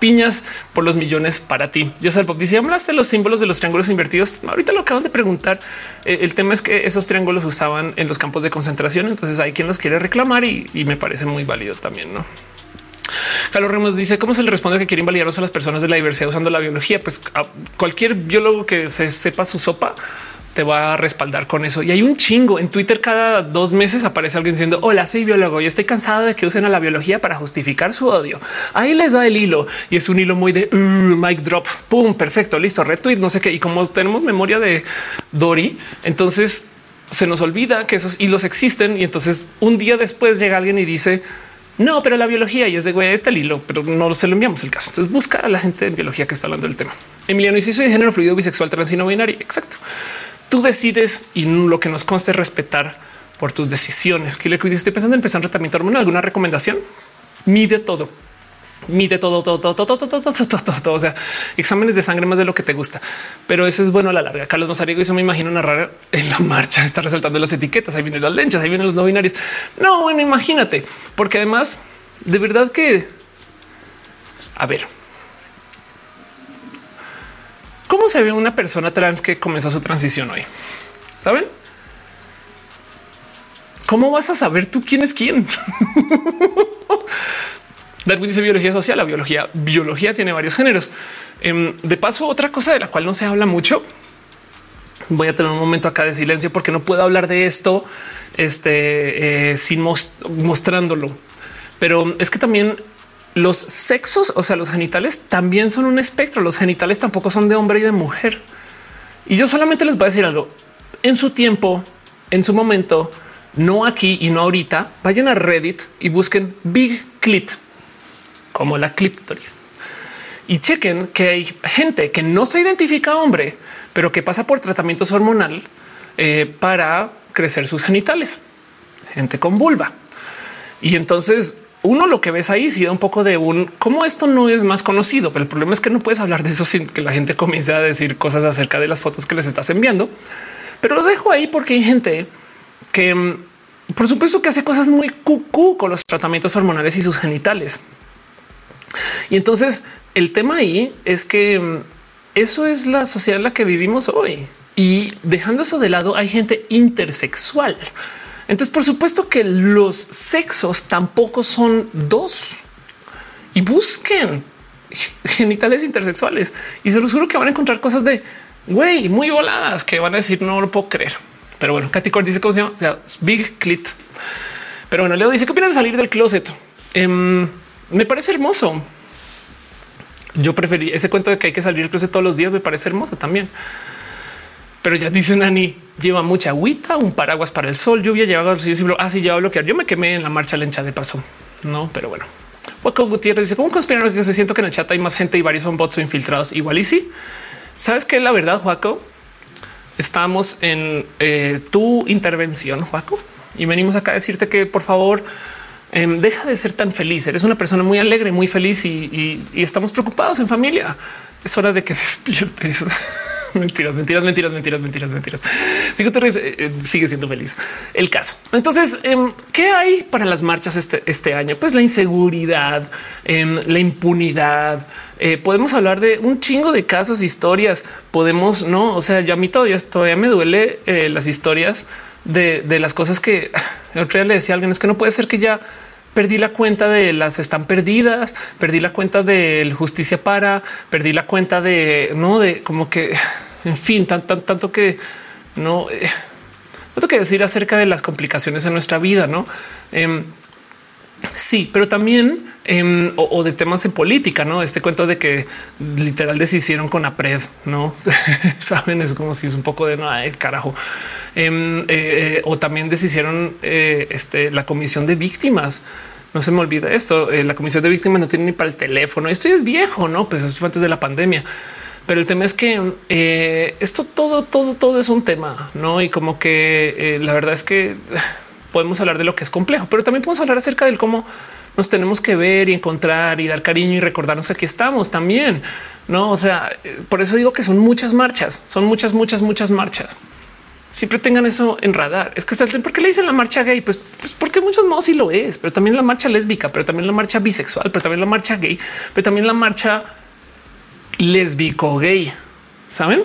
piñas por los millones para ti. Yo soy pop. Dice hablaste de los símbolos de los triángulos invertidos. Ahorita lo acaban de preguntar. Eh, el tema es que esos triángulos usaban en los campos de concentración. Entonces hay quien los quiere reclamar y me parece muy válido también. No? Carlos Ramos dice cómo se le responde que quiere invalidar a las personas de la diversidad usando la biología. Pues cualquier biólogo que se sepa su sopa te va a respaldar con eso. Y hay un chingo en Twitter. Cada dos meses aparece alguien diciendo hola, soy biólogo. Yo estoy cansado de que usen a la biología para justificar su odio. Ahí les va el hilo y es un hilo muy de uh, mic drop. Pum, perfecto, listo, retweet, no sé qué. Y como tenemos memoria de Dory, entonces se nos olvida que esos hilos existen. Y entonces un día después llega alguien y dice no, pero la biología y es de güey, está el hilo, pero no se lo enviamos el caso. Entonces busca a la gente de biología que está hablando del tema. Emiliano y si soy de género fluido, bisexual, trans y no binario. Exacto. Tú decides y lo que nos consta es respetar por tus decisiones. Que le estoy pensando en empezar un tratamiento hormonal. ¿Alguna recomendación? Mide todo mide todo, todo, todo, todo, todo, todo, todo, todo, O sea, exámenes de sangre más de lo que te gusta. Pero eso es bueno a la larga. Carlos Mazariego eso me imagino narrar en la marcha, está resaltando las etiquetas. Ahí vienen las lenchas, ahí vienen los no binarios. No, bueno, imagínate, porque además de verdad que a ver, cómo se ve una persona trans que comenzó su transición hoy? Saben? ¿Cómo vas a saber tú quién es quién? Darwin dice biología social. La biología, biología tiene varios géneros. Em, de paso, otra cosa de la cual no se habla mucho. Voy a tener un momento acá de silencio porque no puedo hablar de esto este, eh, sin mostrándolo. Pero es que también los sexos, o sea, los genitales también son un espectro. Los genitales tampoco son de hombre y de mujer. Y yo solamente les voy a decir algo. En su tiempo, en su momento, no aquí y no ahorita, vayan a Reddit y busquen Big Clit como la clítoris. Y chequen que hay gente que no se identifica hombre, pero que pasa por tratamientos hormonal eh, para crecer sus genitales. Gente con vulva. Y entonces uno lo que ves ahí si da un poco de un cómo esto no es más conocido, pero el problema es que no puedes hablar de eso sin que la gente comience a decir cosas acerca de las fotos que les estás enviando. Pero lo dejo ahí porque hay gente que mm, por supuesto que hace cosas muy cucú con los tratamientos hormonales y sus genitales. Y entonces el tema ahí es que mm, eso es la sociedad en la que vivimos hoy. Y dejando eso de lado, hay gente intersexual. Entonces, por supuesto que los sexos tampoco son dos y busquen genitales intersexuales y se los juro que van a encontrar cosas de güey muy voladas que van a decir no lo puedo creer. Pero bueno, Katy Cord dice cómo se llama, sea, Big Clit. Pero bueno, Leo dice qué opinas de salir del closet. Em, me parece hermoso. Yo preferí ese cuento de que hay que salir del closet todos los días. Me parece hermoso también. Pero ya dicen Nani lleva mucha agüita, un paraguas para el sol, lluvia, lleva así, así lleva a bloquear. Yo me quemé en la marcha lencha de paso. No, pero bueno. Waco Gutiérrez dice cómo conspiran que se siento que en el chat hay más gente y varios son bots o infiltrados. Igual y sí. Sabes que la verdad, Juaco, estamos en eh, tu intervención, Juaco, y venimos acá a decirte que por favor em, deja de ser tan feliz. Eres una persona muy alegre, muy feliz y, estamos preocupados en familia. Es hora de que despiertes. mentiras, mentiras, mentiras, mentiras, mentiras, mentiras. Sigo te eh, eh, sigue siendo feliz. El caso. Entonces, em, ¿qué hay para las marchas este, este año? Pues la inseguridad, em, la impunidad. Eh, podemos hablar de un chingo de casos, historias. Podemos no. O sea, yo a mí todavía, todavía me duele las historias de, de, las cosas que el otro día le decía a alguien es que no puede ser que ya perdí la cuenta de las están perdidas, perdí la cuenta del justicia para, perdí la cuenta de no de como que en fin, tan, tanto que no eh, tengo que decir acerca de las complicaciones en nuestra vida, no? Em, sí, pero también em, o, de temas en política, no? Este cuento de que literal deshicieron con APRED, no saben, es como si es un poco de no, carajo. Em, eh, eh, o también deshicieron este, la comisión de víctimas no se me olvida esto. Eh, la comisión de víctimas no tiene ni para el teléfono. Esto es viejo, no? Pues eso fue antes de la pandemia. Pero el tema es que eh, esto todo, todo, todo es un tema, no? Y como que eh, la verdad es que podemos hablar de lo que es complejo, pero también podemos hablar acerca del cómo nos tenemos que ver y encontrar y dar cariño y recordarnos que aquí estamos también. No, o sea, por eso digo que son muchas marchas, son muchas, muchas, muchas marchas siempre tengan eso en radar. Es que ¿por qué le dicen la marcha gay? Pues, pues porque muchos modos sí lo es, pero también la marcha lésbica, pero también la marcha bisexual, pero también la marcha gay, pero también la marcha lésbico gay, saben?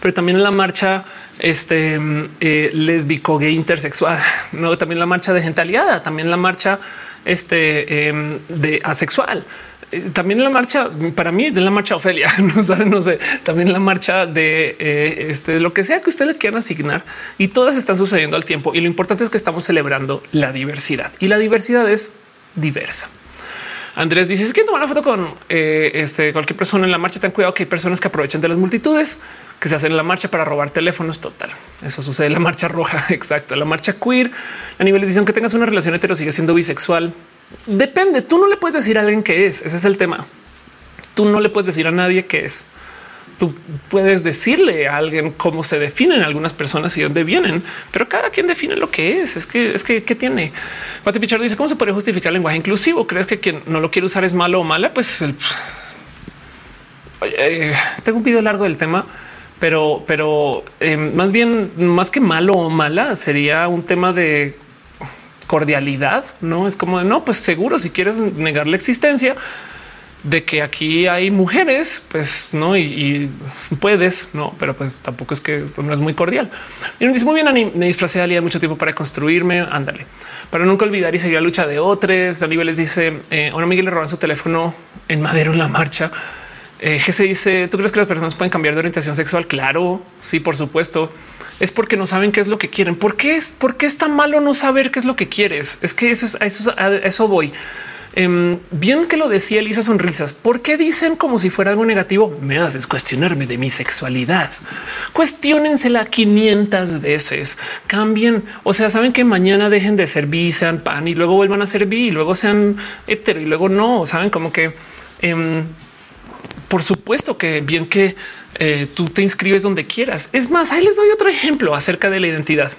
Pero también la marcha este eh, lésbico gay intersexual, no también la marcha de gente aliada, también la marcha este em, de asexual. Eh, también la marcha para mí de la marcha Ofelia, no sé, no sé, también la marcha de eh, este, lo que sea que usted le quieran asignar y todas están sucediendo al tiempo. Y lo importante es que estamos celebrando la diversidad y la diversidad es diversa. Andrés dice: es que tomar una foto con eh, este, cualquier persona en la marcha. Ten cuidado que hay personas que aprovechan de las multitudes que se hacen en la marcha para robar teléfonos. Total. Eso sucede en la marcha roja. Exacto. La marcha queer a niveles dicen que tengas una relación hetero, sigue siendo bisexual. Depende. Tú no le puedes decir a alguien que es. Ese es el tema. Tú no le puedes decir a nadie que es. Tú puedes decirle a alguien cómo se definen algunas personas y dónde vienen, pero cada quien define lo que es. Es que es que qué tiene. Pati Pichardo dice cómo se puede justificar el lenguaje inclusivo. ¿Crees que quien no lo quiere usar es malo o mala? Pues eh, tengo un video largo del tema, pero, pero eh, más bien, más que malo o mala, sería un tema de cordialidad, no es como de no, pues seguro si quieres negar la existencia de que aquí hay mujeres, pues no, y, puedes, no, pero pues tampoco es que no es muy cordial. Y me dice muy bien, me disfrazé de mucho tiempo para construirme. Ándale, para nunca olvidar y seguir la lucha de otros. Aníbal les dice: eh, Ahora Miguel le roban su teléfono en madero en la marcha. Eh, se dice: ¿Tú crees que las personas pueden cambiar de orientación sexual? Claro, sí, por supuesto es porque no saben qué es lo que quieren. ¿Por qué es, por qué es tan malo no saber qué es lo que quieres? Es que eso es eso, a eso voy. Em, bien que lo decía Elisa Sonrisas. ¿Por qué dicen como si fuera algo negativo? Me haces cuestionarme de mi sexualidad. Cuestiónensela 500 veces. Cambien. O sea, saben que mañana dejen de ser bi, sean pan y luego vuelvan a ser bi y luego sean hetero y luego no. Saben como que em, por supuesto que bien que eh, tú te inscribes donde quieras. Es más, ahí les doy otro ejemplo acerca de la identidad.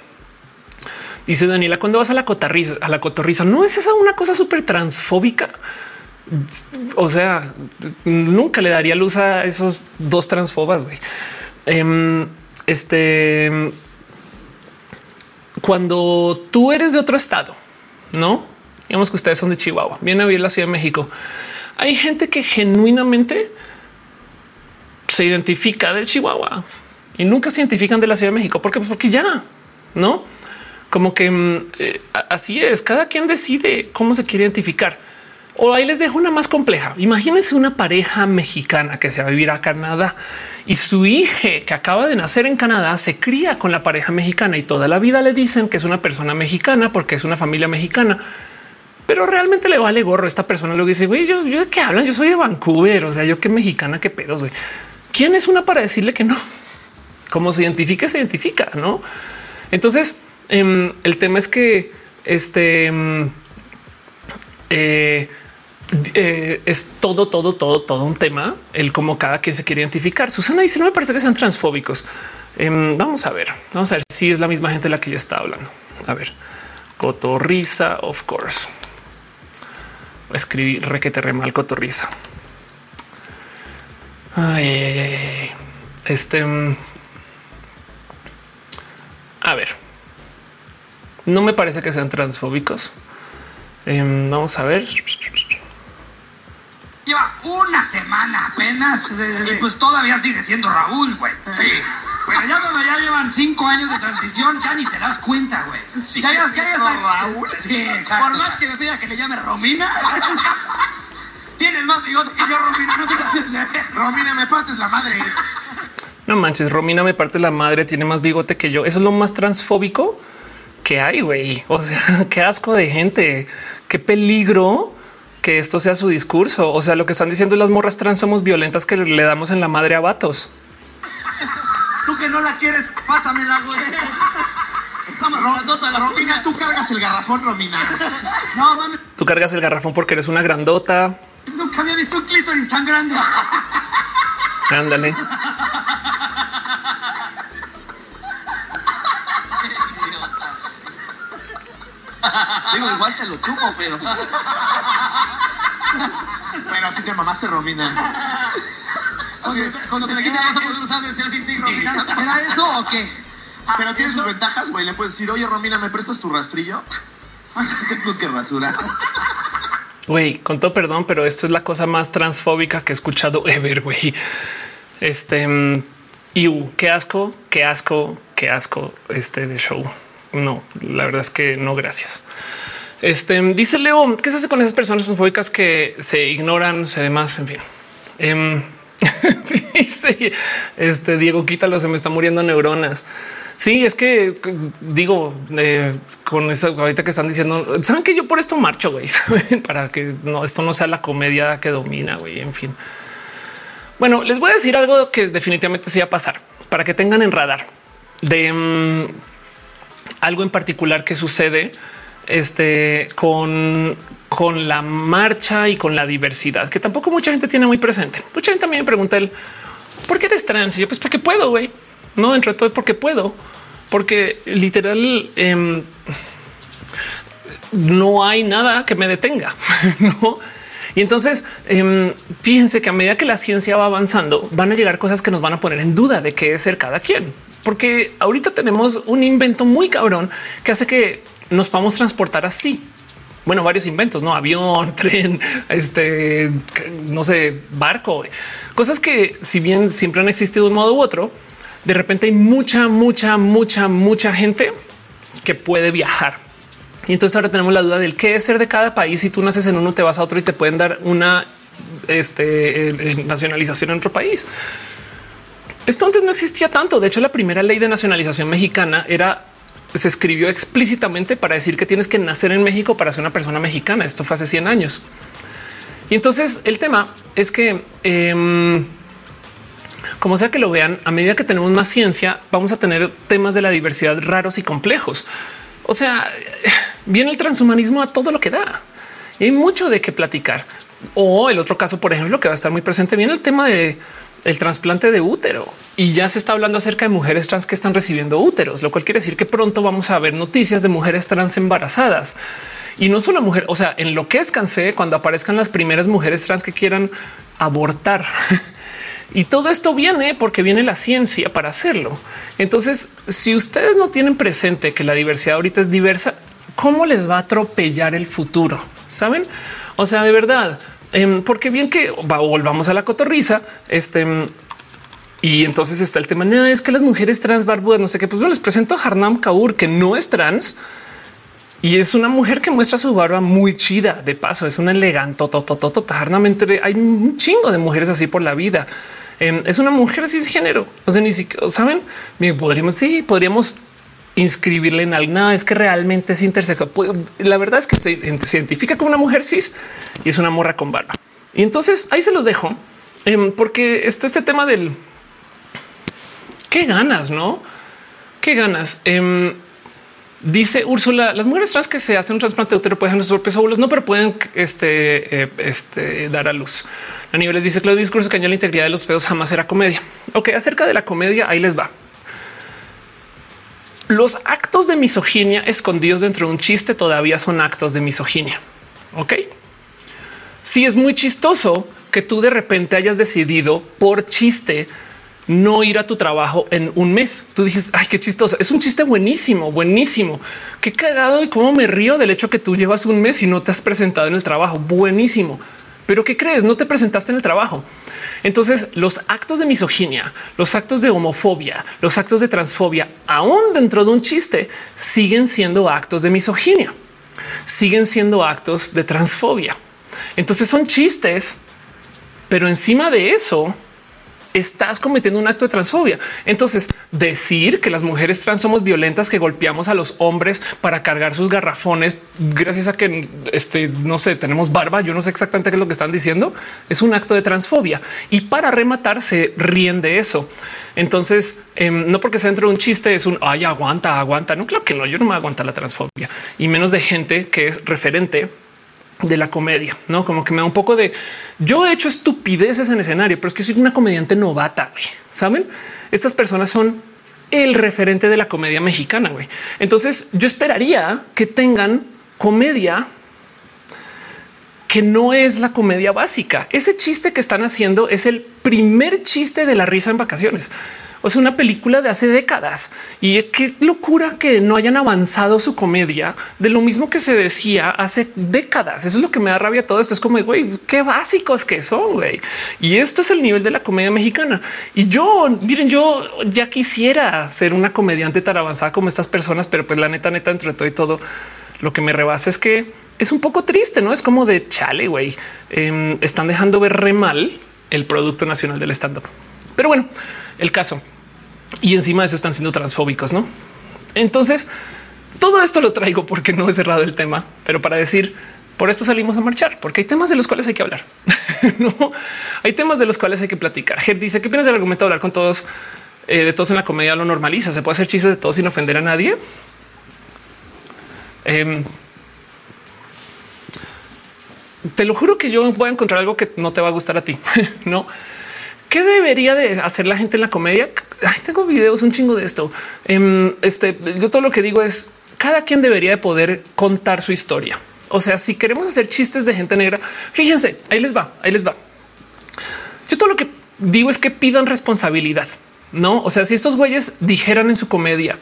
Dice Daniela, cuando vas a la cotarriza, a la cotorriza, no es esa una cosa súper transfóbica. O sea, nunca le daría luz a esos dos transfobas. Em, este, cuando tú eres de otro estado, no digamos que ustedes son de Chihuahua, viene a vivir la Ciudad de México hay gente que genuinamente se identifica de Chihuahua y nunca se identifican de la Ciudad de México. ¿Por qué? Pues porque ya no como que mm, eh, así es. Cada quien decide cómo se quiere identificar. O ahí les dejo una más compleja. Imagínense una pareja mexicana que se va a vivir a Canadá y su hija que acaba de nacer en Canadá se cría con la pareja mexicana y toda la vida le dicen que es una persona mexicana porque es una familia mexicana. Pero realmente le vale gorro. Esta persona lo dice, güey, yo, yo de qué hablan? Yo soy de Vancouver. O sea, yo qué mexicana, qué pedos, güey. ¿Quién es una para decirle que no? Como se identifica, se identifica, no? Entonces, em, el tema es que este em, eh, eh, es todo, todo, todo, todo un tema. El cómo cada quien se quiere identificar. Susana dice: No me parece que sean transfóbicos. Em, vamos a ver, vamos a ver si es la misma gente de la que yo estaba hablando. A ver, cotorriza, of course. Escribí requete re mal cotorriza. Ay, ay, ay, este. Mm, a ver, no me parece que sean transfóbicos. Em, vamos a ver. Lleva una semana apenas y pues todavía sigue siendo Raúl, güey. Sí. Bueno, ya, cuando ya llevan cinco años de transición, ya ni te das cuenta, güey. Sí, ya, ya, sí, ya, ya no, está- Raúl. Sí, Exacto, por más que me pida que le llame Romina, tienes más bigote que yo, Romina. No te haces Romina, me partes la madre. No manches, Romina me parte la madre, tiene más bigote que yo. Eso es lo más transfóbico que hay, güey. O sea, qué asco de gente, qué peligro que esto sea su discurso. O sea, lo que están diciendo las morras trans somos violentas que le damos en la madre a vatos. Tú que no la quieres, pásamela, güey. Estamos de la Romina, Romina. tú cargas el garrafón, Romina. No, mames, Tú cargas el garrafón porque eres una grandota. Nunca había visto un clítoris tan grande. Ándale. Digo, igual se lo chupo, pero. Bueno, así te mamaste, Romina. Oye, Cuando te la quiten vas a poder usar de selfie stick, Romina. ¿Era eso o qué? pero tiene sus ventajas, güey. Le puedes decir, oye, Romina, ¿me prestas tu rastrillo? Tengo que rasurar. Güey, con todo perdón, pero esto es la cosa más transfóbica que he escuchado ever, güey. Este, mm, iu, qué asco, qué asco, qué asco este de show. No, la verdad es que no, gracias. Este dice Leo, ¿qué se hace con esas personas transfóbicas que se ignoran, se demás? En fin. Em, este Diego, quítalo, se me está muriendo neuronas. Sí, es que digo, eh, con eso ahorita que están diciendo, saben que yo por esto marcho, güey, para que no, esto no sea la comedia que domina, güey, en fin. Bueno, les voy a decir algo que definitivamente sí va a pasar para que tengan en radar de mm, algo en particular que sucede este con con la marcha y con la diversidad que tampoco mucha gente tiene muy presente. Mucha gente también me pregunta el por qué eres trans y yo pues porque puedo, güey. No dentro de todo porque puedo, porque literal em, no hay nada que me detenga, no? Y entonces em, fíjense que a medida que la ciencia va avanzando, van a llegar cosas que nos van a poner en duda de qué es ser cada quien, porque ahorita tenemos un invento muy cabrón que hace que nos podamos transportar así. Bueno, varios inventos, no avión, tren, este, no sé, barco, cosas que si bien siempre han existido de un modo u otro, de repente hay mucha, mucha, mucha, mucha gente que puede viajar. Y entonces ahora tenemos la duda del qué es ser de cada país. Si tú naces en uno, te vas a otro y te pueden dar una este, eh, eh, nacionalización en otro país. Esto antes no existía tanto. De hecho, la primera ley de nacionalización mexicana era se escribió explícitamente para decir que tienes que nacer en México para ser una persona mexicana. Esto fue hace 100 años. Y entonces el tema es que, em, como sea que lo vean, a medida que tenemos más ciencia, vamos a tener temas de la diversidad raros y complejos. O sea, viene el transhumanismo a todo lo que da. Y hay mucho de qué platicar. O el otro caso, por ejemplo, que va a estar muy presente, viene el tema de el trasplante de útero y ya se está hablando acerca de mujeres trans que están recibiendo úteros, lo cual quiere decir que pronto vamos a ver noticias de mujeres trans embarazadas y no solo mujer. O sea, en lo que escansé cuando aparezcan las primeras mujeres trans que quieran abortar. Y todo esto viene porque viene la ciencia para hacerlo. Entonces, si ustedes no tienen presente que la diversidad ahorita es diversa, ¿cómo les va a atropellar el futuro? ¿Saben? O sea, de verdad, Em, porque bien que volvamos a la cotorriza, este y entonces está el tema. No es que las mujeres trans barbudas, no sé qué. Pues yo les presento a Harnam Kaur, que no es trans y es una mujer que muestra su barba muy chida. De paso, es una elegante. Harnamente hay un chingo de mujeres así por la vida. Es una mujer cisgénero. O sea, ni siquiera saben. Podríamos, sí, podríamos inscribirle en algo. es que realmente es intersexual. Pues, la verdad es que se, identifica como una mujer cis y es una morra con barba. Y entonces ahí se los dejo em, porque está este tema del qué ganas, no? Qué ganas. Em, dice Úrsula, las mujeres trans que se hacen un trasplante de útero pueden tener sus propios óvulos, no, pero pueden este, eh, este, dar a luz. A niveles dice que los discursos que la integridad de los pedos jamás era comedia. Ok, acerca de la comedia, ahí les va. Los actos de misoginia escondidos dentro de un chiste todavía son actos de misoginia. Ok. Si es muy chistoso que tú de repente hayas decidido por chiste no ir a tu trabajo en un mes. Tú dices, ay, qué chistoso. Es un chiste buenísimo, buenísimo. Qué cagado y cómo me río del hecho que tú llevas un mes y no te has presentado en el trabajo. Buenísimo. Pero ¿qué crees? No te presentaste en el trabajo. Entonces, los actos de misoginia, los actos de homofobia, los actos de transfobia, aún dentro de un chiste, siguen siendo actos de misoginia, siguen siendo actos de transfobia. Entonces son chistes, pero encima de eso, estás cometiendo un acto de transfobia. Entonces, decir que las mujeres trans somos violentas, que golpeamos a los hombres para cargar sus garrafones, gracias a que este, no sé, tenemos barba, yo no sé exactamente qué es lo que están diciendo, es un acto de transfobia. Y para rematar, se ríen de eso. Entonces, em, no porque se entre un chiste, es un ay, aguanta, aguanta. No, claro que no, yo no me aguanta la transfobia y menos de gente que es referente de la comedia, no como que me da un poco de yo he hecho estupideces en escenario, pero es que soy una comediante novata. Saben, estas personas son el referente de la comedia mexicana. Entonces yo esperaría que tengan comedia que no es la comedia básica. Ese chiste que están haciendo es el primer chiste de la risa en vacaciones. O sea, una película de hace décadas y qué locura que no hayan avanzado su comedia de lo mismo que se decía hace décadas. Eso es lo que me da rabia todo esto. Es como güey, qué básicos que son. Güey. Y esto es el nivel de la comedia mexicana. Y yo, miren, yo ya quisiera ser una comediante tan avanzada como estas personas, pero pues la neta, neta, entre todo y todo, lo que me rebasa es que es un poco triste, no es como de chale, güey. Em, están dejando ver re mal el producto nacional del stand up. Pero bueno, el caso. Y encima de eso están siendo transfóbicos, ¿no? Entonces, todo esto lo traigo porque no he cerrado el tema, pero para decir, por esto salimos a marchar, porque hay temas de los cuales hay que hablar. no hay temas de los cuales hay que platicar. Ger dice: ¿Qué piensas del argumento de hablar con todos? Eh, de todos en la comedia lo normaliza. Se puede hacer chistes de todos sin ofender a nadie. Em, te lo juro que yo voy a encontrar algo que no te va a gustar a ti. no, ¿Qué debería de hacer la gente en la comedia? tengo videos, un chingo de esto. Em, este, yo todo lo que digo es cada quien debería de poder contar su historia. O sea, si queremos hacer chistes de gente negra, fíjense, ahí les va, ahí les va. Yo todo lo que digo es que pidan responsabilidad, no? O sea, si estos güeyes dijeran en su comedia,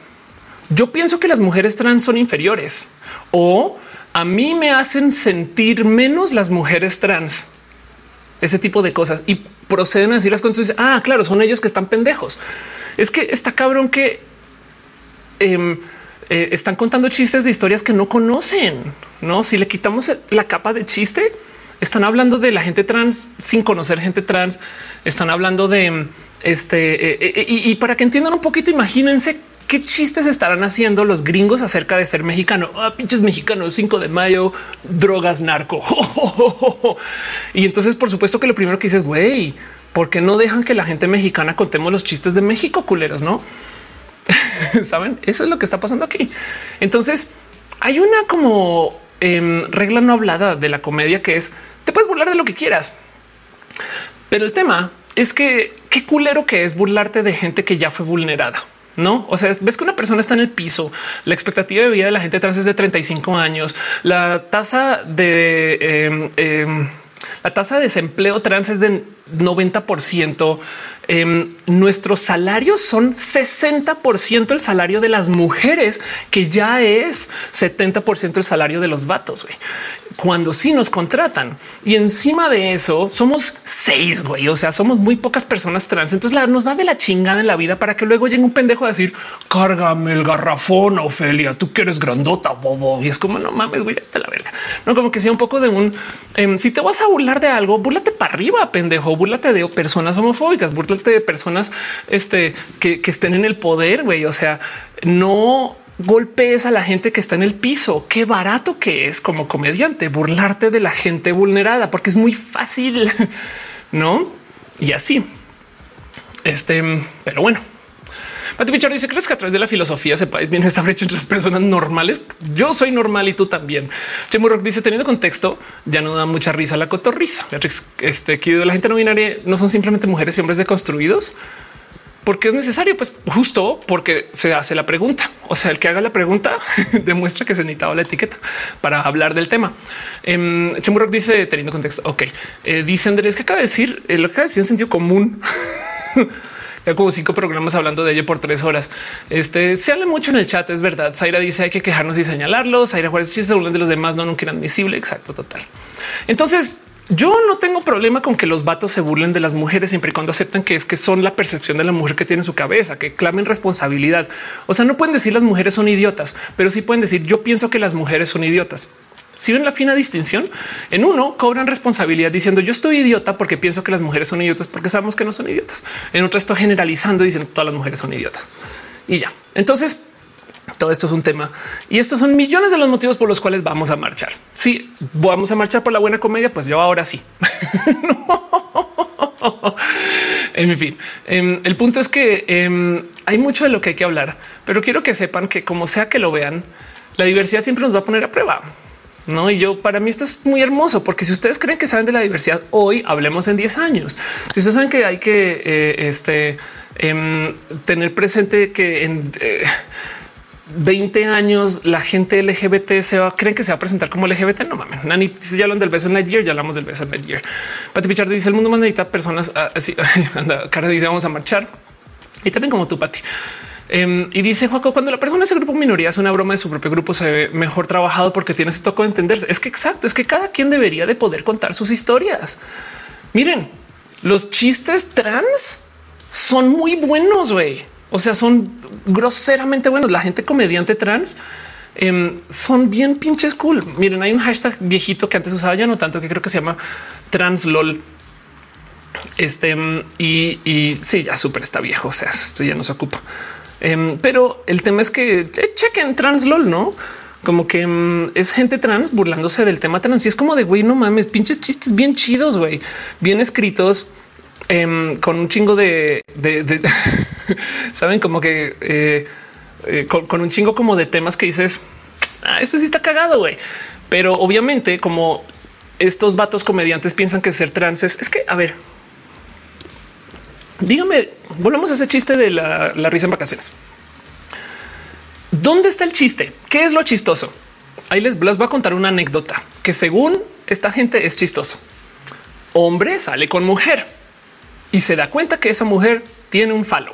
yo pienso que las mujeres trans son inferiores o a mí me hacen sentir menos las mujeres trans ese tipo de cosas y proceden a decir las cosas. Ah, claro, son ellos que están pendejos. Es que está cabrón que em, eh, están contando chistes de historias que no conocen. No, si le quitamos la capa de chiste, están hablando de la gente trans sin conocer gente trans. Están hablando de este eh, eh, y, y para que entiendan un poquito, imagínense qué chistes estarán haciendo los gringos acerca de ser mexicano. Ah, pinches mexicanos, 5 de mayo, drogas, narco. y entonces, por supuesto que lo primero que dices, güey, ¿por qué no dejan que la gente mexicana contemos los chistes de México, culeros? No saben, eso es lo que está pasando aquí. Entonces, hay una como em, regla no hablada de la comedia que es te puedes burlar de lo que quieras, pero el tema es que qué culero que es burlarte de gente que ya fue vulnerada. No, o sea, ves que una persona está en el piso, la expectativa de vida de la gente trans es de 35 años, la tasa de em, em, La tasa de desempleo trans es de 90%. Em, nuestros salarios son 60% el salario de las mujeres, que ya es 70% el salario de los vatos. Cuando sí nos contratan y encima de eso somos seis, güey. O sea, somos muy pocas personas trans. Entonces la, nos va de la chingada en la vida para que luego llegue un pendejo a decir cárgame el garrafón, Ofelia, tú que eres grandota, bobo. Y es como no mames, güey, te la verga. No como que sea un poco de un em, si te vas a burlar de algo, búrlate para arriba, pendejo, búrlate de personas homofóbicas, búrlate de personas este, que, que estén en el poder, güey. O sea, no golpees a la gente que está en el piso. Qué barato que es como comediante burlarte de la gente vulnerada, porque es muy fácil, no? Y así. Este, pero bueno, Pati Pichardo dice: ¿Crees que a través de la filosofía sepáis bien esta brecha entre las personas normales? Yo soy normal y tú también. Chemo dice: Teniendo contexto, ya no da mucha risa la cotorrisa. Este que la gente no binaria no son simplemente mujeres y hombres deconstruidos porque es necesario, pues justo porque se hace la pregunta. O sea, el que haga la pregunta demuestra que se necesitaba la etiqueta para hablar del tema. Eh, Rock dice teniendo contexto. Ok, eh, dice Andrés que acaba de decir eh, lo que acaba de un sentido común. como cinco programas hablando de ello por tres horas. Este se habla mucho en el chat. Es verdad. Zaira dice hay que quejarnos y señalarlos. Zaira Juárez chistes de los demás no nunca inadmisible. Exacto, total. Entonces, yo no tengo problema con que los vatos se burlen de las mujeres siempre y cuando aceptan que es que son la percepción de la mujer que tiene en su cabeza, que clamen responsabilidad. O sea, no pueden decir las mujeres son idiotas, pero sí pueden decir yo pienso que las mujeres son idiotas. Si ven la fina distinción en uno cobran responsabilidad diciendo yo estoy idiota porque pienso que las mujeres son idiotas porque sabemos que no son idiotas. En otro estoy generalizando diciendo todas las mujeres son idiotas y ya. Entonces todo esto es un tema y estos son millones de los motivos por los cuales vamos a marchar. Si vamos a marchar por la buena comedia, pues yo ahora sí. En fin, em, el punto es que em, hay mucho de lo que hay que hablar, pero quiero que sepan que como sea que lo vean, la diversidad siempre nos va a poner a prueba. No, y yo para mí esto es muy hermoso porque si ustedes creen que saben de la diversidad hoy, hablemos en 10 años. Si ustedes saben que hay que eh, este, em, tener presente que en 20 eh, años la gente LGBT se va, creen que se va a presentar como LGBT. No mames, Nani, si ya hablan del beso en Lightyear, ya hablamos del beso en Lightyear. Pati Pichardo dice el mundo más necesita personas así. Anda, cara dice vamos a marchar y también como tú, Pati. Em, y dice Juaco, cuando la persona ese grupo minoría es una broma de su propio grupo, se ve mejor trabajado porque tiene ese toque de entenderse. Es que exacto, es que cada quien debería de poder contar sus historias. Miren, los chistes trans son muy buenos, güey. O sea, son groseramente buenos. La gente comediante trans em, son bien pinches cool. Miren, hay un hashtag viejito que antes usaba ya no tanto, que creo que se llama translol. Este y, y sí, ya súper está viejo. O sea, esto ya no se ocupa. Em, pero el tema es que eh, chequen translol, no? Como que em, es gente trans burlándose del tema trans y es como de güey, no mames, pinches chistes bien chidos, güey, bien escritos em, con un chingo de, saben, como que eh, eh, con, un chingo como de temas que dices, ah, eso sí está cagado, güey. Pero obviamente, como estos vatos comediantes piensan que ser trans es, es que, a ver, dígame, volvemos a ese chiste de la, risa en vacaciones. ¿Dónde está el chiste? ¿Qué es lo chistoso? Ahí les, les voy a contar una anécdota que según esta gente es chistoso. Hombre sale con mujer y se da cuenta que esa mujer tiene un falo.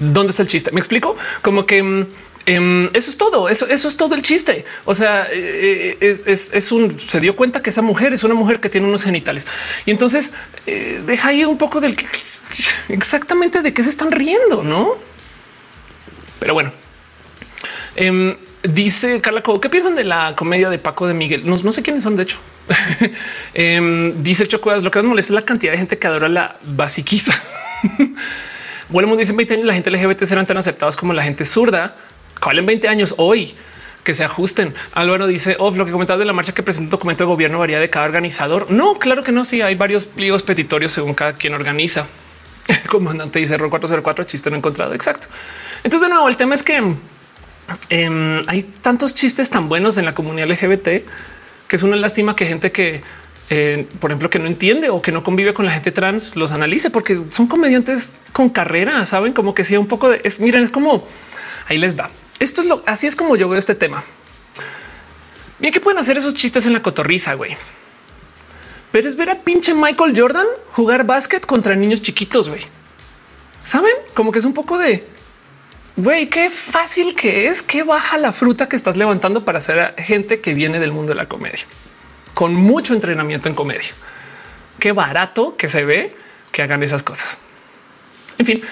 ¿Dónde está el chiste? Me explico como que Em, eso es todo. Eso, eso es todo el chiste. O sea, eh, eh, es, un se dio cuenta que esa mujer es una mujer que tiene unos genitales y entonces eh, deja ahí un poco del que exactamente de qué se están riendo, no? Pero bueno, em, dice Carla ¿qué piensan de la comedia de Paco de Miguel? No, no sé quiénes son, de hecho. Em, dice Chocuas, lo que más molesta es la cantidad de gente que adora la basiquiza. Bueno, dice 20 años la gente LGBT serán tan aceptados como la gente zurda en 20 años hoy que se ajusten. Álvaro dice lo que comentabas de la marcha que presenta un documento de gobierno varía de cada organizador. No, claro que no. Sí, hay varios pliegos petitorios según cada quien organiza. El comandante dice error 404 chiste no encontrado. Exacto. Entonces, de nuevo, el tema es que em, hay tantos chistes tan buenos en la comunidad LGBT que es una lástima que gente que, eh, por ejemplo, que no entiende o que no convive con la gente trans los analice porque son comediantes con carrera. Saben como que sea un poco de es. Miren, es como ahí les va. Esto es lo así es como yo veo este tema. Bien que pueden hacer esos chistes en la cotorriza, güey. Pero es ver a pinche Michael Jordan jugar básquet contra niños chiquitos, güey. ¿Saben? Como que es un poco de, güey, qué fácil que es, qué baja la fruta que estás levantando para hacer gente que viene del mundo de la comedia, con mucho entrenamiento en comedia. Qué barato que se ve que hagan esas cosas. En fin,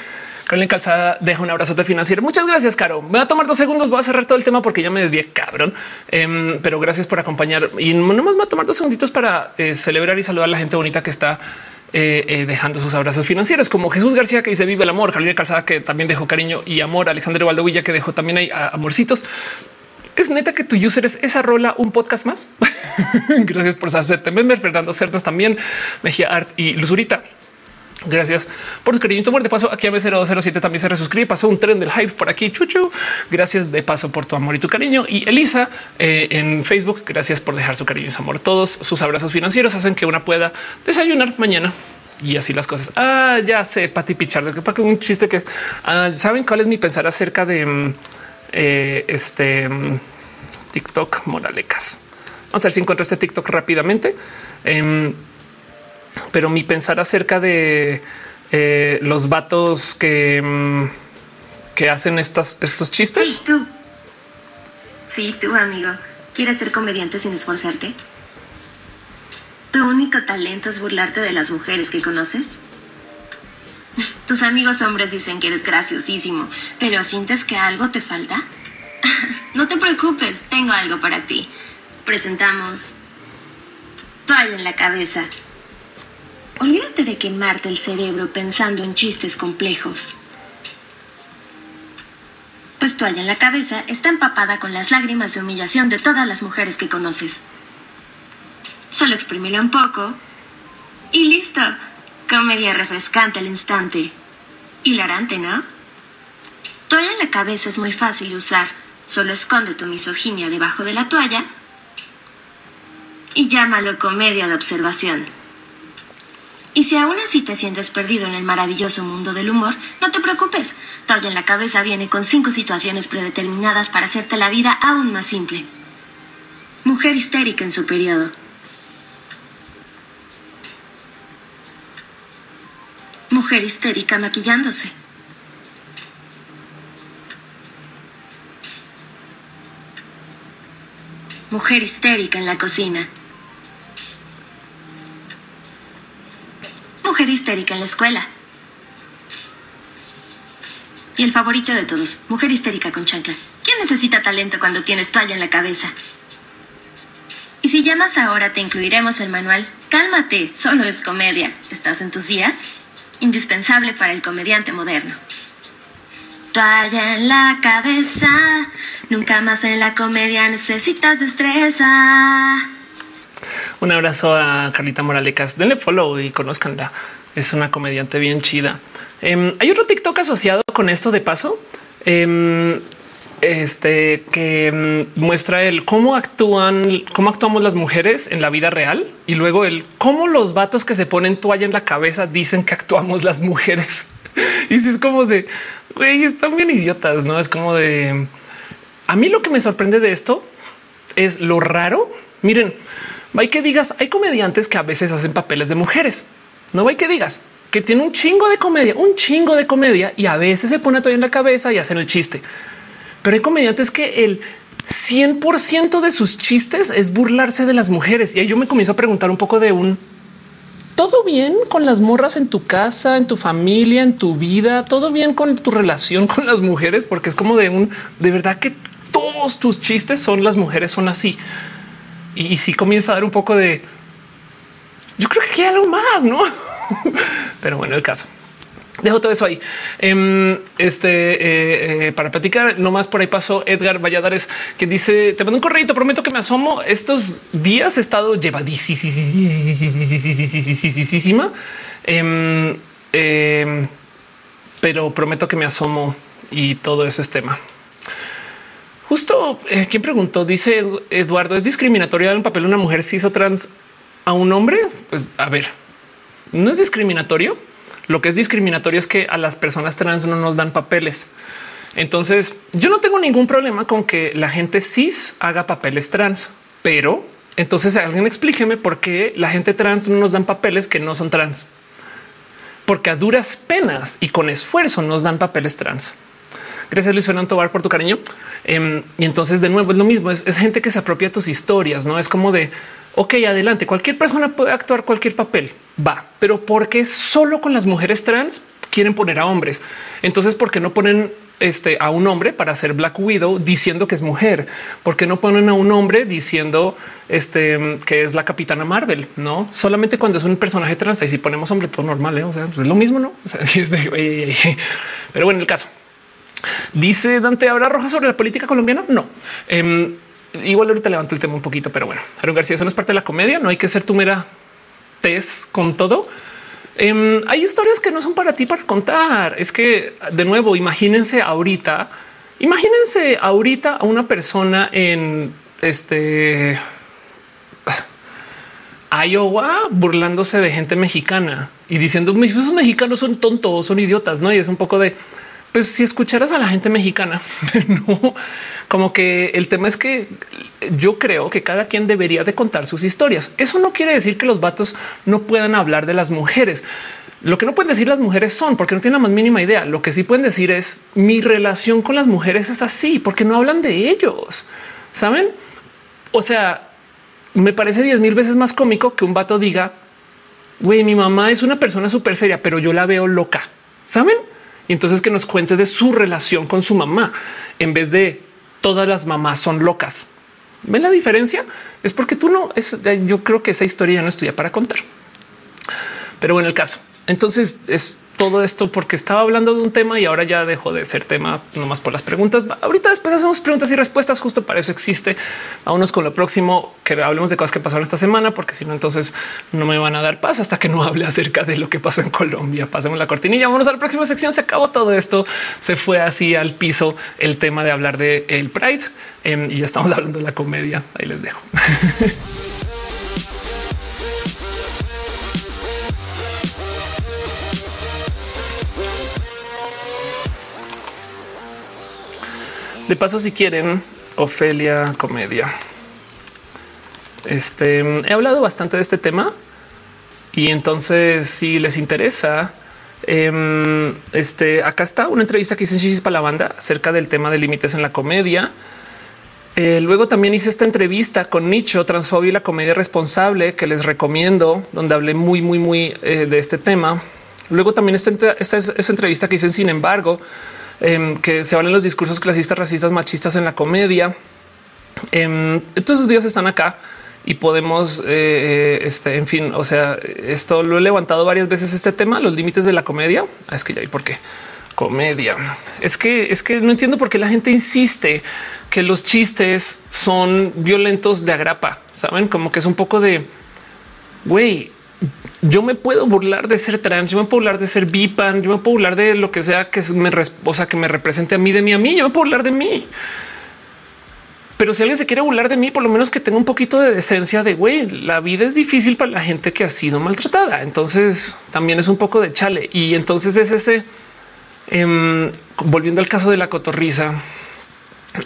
Carolina Calzada deja un abrazo de financiero. Muchas gracias, Caro. Me va a tomar dos segundos. Voy a cerrar todo el tema porque ya me desvié, cabrón. Em, pero gracias por acompañar y no más me va a tomar dos segunditos para eh, celebrar y saludar a la gente bonita que está eh, eh, dejando sus abrazos financieros, como Jesús García que dice vive el amor, Carolina Calzada que también dejó cariño y amor, Alexander Valdovilla que dejó también hay amorcitos. Es neta que tu user es esa rola un podcast más. Gracias por hacerte. Member Fernando Cerdas también, Mejía Art y Luzurita. Gracias por tu cariño y tu amor. De paso, aquí a B0207 también se resuscribe. Pasó un tren del hype por aquí. Chuchu. Gracias de paso por tu amor y tu cariño. Y Elisa eh, en Facebook. Gracias por dejar su cariño y su amor. Todos sus abrazos financieros hacen que una pueda desayunar mañana y así las cosas. Ah, ya sé, Pati Pichardo, que para un chiste que ah, saben cuál es mi pensar acerca de mm, eh, este mm, TikTok moralecas. Vamos a ver si encuentro este TikTok rápidamente. Em, pero mi pensar acerca de eh, los vatos que, mm, que hacen estos chistes. Sí, tú. Sí, tú, amigo. ¿Quieres ser comediante sin esforzarte? ¿Tu único talento es burlarte de las mujeres que conoces? Tus amigos hombres dicen que eres graciosísimo, pero ¿sientes que algo te falta? No te preocupes, tengo algo para ti. Presentamos toalla en la cabeza. Olvídate de quemarte el cerebro pensando en chistes complejos. Pues toalla en la cabeza está empapada con las lágrimas de humillación de todas las mujeres que conoces. Solo exprímelo un poco y listo. Comedia refrescante al instante. Hilarante, ¿no? Toalla en la cabeza es muy fácil de usar. Solo esconde tu misoginia debajo de la toalla y llámalo comedia de observación. Y si aún así te sientes perdido en el maravilloso mundo del humor, no te preocupes. Toalla en la cabeza viene con cinco situaciones predeterminadas para hacerte la vida aún más simple. Mujer histérica en su periodo. Mujer histérica maquillándose. Mujer histérica en la cocina. Mujer histérica en la escuela. Y el favorito de todos, mujer histérica con chancla. ¿Quién necesita talento cuando tienes toalla en la cabeza? Y si llamas ahora te incluiremos el manual Cálmate, solo es comedia. ¿Estás en tus días? Indispensable para el comediante moderno. Toalla en la cabeza, nunca más en la comedia necesitas destreza. Un abrazo a Carlita Moralecas. Denle follow y conozcanla. Es una comediante bien chida. Em, hay otro TikTok asociado con esto de paso. Em, este que em, muestra el cómo actúan, cómo actuamos las mujeres en la vida real y luego el cómo los vatos que se ponen toalla en la cabeza dicen que actuamos las mujeres. y si es como de güey, están bien idiotas, no es como de a mí lo que me sorprende de esto es lo raro. Miren, hay que digas, hay comediantes que a veces hacen papeles de mujeres. No hay que digas que tiene un chingo de comedia, un chingo de comedia y a veces se pone todo en la cabeza y hacen el chiste. Pero hay comediantes que el 100% de sus chistes es burlarse de las mujeres. Y ahí yo me comienzo a preguntar un poco de un todo bien con las morras en tu casa, en tu familia, en tu vida, todo bien con tu relación con las mujeres, porque es como de un de verdad que todos tus chistes son las mujeres son así. Y, si comienza a dar un poco de yo creo que hay algo más, no? Pero bueno, el caso. Dejo todo eso ahí. Em, este eh, eh, para platicar, nomás por ahí pasó Edgar Valladares que dice: Te mando un correo, prometo que me asomo. Estos días he estado llevadísima, em, em, pero prometo que me asomo y todo eso es tema. Justo eh, quien preguntó, dice Eduardo, ¿es discriminatorio dar un papel a una mujer cis o trans a un hombre? Pues a ver, no es discriminatorio lo que es discriminatorio es que a las personas trans no nos dan papeles. Entonces yo no tengo ningún problema con que la gente cis haga papeles trans. pero entonces alguien explíqueme por qué la gente trans no nos dan papeles que no son trans. Porque a duras penas y con esfuerzo nos dan papeles trans. Gracias Luis Fernando Tobar por tu cariño. Em, y entonces de nuevo es lo mismo, es, gente que se apropia tus historias, no es como de, ok, adelante, cualquier persona puede actuar cualquier papel, va, pero ¿por qué solo con las mujeres trans quieren poner a hombres? Entonces, ¿por qué no ponen este, a un hombre para hacer Black Widow diciendo que es mujer? ¿Por qué no ponen a un hombre diciendo este, que es la capitana Marvel? No solamente cuando es un personaje trans. Y si ponemos hombre, todo normal. ¿eh? O sea, pues es lo mismo, no? O sea, es de, pero bueno, el caso dice Dante, ¿habrá roja sobre la política colombiana? No. Eh, igual ahorita levanto el tema un poquito, pero bueno, Aaron García, eso no es parte de la comedia. No hay que ser tu mera test con todo. Eh, hay historias que no son para ti para contar. Es que de nuevo, imagínense ahorita, imagínense ahorita a una persona en este Iowa burlándose de gente mexicana y diciendo esos mexicanos son tontos, son idiotas, no? Y es un poco de pues si escucharas a la gente mexicana, no como que el tema es que yo creo que cada quien debería de contar sus historias. Eso no quiere decir que los vatos no puedan hablar de las mujeres. Lo que no pueden decir las mujeres son porque no tienen la más mínima idea. Lo que sí pueden decir es mi relación con las mujeres es así porque no hablan de ellos. Saben? O sea, me parece diez mil veces más cómico que un vato diga güey, mi mamá es una persona súper seria, pero yo la veo loca. Saben? Y entonces que nos cuente de su relación con su mamá en vez de todas las mamás son locas. ¿Ven la diferencia? Es porque tú no, es, yo creo que esa historia ya no estudia para contar. Pero bueno, el caso. Entonces es todo esto porque estaba hablando de un tema y ahora ya dejó de ser tema nomás por las preguntas. Ahorita después hacemos preguntas y respuestas. Justo para eso existe. Vámonos con lo próximo que hablemos de cosas que pasaron esta semana, porque si no, entonces no me van a dar paz hasta que no hable acerca de lo que pasó en Colombia. Pasemos la cortinilla. Vámonos a la próxima sección. Se acabó todo esto. Se fue así al piso el tema de hablar de el Pride em, y ya estamos hablando de la comedia. Ahí les dejo. De paso, si quieren, Ofelia Comedia. Este he hablado bastante de este tema y entonces, si les interesa, em, este acá está una entrevista que hice en Chichis para la banda acerca del tema de límites en la comedia. Eh, luego también hice esta entrevista con Nicho, Transfobia y la comedia responsable, que les recomiendo, donde hablé muy, muy, muy eh, de este tema. Luego también esta, esta, esta entrevista que hice, sin embargo, Em, que se valen los discursos clasistas, racistas, machistas en la comedia. Eh, todos esos videos están acá y podemos, eh, este, en fin, o sea, esto lo he levantado varias veces este tema, los límites de la comedia. Ah, es que ya hay por qué comedia. Es que es que no entiendo por qué la gente insiste que los chistes son violentos de agrapa. Saben como que es un poco de güey yo me puedo burlar de ser trans, yo me puedo burlar de ser bipan, yo me puedo burlar de lo que sea que me, o sea, que me represente a mí, de mí, a mí, yo me puedo burlar de mí. Pero si alguien se quiere burlar de mí, por lo menos que tenga un poquito de decencia de güey, la vida es difícil para la gente que ha sido maltratada. Entonces también es un poco de chale. Y entonces es ese, em, volviendo al caso de la cotorriza,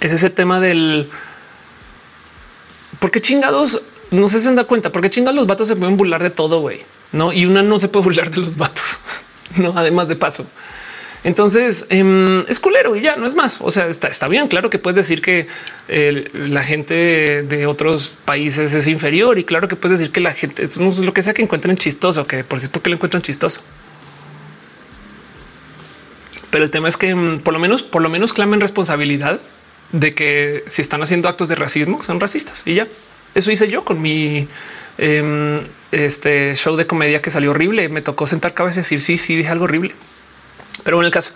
es ese tema del por qué chingados no se dado cuenta, porque chingados los vatos se pueden burlar de todo, güey no? Y una no se puede burlar de los vatos, no? Además de paso. Entonces em, es culero y ya no es más. O sea, está, está bien. Claro que puedes decir que la gente de otros países es inferior y claro que puedes decir que la gente es lo que sea que encuentren chistoso, que por si es porque lo encuentran chistoso. Pero el tema es que em, por lo menos, por lo menos clamen responsabilidad de que si están haciendo actos de racismo son racistas y ya. Eso hice yo con mi Em, este show de comedia que salió horrible. Me tocó sentar cabeza y decir sí, sí, dije algo horrible. Pero bueno, el caso,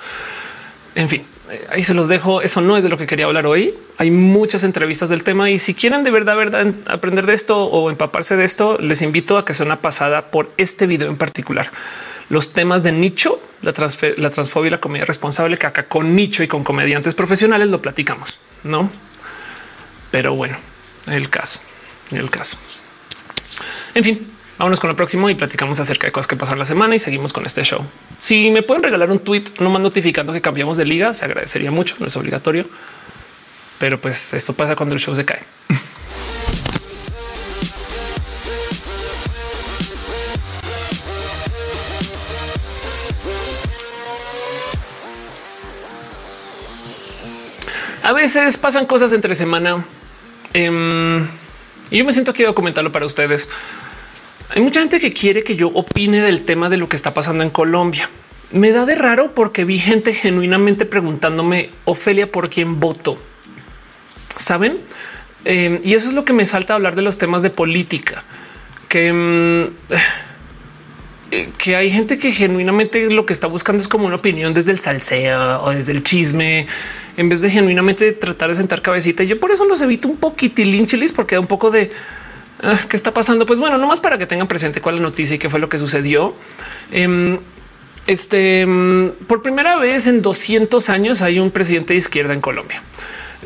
en fin, eh, ahí se los dejo. Eso no es de lo que quería hablar hoy. Hay muchas entrevistas del tema y si quieren de verdad, verdad aprender de esto o empaparse de esto, les invito a que sea una pasada por este video en particular. Los temas de nicho, la, la transfobia y la comedia responsable, que acá con nicho y con comediantes profesionales lo platicamos, no? Pero bueno, el caso, el caso. En fin, Vámonos con el próximo y platicamos acerca de cosas que pasaron la semana y seguimos con este show. Si me pueden regalar un tweet nomás notificando que cambiamos de liga, se agradecería mucho. No es obligatorio, pero pues esto pasa cuando el show se cae. A veces pasan cosas entre semana em, y yo me siento aquí a documentarlo para ustedes. Hay mucha gente que quiere que yo opine del tema de lo que está pasando en Colombia. Me da de raro porque vi gente genuinamente preguntándome, Ofelia, ¿por quién voto? ¿Saben? Em, y eso es lo que me salta a hablar de los temas de política, que, em, eh, que hay gente que genuinamente lo que está buscando es como una opinión desde el salseo o desde el chisme, en vez de genuinamente tratar de sentar cabecita. Yo por eso los evito un poquitín chilis porque da un poco de qué está pasando. Pues bueno, nomás para que tengan presente cuál es la noticia y qué fue lo que sucedió. Em, este por primera vez en 200 años hay un presidente de izquierda en Colombia.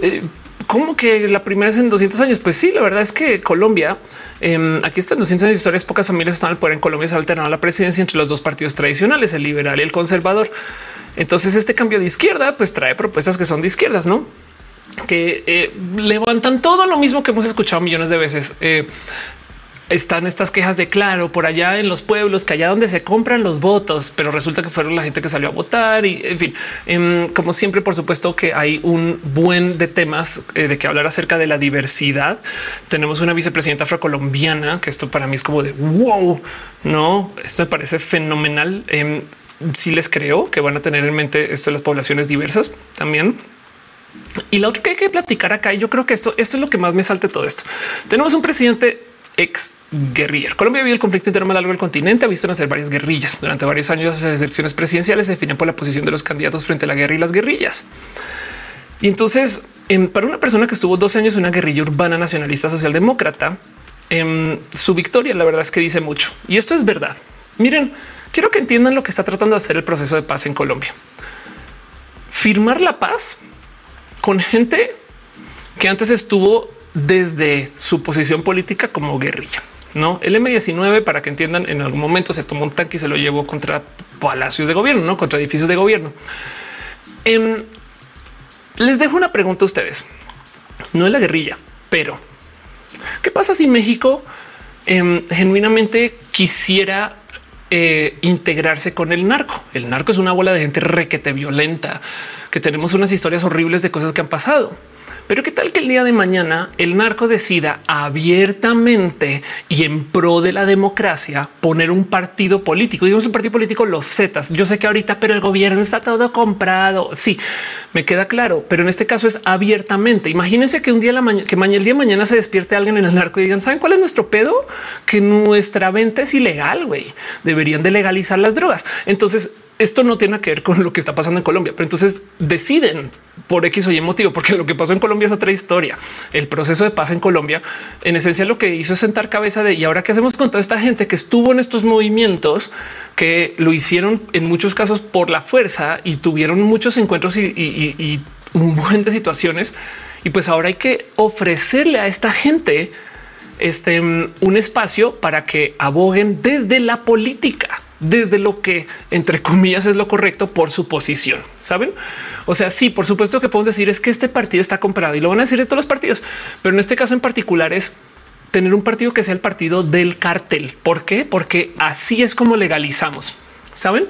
Eh, ¿Cómo que la primera vez en 200 años? Pues sí, la verdad es que Colombia, eh, aquí están 200 años de historias, pocas familias están al poder en Colombia, se ha alternado la presidencia entre los dos partidos tradicionales, el liberal y el conservador. Entonces este cambio de izquierda pues trae propuestas que son de izquierdas, ¿no? Que eh, levantan todo lo mismo que hemos escuchado millones de veces. Eh, están estas quejas de claro por allá en los pueblos, que allá donde se compran los votos, pero resulta que fueron la gente que salió a votar y en fin, em, como siempre, por supuesto que hay un buen de temas eh, de que hablar acerca de la diversidad. Tenemos una vicepresidenta afrocolombiana, que esto para mí es como de wow, no, esto me parece fenomenal. Eh, sí les creo que van a tener en mente esto de las poblaciones diversas también. Y la otra que hay que platicar acá, y yo creo que esto, esto es lo que más me salte todo esto. Tenemos un presidente ex guerrilla. Colombia vivió el conflicto interno más largo del continente, ha visto nacer varias guerrillas. Durante varios años las elecciones presidenciales se definen por la posición de los candidatos frente a la guerra y las guerrillas. Y entonces, para una persona que estuvo 12 años en una guerrilla urbana nacionalista socialdemócrata, en em, su victoria la verdad es que dice mucho. Y esto es verdad. Miren, quiero que entiendan lo que está tratando de hacer el proceso de paz en Colombia. Firmar la paz con gente que antes estuvo desde su posición política como guerrilla. No el M19, para que entiendan, en algún momento se tomó un tanque y se lo llevó contra palacios de gobierno, no contra edificios de gobierno. Em, les dejo una pregunta a ustedes. No es la guerrilla, pero qué pasa si México em, genuinamente quisiera eh, integrarse con el narco? El narco es una bola de gente requete violenta, que tenemos unas historias horribles de cosas que han pasado. Pero qué tal que el día de mañana el narco decida abiertamente y en pro de la democracia poner un partido político, digamos un partido político, los Zetas. Yo sé que ahorita, pero el gobierno está todo comprado. Sí, me queda claro, pero en este caso es abiertamente. Imagínense que un día la que mañana, el día de mañana se despierte alguien en el narco y digan, ¿saben cuál es nuestro pedo? Que nuestra venta es ilegal, güey. Deberían de legalizar las drogas. Entonces, esto no tiene que ver con lo que está pasando en Colombia, pero entonces deciden por X o Y motivo, porque lo que pasó en Colombia es otra historia. El proceso de paz en Colombia, en esencia, lo que hizo es sentar cabeza de y ahora qué hacemos con toda esta gente que estuvo en estos movimientos que lo hicieron en muchos casos por la fuerza y tuvieron muchos encuentros y, un buen de situaciones. Y pues ahora hay que ofrecerle a esta gente este un espacio para que aboguen desde la política desde lo que entre comillas es lo correcto por su posición. Saben? O sea, sí, por supuesto que podemos decir es que este partido está comprado y lo van a decir de todos los partidos, pero en este caso en particular es tener un partido que sea el partido del cartel. ¿Por qué? Porque así es como legalizamos. Saben?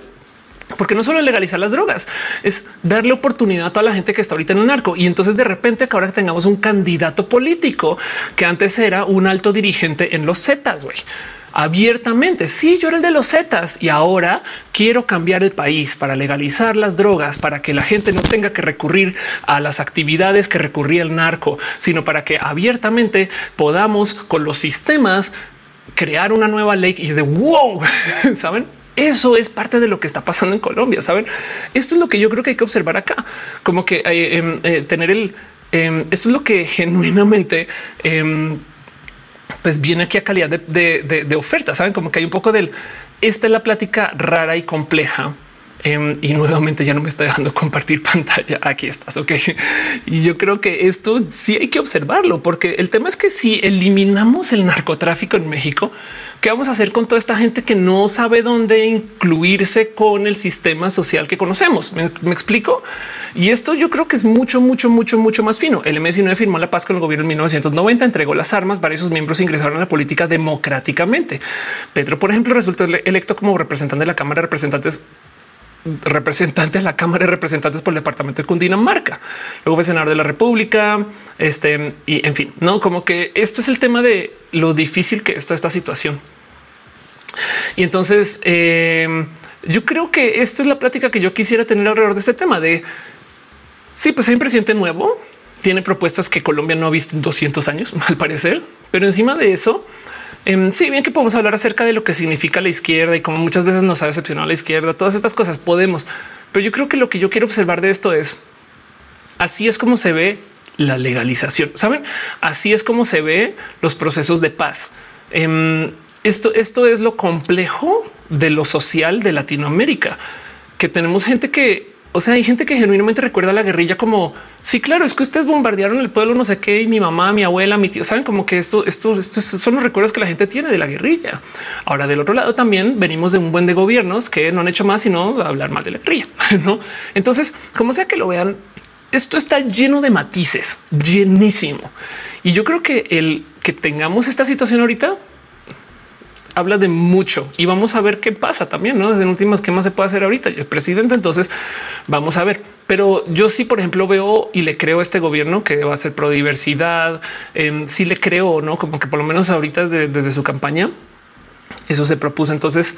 Porque no solo legalizar las drogas, es darle oportunidad a toda la gente que está ahorita en el narco. Y entonces de repente que tengamos un candidato político que antes era un alto dirigente en los Zetas, güey abiertamente. Sí, yo era el de los Zetas y ahora quiero cambiar el país para legalizar las drogas, para que la gente no tenga que recurrir a las actividades que recurría el narco, sino para que abiertamente podamos con los sistemas crear una nueva ley y es de wow, saben? Eso es parte de lo que está pasando en Colombia. Saben, esto es lo que yo creo que hay que observar acá, como que eh, em, eh, tener el em, esto es lo que genuinamente em, pues viene aquí a calidad de, oferta. Saben como que hay un poco del esta es la plática rara y compleja. Em, y nuevamente ya no me está dejando compartir pantalla. Aquí estás. Ok. Y yo creo que esto sí hay que observarlo, porque el tema es que si eliminamos el narcotráfico en México, ¿Qué vamos a hacer con toda esta gente que no sabe dónde incluirse con el sistema social que conocemos? ¿Me, explico? Y esto yo creo que es mucho, mucho, mucho, mucho más fino. El M19 firmó la paz con el gobierno en 1990, entregó las armas, varios de sus miembros ingresaron a la política democráticamente. Petro, por ejemplo, resultó electo como representante de la Cámara de Representantes representante a la Cámara de Representantes por el departamento de Cundinamarca. Luego senador de la República. Este y en fin, no como que esto es el tema de lo difícil que es toda esta situación. Y entonces eh, yo creo que esto es la plática que yo quisiera tener alrededor de este tema de sí, pues hay un presidente nuevo, tiene propuestas que Colombia no ha visto en 200 años, al parecer, pero encima de eso, Em, sí, bien que podemos hablar acerca de lo que significa la izquierda y cómo muchas veces nos ha decepcionado la izquierda, todas estas cosas podemos, pero yo creo que lo que yo quiero observar de esto es así es como se ve la legalización. Saben, así es como se ve los procesos de paz. Em, esto, esto es lo complejo de lo social de Latinoamérica, que tenemos gente que o sea, hay gente que genuinamente recuerda la guerrilla como sí, claro, es que ustedes bombardearon el pueblo, no sé qué, y mi mamá, mi abuela, mi tío, saben como que esto, esto, estos son los recuerdos que la gente tiene de la guerrilla. Ahora, del otro lado, también venimos de un buen de gobiernos que no han hecho más sino hablar mal de la guerrilla. No, entonces, como sea que lo vean, esto está lleno de matices, llenísimo. Y yo creo que el que tengamos esta situación ahorita habla de mucho y vamos a ver qué pasa también. No en últimas, qué más se puede hacer ahorita. El presidente, entonces vamos a ver. Pero yo sí, por ejemplo, veo y le creo a este gobierno que va a ser pro diversidad. Eh, sí le creo, no como que por lo menos ahorita desde, desde su campaña eso se propuso. Entonces,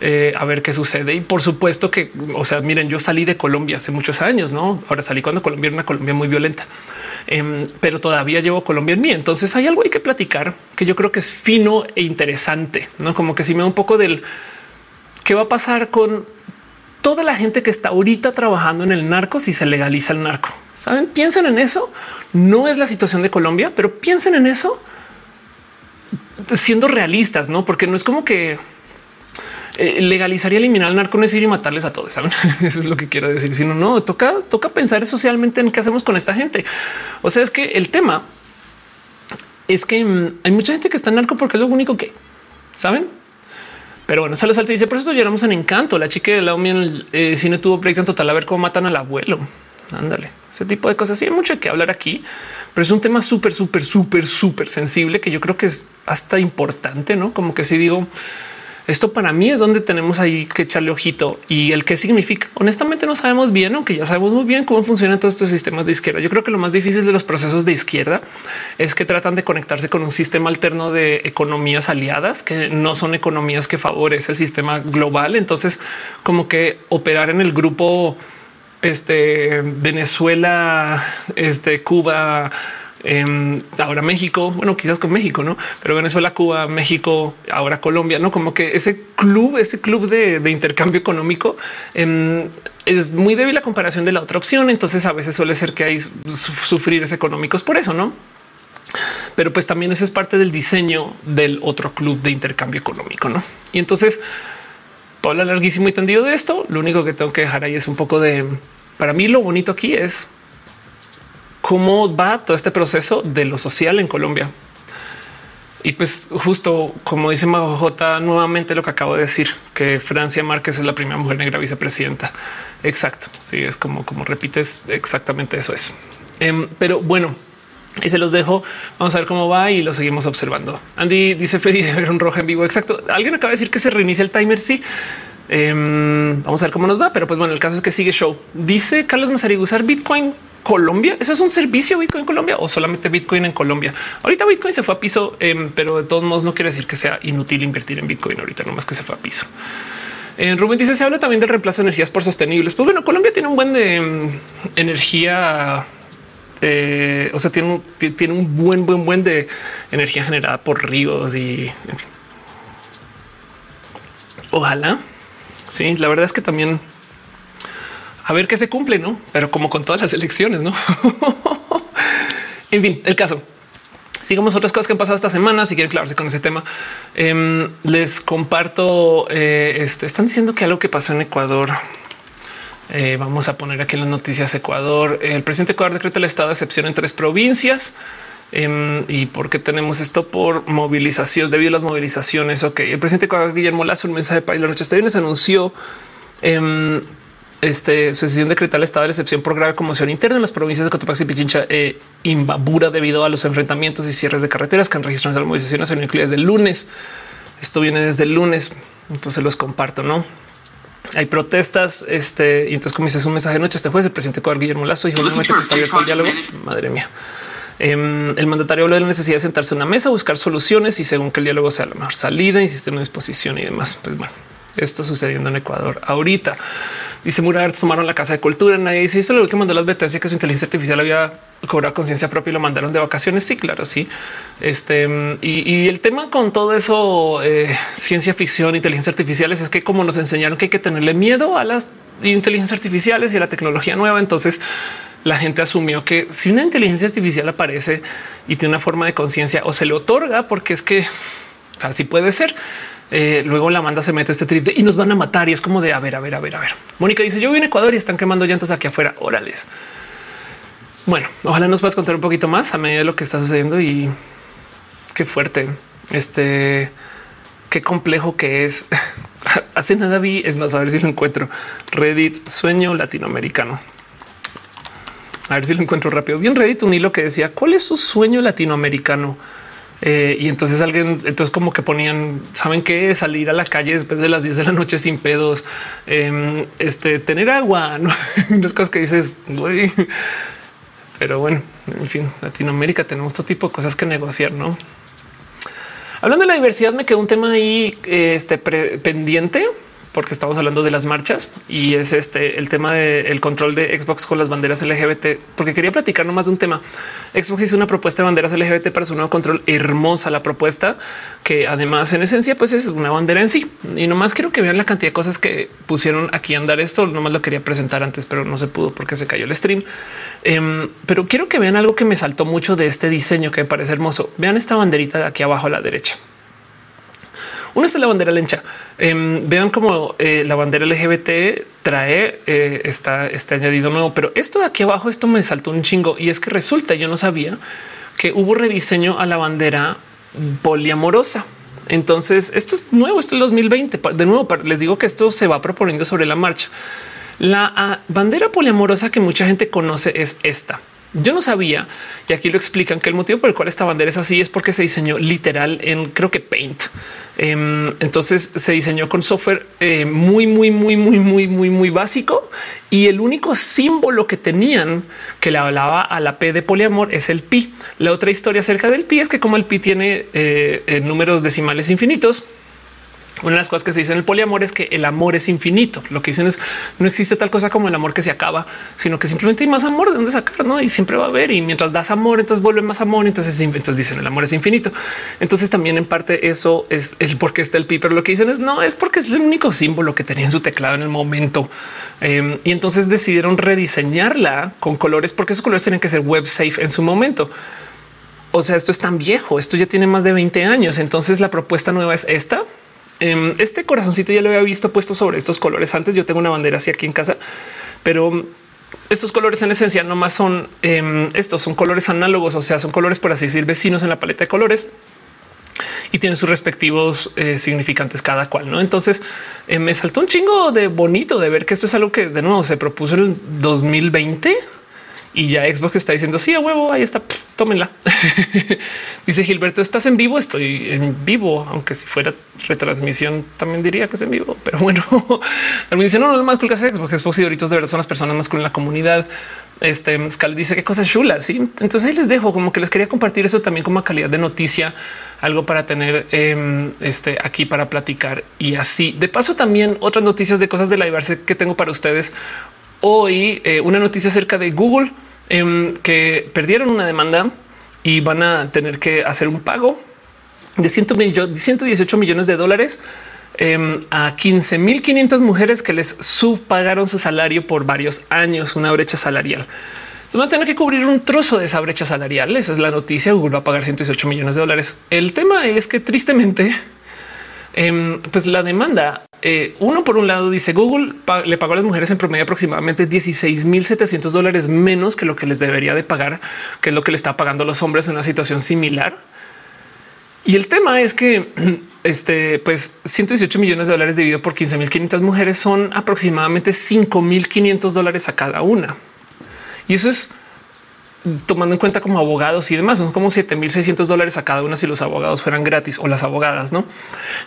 eh, a ver qué sucede. Y por supuesto que, o sea, miren, yo salí de Colombia hace muchos años, no? Ahora salí cuando Colombia era una Colombia muy violenta. Em, pero todavía llevo Colombia en mí. Entonces hay algo hay que platicar que yo creo que es fino e interesante, no como que si me da un poco del qué va a pasar con toda la gente que está ahorita trabajando en el narco si se legaliza el narco. Saben, piensen en eso. No es la situación de Colombia, pero piensen en eso siendo realistas, no? Porque no es como que eh, legalizaría eliminar el narco no es ir y matarles a todos. ¿saben? Eso es lo que quiero decir. Si no, no toca, toca pensar socialmente en qué hacemos con esta gente. O sea, es que el tema es que mm, hay mucha gente que está en narco porque es lo único que saben. Pero bueno, sale salta y dice por eso lloramos en encanto. La chica de la en el eh, cine tuvo proyecto en total a ver cómo matan al abuelo. Ándale, ese tipo de cosas. Sí, hay mucho que hablar aquí, pero es un tema súper, súper, súper, súper sensible que yo creo que es hasta importante, no como que si digo, esto para mí es donde tenemos ahí que echarle ojito y el qué significa. Honestamente no sabemos bien, aunque ya sabemos muy bien cómo funcionan todos estos sistemas de izquierda. Yo creo que lo más difícil de los procesos de izquierda es que tratan de conectarse con un sistema alterno de economías aliadas que no son economías que favorece el sistema global. Entonces, como que operar en el grupo este Venezuela, este Cuba, ahora México, bueno, quizás con México, no, pero Venezuela, Cuba, México, ahora Colombia, no como que ese club, ese club de, intercambio económico em, es muy débil a comparación de la otra opción. Entonces, a veces suele ser que hay sufridos económicos por eso, no? Pero pues también eso es parte del diseño del otro club de intercambio económico, no? Y entonces, para hablar larguísimo y tendido de esto, lo único que tengo que dejar ahí es un poco de para mí. Lo bonito aquí es cómo va todo este proceso de lo social en Colombia. Y pues justo como dice Mago J, nuevamente lo que acabo de decir, que Francia Márquez es la primera mujer negra vicepresidenta. Exacto. Sí, es como, como repites exactamente eso es. Em, pero bueno, y se los dejo. Vamos a ver cómo va y lo seguimos observando. Andy dice Feli de ver un rojo en vivo. Exacto. Alguien acaba de decir que se reinicia el timer. Sí. Em, vamos a ver cómo nos va. Pero pues bueno, el caso es que sigue show. Dice Carlos Mazarigo usar Bitcoin Colombia. Eso es un servicio Bitcoin en Colombia o solamente Bitcoin en Colombia. Ahorita Bitcoin se fue a piso, em, pero de todos modos no quiere decir que sea inútil invertir en Bitcoin ahorita, no más que se fue a piso. En Rubén dice se habla también del reemplazo de energías por sostenibles. Pues bueno, Colombia tiene un buen de em, energía. Eh, o sea, tiene un, tiene un buen, buen, buen de energía generada por ríos y en fin. Ojalá. Sí, la verdad es que también a ver qué se cumple, no? Pero como con todas las elecciones, no? en fin, el caso. Sigamos otras cosas que han pasado esta semana. Si quieren clavarse con ese tema, em, les comparto. Eh, este, están diciendo que algo que pasó en Ecuador. Eh, vamos a poner aquí las noticias Ecuador. El presidente de Ecuador decreta el estado de excepción en tres provincias. Em, y por qué tenemos esto por movilizaciones debido a las movilizaciones. Ok, el presidente Guillermo Lazo, un mensaje para la noche este viernes anunció em, este, su decisión decretar el estado de excepción por grave conmoción interna en las provincias de Cotopaxi y Pichincha e Imbabura debido a los enfrentamientos y cierres de carreteras que han registrado las movilizaciones son incluidas desde el lunes. Esto viene desde el lunes, entonces los comparto, ¿no? hay protestas. Este, y entonces, como un mensaje de noche este jueves, el presidente Ecuador Guillermo Lazo dijo que está abierto el diálogo. Madre mía. Em, el mandatario habló de la necesidad de sentarse en una mesa, buscar soluciones y según que el diálogo sea la mejor salida, insiste en una disposición y demás. Pues bueno, esto sucediendo en Ecuador ahorita. Dice Murat, tomaron la casa de cultura. Nadie dice esto lo que mandó las betas que su inteligencia artificial había cobrado conciencia propia y lo mandaron de vacaciones. Sí, claro, sí. Este y, el tema con todo eso, eh, ciencia ficción, inteligencia artificiales, es que como nos enseñaron que hay que tenerle miedo a las inteligencias artificiales y a la tecnología nueva, entonces la gente asumió que si una inteligencia artificial aparece y tiene una forma de conciencia o se le otorga, porque es que así puede ser. Eh, luego la manda se mete este trip y nos van a matar. Y es como de a ver, a ver, a ver, a ver. Mónica dice: Yo voy en Ecuador y están quemando llantas aquí afuera. Órales. Bueno, ojalá nos puedas contar un poquito más a medida de lo que está sucediendo y qué fuerte. Este qué complejo que es. Hace nada vi, es más, a ver si lo encuentro. Reddit sueño latinoamericano. A ver si lo encuentro rápido. Bien Reddit, un hilo que decía cuál es su sueño latinoamericano. Eh, y entonces alguien, entonces como que ponían, saben que salir a la calle después de las 10 de la noche sin pedos, em, este tener agua, no unas cosas que dices, Pero bueno, en fin, Latinoamérica tenemos todo tipo de cosas que negociar, no? Hablando de la diversidad, me quedó un tema ahí este, pendiente porque estamos hablando de las marchas y es este el tema del control de Xbox con las banderas LGBT, porque quería platicar nomás de un tema. Xbox hizo una propuesta de banderas LGBT para su nuevo control. Hermosa la propuesta, que además en esencia pues es una bandera en sí. Y nomás quiero que vean la cantidad de cosas que pusieron aquí andar esto. Nomás lo quería presentar antes, pero no se pudo porque se cayó el stream. Em, pero quiero que vean algo que me saltó mucho de este diseño que me parece hermoso. Vean esta banderita de aquí abajo a la derecha. Uno es la bandera lencha. Em, vean cómo eh, la bandera LGBT trae eh, este añadido nuevo, pero esto de aquí abajo, esto me saltó un chingo y es que resulta, yo no sabía que hubo rediseño a la bandera poliamorosa. Entonces, esto es nuevo, esto es el 2020. De nuevo, les digo que esto se va proponiendo sobre la marcha. La ah, bandera poliamorosa que mucha gente conoce es esta. Yo no sabía y aquí lo explican que el motivo por el cual esta bandera es así es porque se diseñó literal en creo que Paint. Em, entonces se diseñó con software eh, muy, muy, muy, muy, muy, muy, muy básico y el único símbolo que tenían que le hablaba a la P de poliamor es el pi. La otra historia acerca del pi es que como el pi tiene eh, eh, números decimales infinitos, una de las cosas que se dice en el poliamor es que el amor es infinito. Lo que dicen es no existe tal cosa como el amor que se acaba, sino que simplemente hay más amor de dónde sacar, ¿no? Y siempre va a haber. Y mientras das amor, entonces vuelve más amor. Entonces, entonces dicen el amor es infinito. Entonces también en parte eso es el por qué está el pi. Pero lo que dicen es no es porque es el único símbolo que tenía en su teclado en el momento. Em, y entonces decidieron rediseñarla con colores porque esos colores tienen que ser web safe en su momento. O sea, esto es tan viejo, esto ya tiene más de 20 años. Entonces la propuesta nueva es esta este corazoncito ya lo había visto puesto sobre estos colores antes. Yo tengo una bandera así aquí en casa, pero estos colores en esencia no más son em, estos son colores análogos, o sea, son colores por así decir vecinos en la paleta de colores y tienen sus respectivos eh, significantes cada cual. No, entonces eh, me saltó un chingo de bonito de ver que esto es algo que de nuevo se propuso en el 2020 y ya Xbox está diciendo sí a huevo. Ahí está. tómenla. Dice Gilberto, estás en vivo. Estoy en vivo, aunque si fuera retransmisión también diría que es en vivo, pero bueno, también dice no, no, lo más cool que hace Xbox, Xbox y Doritos de verdad son las personas más cool en la comunidad. Este Scal dice qué cosas chulas. Sí, entonces ahí les dejo como que les quería compartir eso también como calidad de noticia, algo para tener em, este aquí para platicar y así. De paso, también otras noticias de cosas de la diversidad que tengo para ustedes hoy eh, una noticia acerca de Google em, que perdieron una demanda y van a tener que hacer un pago de 118 millones de dólares em, a 15.500 mujeres que les subpagaron su salario por varios años, una brecha salarial. Entonces van a tener que cubrir un trozo de esa brecha salarial. Esa es la noticia. Google va a pagar 118 millones de dólares. El tema es que tristemente, em, pues la demanda eh, uno por un lado dice Google le pagó a las mujeres en promedio aproximadamente 16.700 dólares menos que lo que les debería de pagar, que es lo que le está pagando a los hombres en una situación similar. Y el tema es que este, pues 118 millones de dólares dividido por 15.500 mujeres son aproximadamente 5.500 dólares a cada una. Y eso es tomando en cuenta como abogados y demás, son como 7600 dólares a cada una si los abogados fueran gratis o las abogadas, no?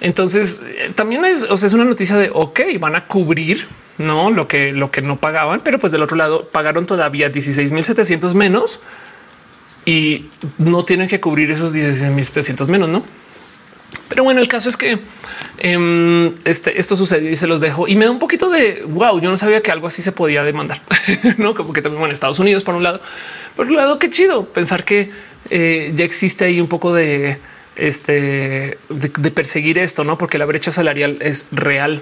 Entonces eh, también es, o sea, es una noticia de ok, van a cubrir no lo que lo que no pagaban, pero pues del otro lado pagaron todavía 16.700 menos y no tienen que cubrir esos 16.700 menos, no? Pero bueno, el caso es que em, este, esto sucedió y se los dejo y me da un poquito de wow. Yo no sabía que algo así se podía demandar, no como que también en Estados Unidos por un lado, por otro lado, qué chido pensar que eh, ya existe ahí un poco de este de, perseguir esto, no? Porque la brecha salarial es real.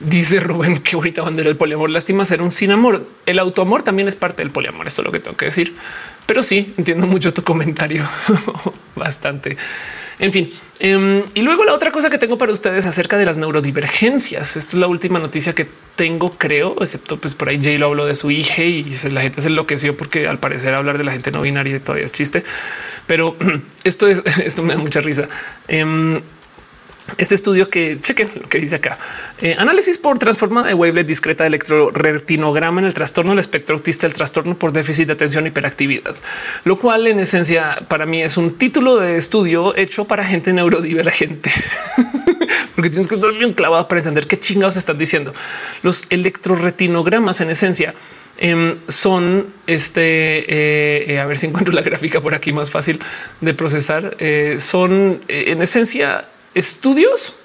Dice Rubén que ahorita bandera el poliamor. Lástima ser un sin amor. El autoamor también es parte del poliamor. Esto es lo que tengo que decir. Pero sí entiendo mucho tu comentario. Bastante. En fin, em, y luego la otra cosa que tengo para ustedes acerca de las neurodivergencias. Esto es la última noticia que tengo, creo, excepto pues por ahí Jay lo habló de su hija y la gente se enloqueció porque al parecer hablar de la gente no binaria todavía es chiste. Pero esto es, esto me da mucha risa. Em, este estudio que chequen lo que dice acá. Eh, análisis por transformada de wavelet discreta de electroretinograma en el trastorno del espectro autista, el trastorno por déficit de atención y hiperactividad, lo cual en esencia para mí es un título de estudio hecho para gente neurodivergente, porque tienes que estar bien clavado para entender qué chingados están diciendo. Los electroretinogramas en esencia em, son este. Eh, eh, a ver si encuentro la gráfica por aquí más fácil de procesar. son en esencia estudios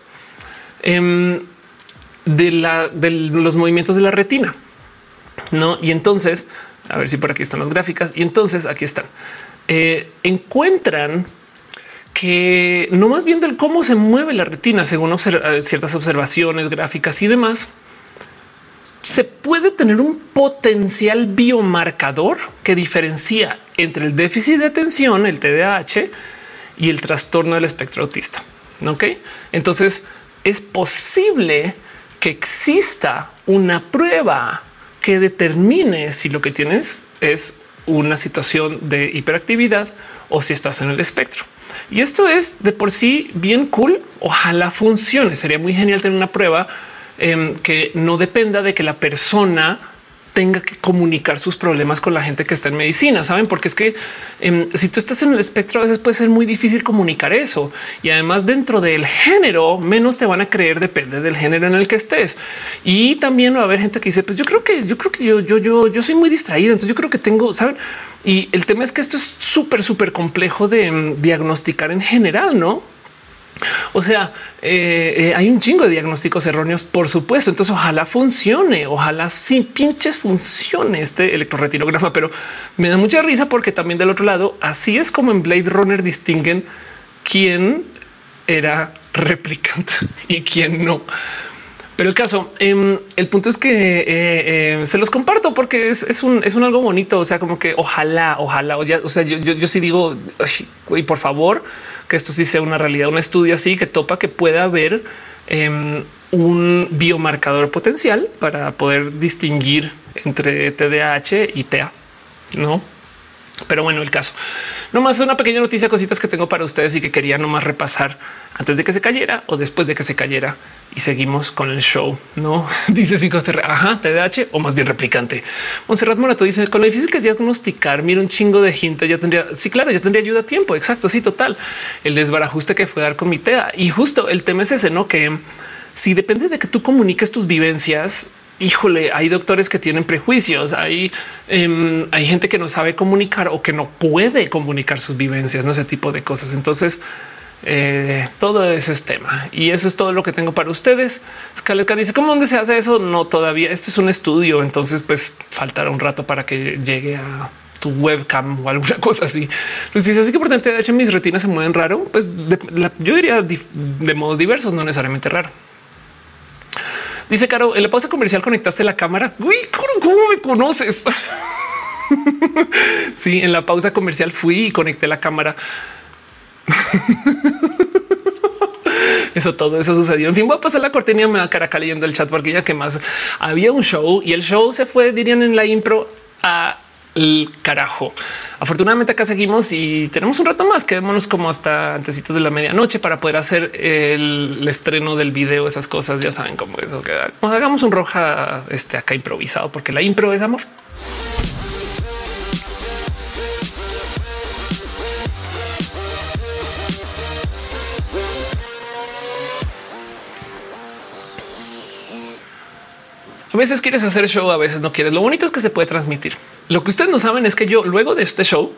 em, de, la, de los movimientos de la retina. No, y entonces a ver si por aquí están las gráficas. Y entonces aquí están. Eh, encuentran que no más viendo el cómo se mueve la retina según eh, ciertas observaciones gráficas y demás, se puede tener un potencial biomarcador que diferencia entre el déficit de atención, el TDAH, y el trastorno del espectro autista. Ok, entonces es posible que exista una prueba que determine si lo que tienes es una situación de hiperactividad o si estás en el espectro. Y esto es de por sí bien cool. Ojalá funcione. Sería muy genial tener una prueba em, que no dependa de que la persona tenga que comunicar sus problemas con la gente que está en medicina, saben? Porque es que em, si tú estás en el espectro, a veces puede ser muy difícil comunicar eso. Y además, dentro del género, menos te van a creer, depende del género en el que estés. Y también va a haber gente que dice: Pues yo creo que yo creo que yo, yo, yo, yo soy muy distraído. Entonces yo creo que tengo, saben? Y el tema es que esto es súper, súper complejo de em, diagnosticar en general, no? O sea, eh, eh, hay un chingo de diagnósticos erróneos, por supuesto. Entonces, ojalá funcione, ojalá sin pinches funcione este electroretinograma, pero me da mucha risa porque también del otro lado, así es como en Blade Runner distinguen quién era replicante y quién no. Pero el caso, em, el punto es que eh, se los comparto porque es, un, es un algo bonito. O sea, como que ojalá, ojalá, o, sea, yo, yo, sí digo, y por favor, que esto sí sea una realidad, un estudio así que topa que pueda haber em, un biomarcador potencial para poder distinguir entre TDAH y TA, no? Pero bueno, el caso. No más una pequeña noticia, cositas que tengo para ustedes y que quería nomás repasar antes de que se cayera o después de que se cayera y seguimos con el show. No dice cinco ajá, TDAH o más bien replicante. Monserrat Morato dice con lo difícil que es diagnosticar. Mira un chingo de gente. Ya tendría, sí, claro, ya tendría ayuda a tiempo. Exacto. Sí, total. El desbarajuste que fue dar con mi TEA y justo el tema es ese, no que si depende de que tú comuniques tus vivencias, híjole, hay doctores que tienen prejuicios, hay, em, hay gente que no sabe comunicar o que no puede comunicar sus vivencias, no ese tipo de cosas. Entonces, eh, todo ese es tema y eso es todo lo que tengo para ustedes. Scarlett dice cómo dónde se hace eso? No, todavía esto es un estudio. Entonces, pues faltará un rato para que llegue a tu webcam o alguna cosa así. Pues dice así que por tanto, de hecho, mis retinas se mueven raro. Pues yo diría de modos diversos, no necesariamente raro. Dice Caro, en la pausa comercial conectaste la cámara. Uy, ¿cómo me conoces? sí, en la pausa comercial fui y conecté la cámara. Eso todo eso sucedió. En fin, voy a pasar la cortina. Me va a cara el chat porque ya que más había un show y el show se fue, dirían en la impro a el carajo. Afortunadamente acá seguimos y tenemos un rato más. Quedémonos como hasta antecitos de la medianoche para poder hacer el, estreno del video. Esas cosas ya saben cómo eso queda. hagamos un roja este acá improvisado porque la impro es amor. A veces quieres hacer show, a veces no quieres. Lo bonito es que se puede transmitir. Lo que ustedes no saben es que yo luego de este show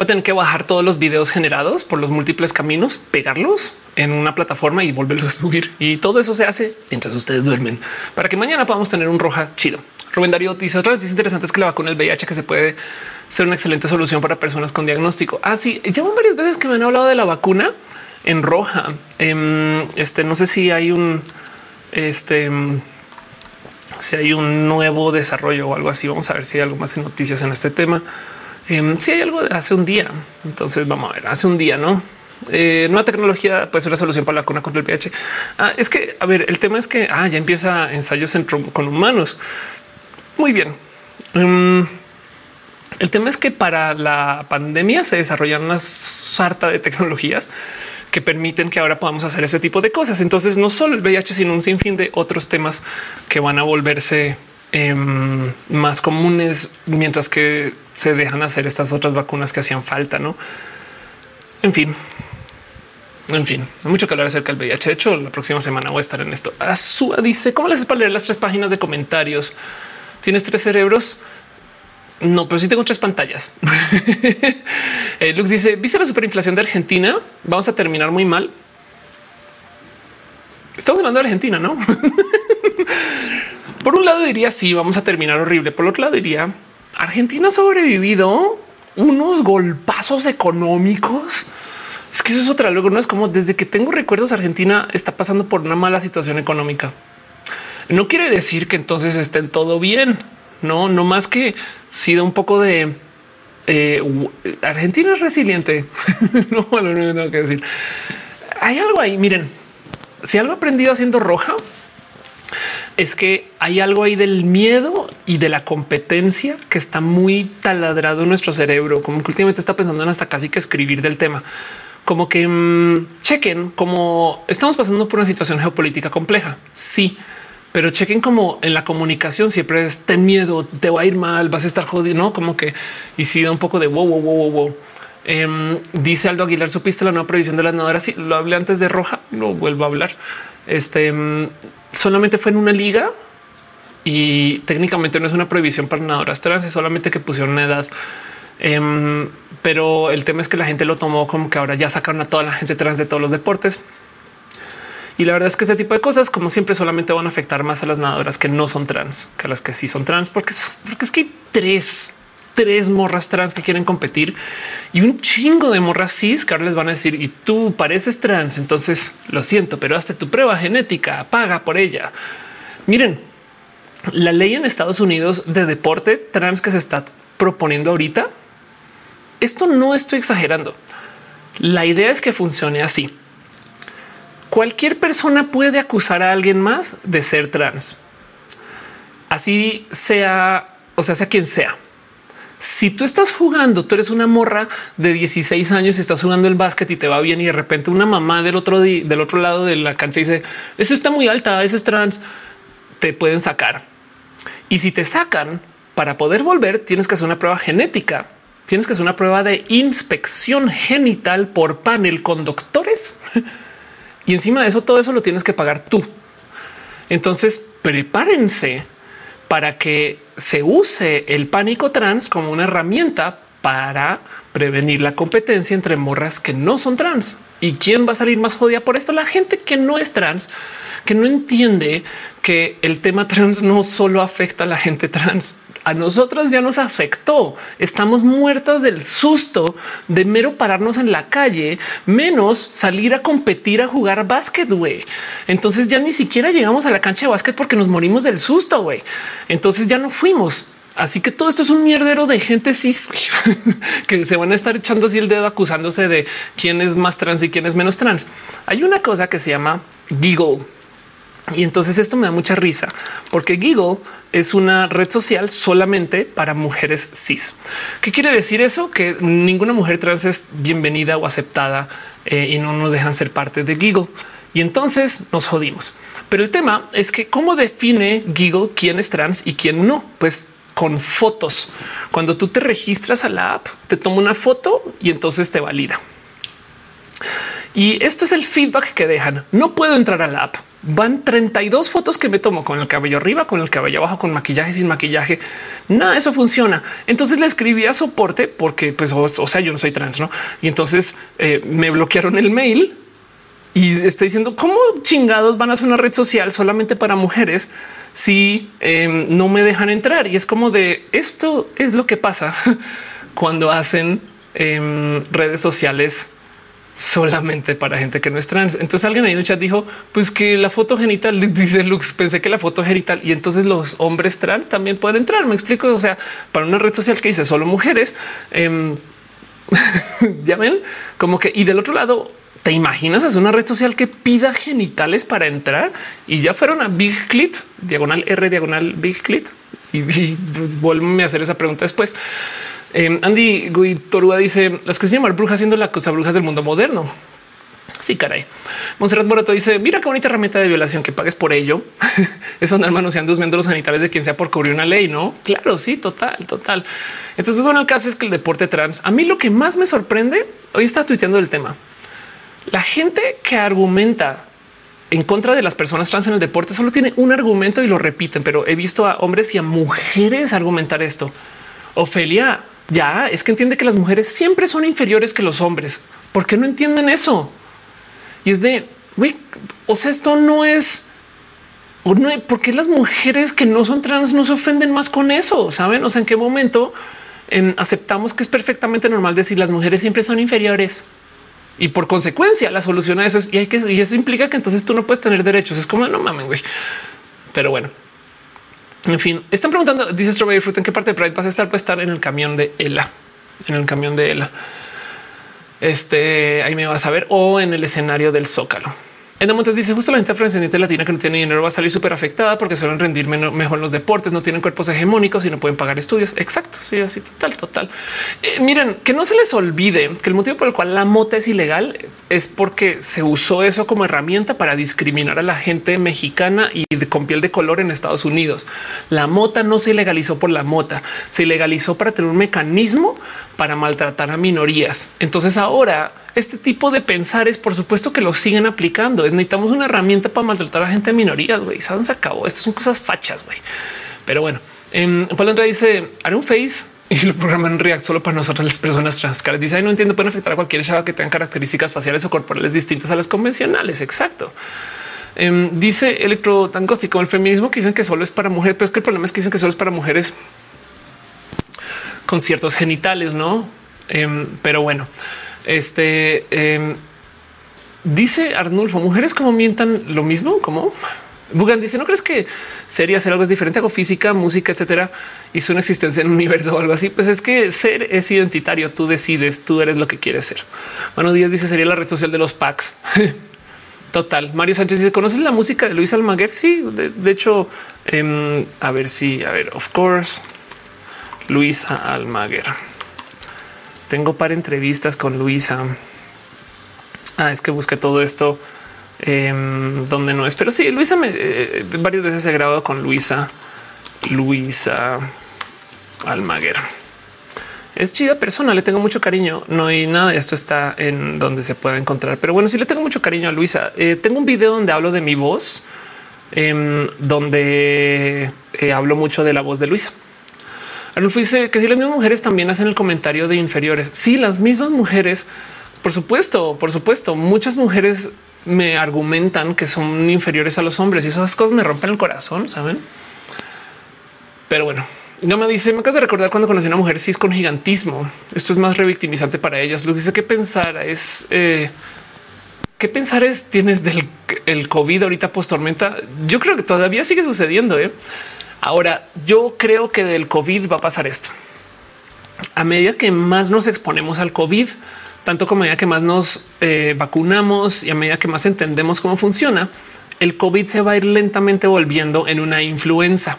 va a tener que bajar todos los videos generados por los múltiples caminos, pegarlos en una plataforma y volverlos a subir. Y todo eso se hace mientras ustedes duermen para que mañana podamos tener un roja chido. Rubén Darío dice otra vez es interesante es que la vacuna del VIH que se puede ser una excelente solución para personas con diagnóstico. Así ah, llevan varias veces que me han hablado de la vacuna en roja. Em, este no sé si hay un este si hay un nuevo desarrollo o algo así. Vamos a ver si hay algo más en noticias en este tema. Em, si hay algo de hace un día, entonces vamos a ver, hace un día, ¿no? Eh, nueva tecnología puede ser la solución para la vacuna contra el VIH. Ah, es que, a ver, el tema es que ah, ya empieza ensayos con humanos. Muy bien. Em, el tema es que para la pandemia se desarrollan una sarta de tecnologías que permiten que ahora podamos hacer ese tipo de cosas. Entonces, no solo el VIH, sino un sinfín de otros temas que van a volverse Em, más comunes mientras que se dejan hacer estas otras vacunas que hacían falta, ¿no? En fin, en fin, hay mucho que hablar acerca del VIH. De hecho, la próxima semana voy a estar en esto. Azúa dice, ¿cómo les es para leer las tres páginas de comentarios? ¿Tienes tres cerebros? No, pero sí tengo tres pantallas. eh, Lux dice, ¿viste la superinflación de Argentina? Vamos a terminar muy mal. Estamos hablando de Argentina, ¿no? Por un lado diría sí, vamos a terminar horrible. Por otro lado diría Argentina ha sobrevivido unos golpazos económicos. Es que eso es otra. Luego no es como desde que tengo recuerdos, Argentina está pasando por una mala situación económica. No quiere decir que entonces estén todo bien. No, no más que si da un poco de eh, Argentina es resiliente. no, no, no tengo que decir. Hay algo ahí. Miren, si algo aprendido haciendo roja es que hay algo ahí del miedo y de la competencia que está muy taladrado en nuestro cerebro, como que últimamente está pensando en hasta casi que escribir del tema. Como que mmm, chequen como estamos pasando por una situación geopolítica compleja. Sí, pero chequen como en la comunicación siempre es ten miedo, te va a ir mal, vas a estar jodido, no como que y si da un poco de wow, wow, wow, wow. Eh, dice Aldo Aguilar, supiste la nueva previsión de las nadadoras. Sí, lo hablé antes de Roja, lo vuelvo a hablar. Este solamente fue en una liga y técnicamente no es una prohibición para nadadoras trans, es solamente que pusieron una edad. Em, pero el tema es que la gente lo tomó como que ahora ya sacaron a toda la gente trans de todos los deportes. Y la verdad es que ese tipo de cosas, como siempre, solamente van a afectar más a las nadadoras que no son trans que a las que sí son trans, porque, es que hay tres, tres morras trans que quieren competir y un chingo de morras cis que ahora les van a decir y tú pareces trans. Entonces lo siento, pero hazte tu prueba genética, paga por ella. Miren, la ley en Estados Unidos de deporte trans que se está proponiendo ahorita. Esto no estoy exagerando. La idea es que funcione así. Cualquier persona puede acusar a alguien más de ser trans. Así sea, o sea, sea quien sea. Si tú estás jugando, tú eres una morra de 16 años y estás jugando el básquet y te va bien y de repente una mamá del otro del otro lado de la cancha dice, eso está muy alta, eso es trans, te pueden sacar. Y si te sacan para poder volver, tienes que hacer una prueba genética. Tienes que hacer una prueba de inspección genital por panel con doctores. y encima de eso, todo eso lo tienes que pagar tú. Entonces, prepárense para que se use el pánico trans como una herramienta para prevenir la competencia entre morras que no son trans. ¿Y quién va a salir más jodida por esto? La gente que no es trans, que no entiende que el tema trans no solo afecta a la gente trans, a nosotras ya nos afectó. Estamos muertas del susto de mero pararnos en la calle, menos salir a competir a jugar básquet. Entonces ya ni siquiera llegamos a la cancha de básquet porque nos morimos del susto. güey. Entonces ya no fuimos. Así que todo esto es un mierdero de gente cis que se van a estar echando así el dedo acusándose de quién es más trans y quién es menos trans. Hay una cosa que se llama Giggle y entonces esto me da mucha risa porque Giggle es una red social solamente para mujeres cis. ¿Qué quiere decir eso? Que ninguna mujer trans es bienvenida o aceptada eh, y no nos dejan ser parte de Giggle. Y entonces nos jodimos. Pero el tema es que cómo define Giggle quién es trans y quién no. Pues con fotos. Cuando tú te registras a la app, te toma una foto y entonces te valida. Y esto es el feedback que dejan. No puedo entrar a la app van 32 fotos que me tomo con el cabello arriba, con el cabello abajo, con maquillaje, sin maquillaje. Nada eso funciona. Entonces le escribí a soporte porque, pues, o, sea, yo no soy trans, no? Y entonces eh, me bloquearon el mail y estoy diciendo cómo chingados van a hacer una red social solamente para mujeres si em, no me dejan entrar. Y es como de esto es lo que pasa cuando hacen em, redes sociales solamente para gente que no es trans. Entonces alguien ahí en el chat dijo, pues que la foto genital dice Lux, pensé que la foto genital y entonces los hombres trans también pueden entrar. Me explico. O sea, para una red social que dice solo mujeres, eh, ya ven como que y del otro lado, te imaginas es una red social que pida genitales para entrar y ya fueron a Big Clit, diagonal R, diagonal Big Clit y, y vuelve a hacer esa pregunta después. Eh, Andy Torua dice las que se llaman brujas siendo la cosa brujas del mundo moderno. Sí, caray. Monserrat Morato dice: Mira qué bonita herramienta de violación que pagues por ello. Eso andar manoseando los genitales de quien sea por cubrir una ley, no? Claro, sí, total, total. Entonces, pues, bueno, el caso es que el deporte trans, a mí lo que más me sorprende hoy está tuiteando el tema. La gente que argumenta en contra de las personas trans en el deporte solo tiene un argumento y lo repiten, pero he visto a hombres y a mujeres argumentar esto. Ofelia, ya es que entiende que las mujeres siempre son inferiores que los hombres. ¿Por qué no entienden eso? Y es de, güey, o sea, esto no es... No, ¿Por qué las mujeres que no son trans no se ofenden más con eso? ¿Saben? O sea, ¿en qué momento aceptamos que es perfectamente normal decir las mujeres siempre son inferiores? Y por consecuencia, la solución a eso es y hay que y eso implica que entonces tú no puedes tener derechos. Es como no mames, güey. Pero bueno, en fin, están preguntando, dice Strawberry Fruit, ¿en qué parte de Pride vas a estar? Puede estar en el camión de Ela, en el camión de Ela. Este ahí me vas a ver o en el escenario del Zócalo. En Montes dice justo la gente afrodescendiente latina que no tiene dinero va a salir súper afectada porque a rendir mejor en los deportes, no tienen cuerpos hegemónicos y no pueden pagar estudios. Exacto. Sí, así total, total. Eh, miren que no se les olvide que el motivo por el cual la mota es ilegal es porque se usó eso como herramienta para discriminar a la gente mexicana y con piel de color en Estados Unidos. La mota no se ilegalizó por la mota, se ilegalizó para tener un mecanismo para maltratar a minorías. Entonces ahora este tipo de pensares, por supuesto que lo siguen aplicando. Es necesitamos una herramienta para maltratar a gente de minorías. Güey, se acabó. Estas son cosas fachas. güey. Pero bueno, eh, Pablo Andrea dice haré un face y lo programan en React solo para nosotras las personas trans. Dice no entiendo, pueden afectar a cualquier chava que tenga características faciales o corporales distintas a las convencionales. Exacto. Eh, dice Electro tan gótico el feminismo que dicen que solo es para mujeres, pero es que el problema es que dicen que solo es para mujeres con ciertos genitales, no? Em, pero bueno, este em, dice Arnulfo, mujeres como mientan lo mismo, como Bugan dice: ¿No crees que sería hacer algo diferente? Hago física, música, etcétera, y su existencia en un universo o algo así. Pues es que ser es identitario. Tú decides, tú eres lo que quieres ser. Bueno, Díaz dice: Sería la red social de los packs. Total. Mario Sánchez dice: ¿Conoces la música de Luis Almaguer? Sí, de, hecho, em, a ver si, a ver, of course. Luisa Almaguer. Tengo para entrevistas con Luisa. Ah, es que busqué todo esto em, donde no es, pero sí, Luisa me, eh, varias veces he grabado con Luisa, Luisa Almaguer. Es chida persona, le tengo mucho cariño. No hay nada de esto está en donde se pueda encontrar, pero bueno, sí le tengo mucho cariño a Luisa. Eh, tengo un video donde hablo de mi voz, em, donde eh, hablo mucho de la voz de Luisa. Arnulfo dice que si las mismas mujeres también hacen el comentario de inferiores. Sí, las mismas mujeres, por supuesto, por supuesto, muchas mujeres me argumentan que son inferiores a los hombres y esas cosas me rompen el corazón, saben? Pero bueno, me dice, me acabas de recordar cuando conocí a una mujer cis con gigantismo. Esto es más revictimizante para ellas. Lo dice que pensar es eh, qué pensar es tienes del el COVID ahorita post tormenta. Yo creo que todavía sigue sucediendo. ¿eh? Ahora, yo creo que del COVID va a pasar esto. A medida que más nos exponemos al COVID, tanto como a medida que más nos eh, vacunamos y a medida que más entendemos cómo funciona, el COVID se va a ir lentamente volviendo en una influenza.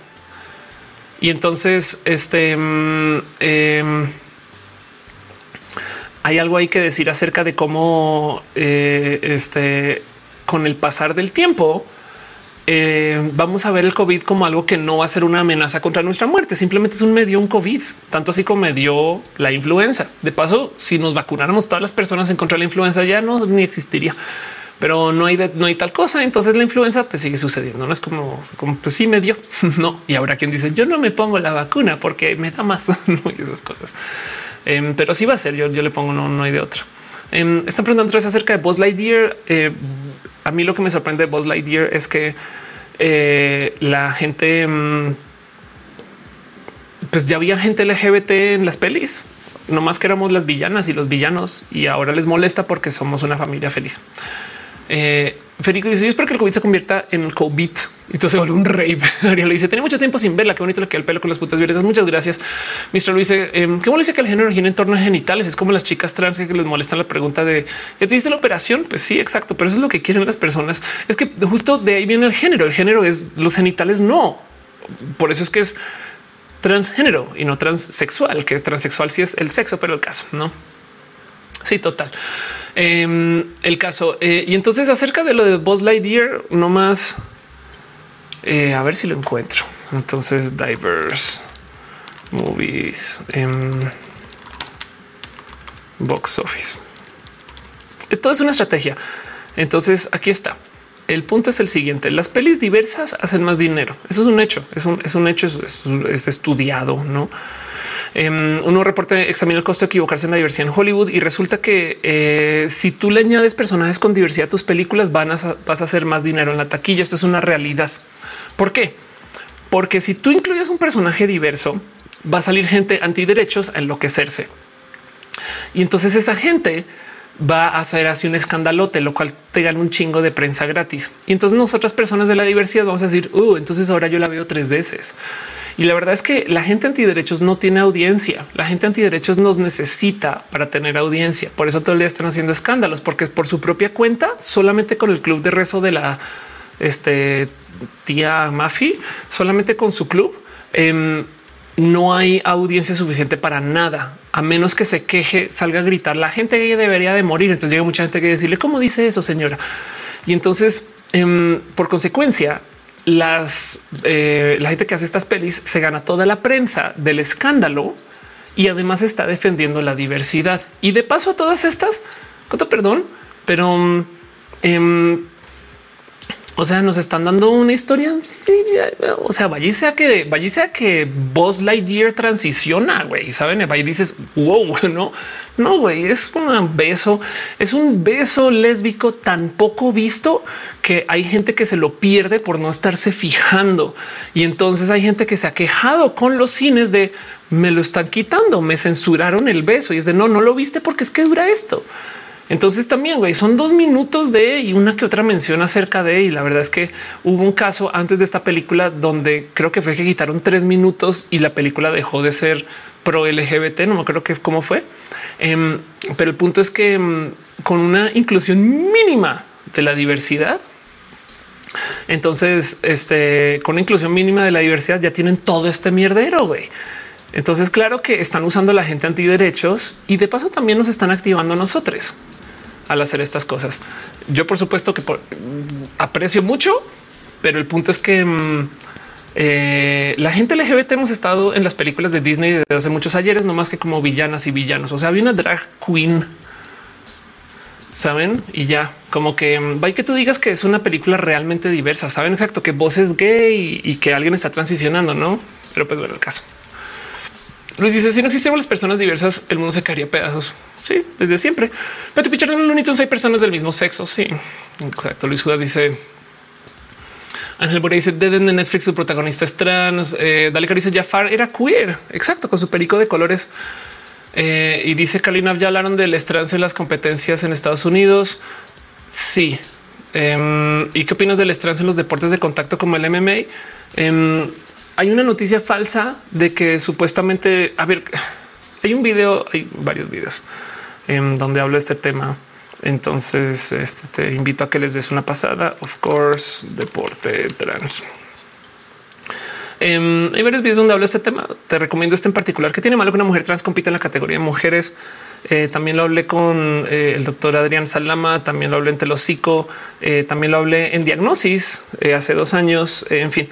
Y entonces, este mm, em, hay algo ahí que decir acerca de cómo eh, este con el pasar del tiempo, eh, vamos a ver el COVID como algo que no va a ser una amenaza contra nuestra muerte. Simplemente es un medio, un COVID, tanto así como me dio la influenza. De paso, si nos vacunáramos todas las personas en contra de la influenza, ya no ni existiría. pero no hay, no hay tal cosa. Entonces la influenza pues sigue sucediendo. No es como, como pues sí me dio. no. Y habrá quien dice yo no me pongo la vacuna porque me da más y esas cosas. Em, pero sí va a ser. Yo, yo le pongo no, no hay de otra. Eh, están preguntando acerca de Buzz Lightyear. Eh, a mí lo que me sorprende de Buzz Lightyear es que eh, la gente, mm, pues ya había gente LGBT en las pelis, no más que éramos las villanas y los villanos y ahora les molesta porque somos una familia feliz. Eh, Federico dice: Yo espero que el COVID se convierta en el COVID. Entonces se vuelve un rave. Ariel le dice: Tenía mucho tiempo sin verla. Qué bonito le queda el pelo con las putas verdes. Muchas gracias. Mr. Luis dice: eh, Qué molesta que el género gira en torno a genitales. Es como las chicas trans que les molestan la pregunta de ¿ya te hiciste la operación? Pues sí, exacto. Pero eso es lo que quieren las personas. Es que justo de ahí viene el género. El género es los genitales. No. Por eso es que es transgénero y no transexual, que transexual sí es el sexo, pero el caso no. Sí, total. Em, el caso. Eh, y entonces acerca de lo de Buzz Lightyear, no más. Eh, a ver si lo encuentro. Entonces, diverse movies en box office. Esto es una estrategia. Entonces, aquí está. El punto es el siguiente. Las pelis diversas hacen más dinero. Eso es un hecho. Es un, es un hecho. Es, es estudiado, no? Um, uno reporta examina el costo de equivocarse en la diversidad en Hollywood y resulta que eh, si tú le añades personajes con diversidad a tus películas, van a, vas a hacer más dinero en la taquilla. Esto es una realidad. ¿Por qué? Porque si tú incluyes un personaje diverso, va a salir gente antiderechos a enloquecerse. Y entonces esa gente va a hacer así un escandalote, lo cual te gana un chingo de prensa gratis. Y entonces nosotras personas de la diversidad vamos a decir, uh, entonces ahora yo la veo tres veces. Y la verdad es que la gente antiderechos no tiene audiencia. La gente antiderechos nos necesita para tener audiencia. Por eso todo el día están haciendo escándalos, porque por su propia cuenta, solamente con el club de rezo de la este, tía Mafi, solamente con su club, eh, no hay audiencia suficiente para nada, a menos que se queje, salga a gritar. La gente que debería de morir. Entonces llega mucha gente que decirle cómo dice eso, señora. Y entonces, eh, por consecuencia, las eh, la gente que hace estas pelis se gana toda la prensa del escándalo y además está defendiendo la diversidad. Y de paso a todas estas, cuánto perdón, pero eh, o sea, nos están dando una historia. o sea, vaya sea que vaya sea que Buzz Lightyear transiciona, güey. Saben, y dices wow, no, no, güey, es un beso, es un beso lésbico tan poco visto que hay gente que se lo pierde por no estarse fijando. Y entonces hay gente que se ha quejado con los cines de me lo están quitando, me censuraron el beso y es de no, no lo viste porque es que dura esto. Entonces también güey, son dos minutos de y una que otra mención acerca de. Y la verdad es que hubo un caso antes de esta película donde creo que fue que quitaron tres minutos y la película dejó de ser pro LGBT. No me acuerdo que cómo fue, em, pero el punto es que em, con una inclusión mínima de la diversidad, entonces, este con inclusión mínima de la diversidad ya tienen todo este mierdero. güey. Entonces, claro que están usando la gente antiderechos y de paso también nos están activando nosotros al hacer estas cosas. Yo, por supuesto, que aprecio mucho, pero el punto es que mm, eh, la gente LGBT hemos estado en las películas de Disney desde hace muchos ayeres, no más que como villanas y villanos. O sea, había una drag queen, saben? Y ya como que mm, va que tú digas que es una película realmente diversa. Saben exacto que vos es gay y, que alguien está transicionando, no? Pero pues bueno, el caso. Luis dice: Si no existieran las personas diversas, el mundo se caería pedazos. Sí, desde siempre. Pero Pichar en Looney hay personas del mismo sexo. Sí, exacto. Luis Judas dice Ángel Borea dice de Netflix, su protagonista es trans. Eh, Dale dice Jafar era queer. Exacto, con su perico de colores. Eh, y dice Kalina, ya hablaron del trans en las competencias en Estados Unidos. Sí. Em, ¿Y qué opinas del trans en los deportes de contacto como el MMA? Em, hay una noticia falsa de que supuestamente, a ver, hay un video, hay varios videos en donde hablo de este tema. Entonces este, te invito a que les des una pasada. Of course, deporte trans. Em, hay varios videos donde hablo de este tema. Te recomiendo este en particular que tiene malo que una mujer trans compita en la categoría de mujeres. Eh, también lo hablé con eh, el doctor Adrián Salama, también lo hablé en Telocico, eh, también lo hablé en Diagnosis hace dos años. en fin,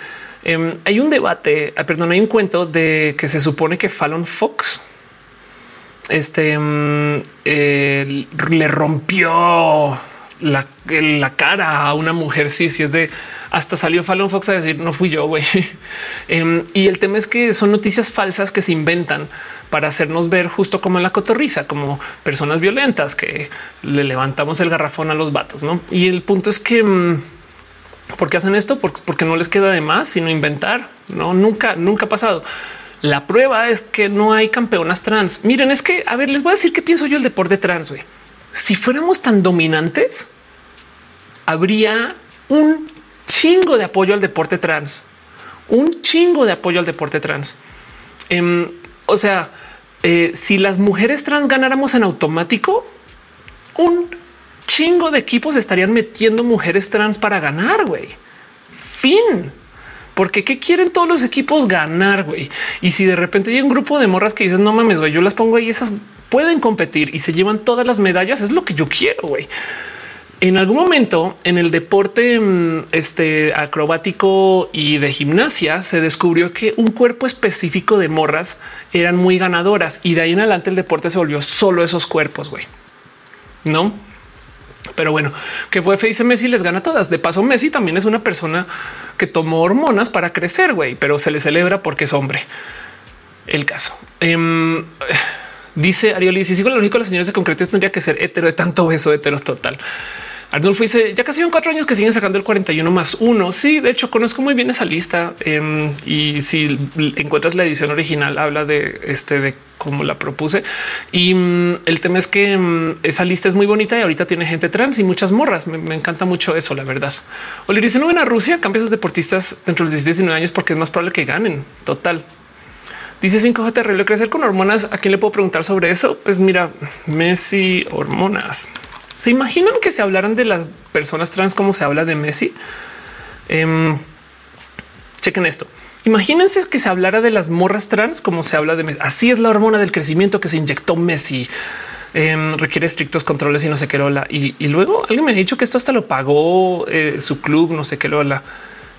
em, hay un debate, ah, perdón, hay un cuento de que se supone que Fallon Fox, este mm, le rompió la, cara a una mujer. Sí, sí es de hasta salió Fallon Fox a decir no fui yo, güey. Em, y el tema es que son noticias falsas que se inventan para hacernos ver justo como en la cotorriza, como personas violentas que le levantamos el garrafón a los vatos, ¿no? Y el punto es que ¿por qué hacen esto? Porque, no les queda de más sino inventar. No, nunca, nunca ha pasado. La prueba es que no hay campeonas trans. Miren, es que, a ver, les voy a decir qué pienso yo el deporte trans. güey. Si fuéramos tan dominantes, habría un chingo de apoyo al deporte trans, un chingo de apoyo al deporte trans. Em, o sea, eh, si las mujeres trans ganáramos en automático, un chingo de equipos estarían metiendo mujeres trans para ganar, güey. Fin. Porque qué quieren todos los equipos ganar, güey. Y si de repente hay un grupo de morras que dices no mames, güey, yo las pongo ahí, esas pueden competir y se llevan todas las medallas, es lo que yo quiero, güey. En algún momento en el deporte mm, este, acrobático y de gimnasia se descubrió que un cuerpo específico de morras eran muy ganadoras y de ahí en adelante el deporte se volvió solo esos cuerpos, güey. No, pero bueno, que fue dice Messi les gana todas. De paso, Messi también es una persona que tomó hormonas para crecer, güey, pero se le celebra porque es hombre. El caso. Em, dice Arioli, si sigo la lógica, los señores de concreto tendría que ser hetero de tanto beso, hetero total. Arnulfo dice ya casi son cuatro años que siguen sacando el 41 más uno. Sí, de hecho conozco muy bien esa lista em, y si encuentras la edición original habla de este de cómo la propuse y mm, el tema es que mm, esa lista es muy bonita y ahorita tiene gente trans y muchas morras. Me, encanta mucho eso, la verdad. Oli dice no ven a Rusia, cambia sus deportistas dentro de los 16 19 años porque es más probable que ganen. Total. Dice 5J terrible crecer con hormonas. ¿A quién le puedo preguntar sobre eso? Pues mira, Messi hormonas. ¿Se imaginan que se hablaran de las personas trans como se habla de Messi? Em, chequen esto. Imagínense que se hablara de las morras trans como se habla de Messi. Así es la hormona del crecimiento que se inyectó Messi. Em, requiere estrictos controles y no sé qué lola. Y, luego alguien me ha dicho que esto hasta lo pagó eh, su club, no sé qué lola.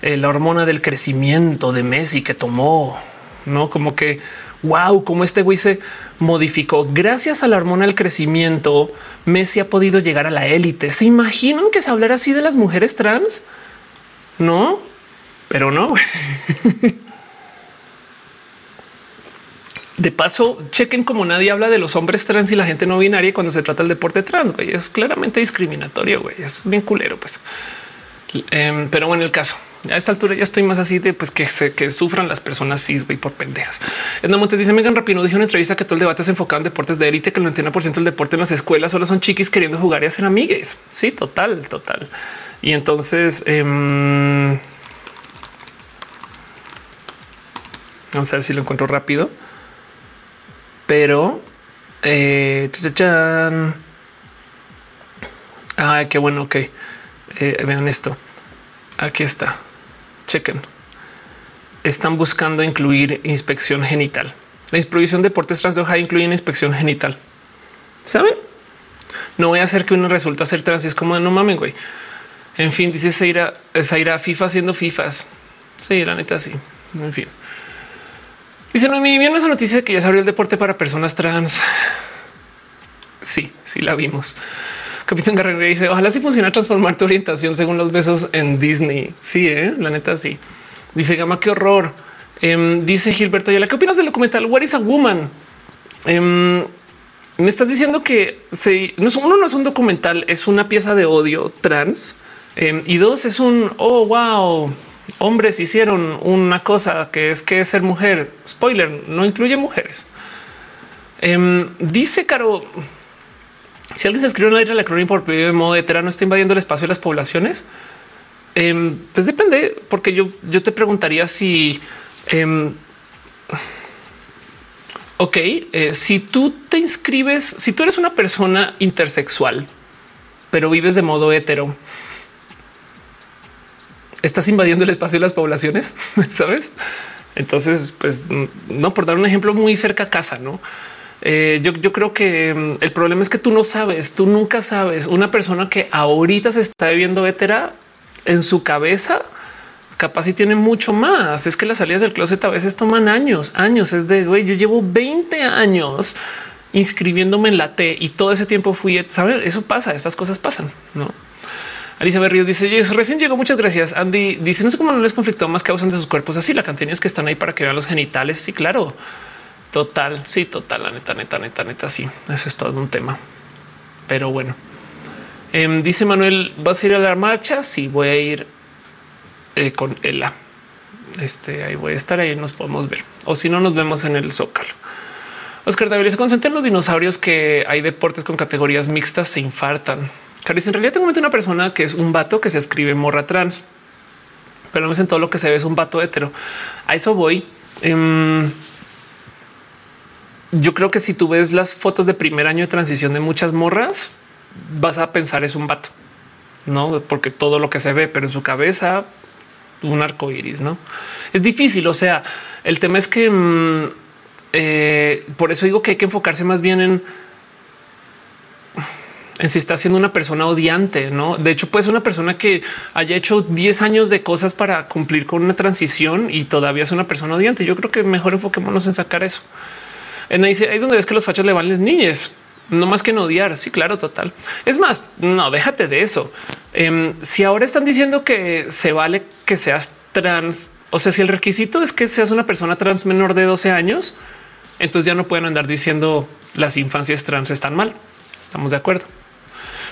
Eh, la hormona del crecimiento de Messi que tomó, no como que wow, como este güey se modificó gracias a la hormona del crecimiento. Messi ha podido llegar a la élite. ¿Se imaginan que se hablara así de las mujeres trans? No, pero no. De paso, chequen como nadie habla de los hombres trans y la gente no binaria cuando se trata del deporte trans. Güey. Es claramente discriminatorio. Güey. Es bien culero. Pues, em, pero bueno, el caso a esta altura ya estoy más así de pues que se que sufran las personas cis güey por pendejas. Edna Montes dice Megan Rapino dijo en una entrevista que todo el debate se enfocaba en deportes de élite, que el 91% del deporte en las escuelas solo son chiquis queriendo jugar y hacer amigues. Sí, total, total. Y entonces em, vamos a ver si lo encuentro rápido, pero eh, Ay, qué bueno. Ok, eh, vean esto. Aquí está chequen. Están buscando incluir inspección genital. La inspección de deportes trans de Ohio incluye una inspección genital. ¿Saben? No voy a hacer que uno resulta ser trans. Es como no mamen, güey. En fin, dice Zaira, Zaira FIFA haciendo FIFAs. Sí, la neta, sí. En fin. Dice no, mi bien esa noticia de que ya se abrió el deporte para personas trans. Sí, sí la vimos. Capitán Guerrero dice ojalá si funciona transformar tu orientación según los besos en Disney. Sí, ¿eh? la neta sí. Dice Gama, qué horror. Em, dice Gilberto ¿y ¿qué opinas del documental What is a Woman? Em, me estás diciendo que no es, uno no es un documental, es una pieza de odio trans em, y dos es un oh wow, hombres hicieron una cosa que es que ser mujer. Spoiler, no incluye mujeres. dice Caro, si alguien se escribe una la crónica por de modo no está invadiendo el espacio de las poblaciones. Em, pues depende, porque yo, yo te preguntaría si, em, ok, eh, si tú te inscribes, si tú eres una persona intersexual, pero vives de modo hetero, estás invadiendo el espacio de las poblaciones, sabes? Entonces, pues no por dar un ejemplo muy cerca a casa, no? Eh, yo, creo que mm, el problema es que tú no sabes, tú nunca sabes. Una persona que ahorita se está viviendo vetera en su cabeza, capaz y tiene mucho más. Es que las salidas del closet a veces toman años, años. Es de güey, yo llevo 20 años inscribiéndome en la T y todo ese tiempo fui, saber eso pasa, estas cosas pasan, no? Alicia Berríos dice: Yo recién llegó. Muchas gracias. Andy dice: No sé cómo no les conflictó más que usan de sus cuerpos así. La cantidad es que están ahí para que vean los genitales. Sí, claro. Total. Sí, total. La neta, neta, neta, neta. Sí, eso es todo un tema. Pero bueno, em, dice Manuel: ¿Vas a ir a la marcha? Sí, voy a ir eh, con Ella. Este ahí voy a estar ahí. Nos podemos ver o si no, nos vemos en el Zócalo. Oscar David se concentra en los dinosaurios que hay deportes con categorías mixtas se infartan. Carlos, en realidad tengo una persona que es un vato que se escribe morra trans, pero no en todo lo que se ve es un vato hetero. A eso voy. Em, yo creo que si tú ves las fotos de primer año de transición de muchas morras, vas a pensar es un vato, no porque todo lo que se ve, pero en su cabeza un arco iris, no es difícil. O sea, el tema es que mm, eh, por eso digo que hay que enfocarse más bien en en si está siendo una persona odiante, no? De hecho, puede ser una persona que haya hecho 10 años de cosas para cumplir con una transición y todavía es una persona odiante. Yo creo que mejor enfoquémonos en sacar eso. En ahí, es donde ves que los fachos le van las niñas, no más que en odiar. Sí, claro, total. Es más, no déjate de eso. Em, si ahora están diciendo que se vale que seas trans, o sea, si el requisito es que seas una persona trans menor de 12 años, entonces ya no pueden andar diciendo las infancias trans están mal. Estamos de acuerdo.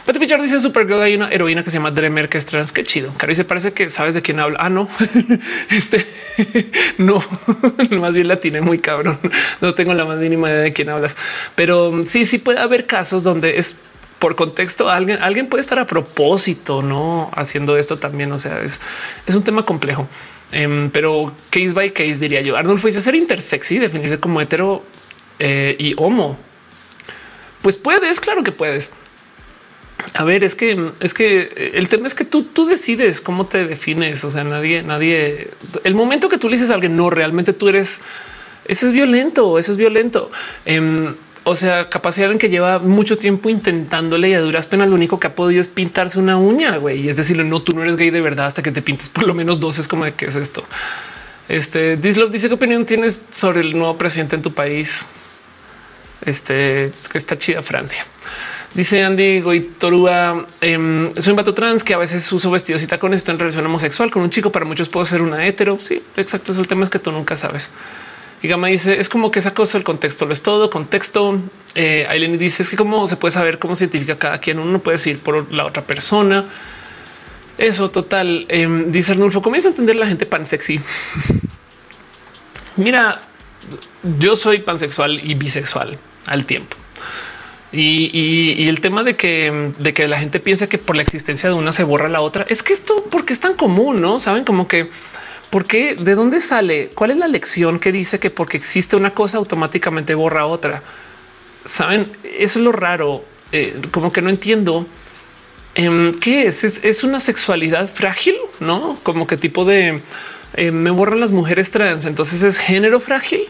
Pati Pichard dice Supergirl hay una heroína que se llama Dremer que es trans. Qué chido. Cari se parece que sabes de quién habla. Ah, no, este no, más bien la tiene muy cabrón. No tengo la más mínima idea de quién hablas, pero sí, sí puede haber casos donde es por contexto. Alguien, alguien puede estar a propósito, no haciendo esto también. O sea, es, es un tema complejo, em, pero case by case diría yo. Arnulfo dice ser intersexy, definirse como hetero eh, y homo. Pues puedes, claro que puedes. A ver, es que es que el tema es que tú, tú decides cómo te defines. O sea, nadie, nadie, el momento que tú le dices a alguien no realmente tú eres, eso es violento, eso es violento. Em, o sea, capacidad en que lleva mucho tiempo intentándole y a duras penas lo único que ha podido es pintarse una uña, güey. Y es decirle, no, tú no eres gay de verdad hasta que te pintes por lo menos dos. Es como de qué es esto. Este Dislop dice qué opinión tienes sobre el nuevo presidente en tu país. Este que está chida Francia. Dice Andy Goitorúa, eh, soy un vato trans que a veces uso vestidos y tacones, estoy en relación homosexual con un chico. Para muchos puedo ser una hetero. Sí, exacto. Es el tema es que tú nunca sabes. Y Gama dice es como que esa cosa, el contexto lo es todo. Contexto. Eh, Aileen dice es que cómo se puede saber cómo se identifica cada quien. Uno puede decir por la otra persona. Eso total. Eh, dice Arnulfo, comienza a entender la gente pansexy. Mira, yo soy pansexual y bisexual al tiempo. Y, el tema de que, de que la gente piensa que por la existencia de una se borra la otra es que esto porque es tan común, no saben como que por de dónde sale, cuál es la lección que dice que porque existe una cosa automáticamente borra otra. Saben, eso es lo raro, eh, como que no entiendo em, qué es? es. una sexualidad frágil, no como que tipo de eh, me borran las mujeres trans. Entonces es género frágil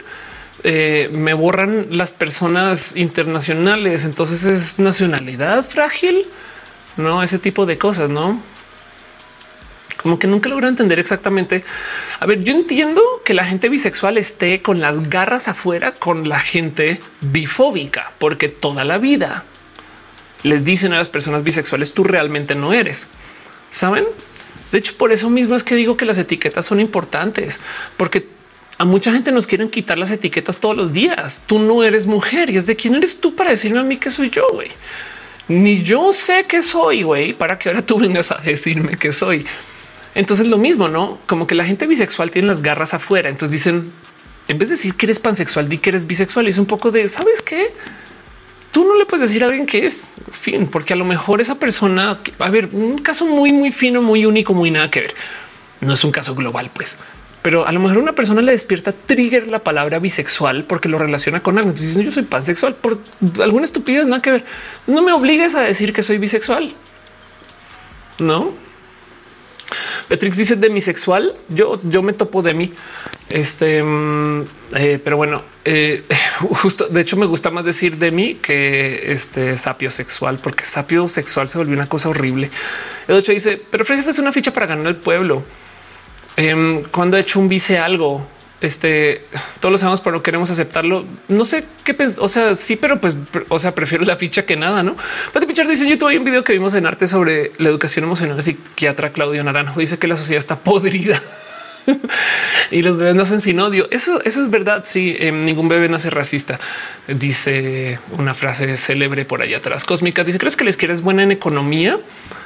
eh, me borran las personas internacionales. Entonces es nacionalidad frágil, no ese tipo de cosas, no? Como que nunca logro entender exactamente. A ver, yo entiendo que la gente bisexual esté con las garras afuera con la gente bifóbica, porque toda la vida les dicen a las personas bisexuales tú realmente no eres. Saben? De hecho, por eso mismo es que digo que las etiquetas son importantes, porque a mucha gente nos quieren quitar las etiquetas todos los días. Tú no eres mujer y es de quién eres tú para decirme a mí que soy yo, güey. Ni yo sé que soy, güey, para que ahora tú vengas a decirme que soy. Entonces lo mismo, ¿no? Como que la gente bisexual tiene las garras afuera. Entonces dicen, en vez de decir que eres pansexual, di que eres bisexual. Y es un poco de, ¿sabes qué? Tú no le puedes decir a alguien que es fin, porque a lo mejor esa persona, a ver, un caso muy, muy fino, muy único, muy nada que ver. No es un caso global, pues pero a lo mejor una persona le despierta trigger la palabra bisexual porque lo relaciona con algo. Entonces yo soy pansexual por alguna estupidez, nada que ver. No me obligues a decir que soy bisexual. No. Petrix dice demisexual. Yo, yo me topo de mí. Este, mm, eh, pero bueno, eh, justo de hecho me gusta más decir de mí que este sapio sexual, porque sapio sexual se volvió una cosa horrible. De hecho dice, pero Freddy fue una ficha para ganar el pueblo. Em, cuando he hecho un vice algo este todos lo sabemos, pero no queremos aceptarlo. No sé qué, o sea, sí, pero pues, o sea, prefiero la ficha que nada, no? Pati Pichar dice: Yo tuve un video que vimos en arte sobre la educación emocional. Psiquiatra Claudio Naranjo dice que la sociedad está podrida y los bebés nacen sin odio. Eso, eso es verdad. Sí, eh, ningún bebé nace racista. Dice una frase célebre por allá atrás. Cósmica dice: ¿Crees que la izquierda es buena en economía?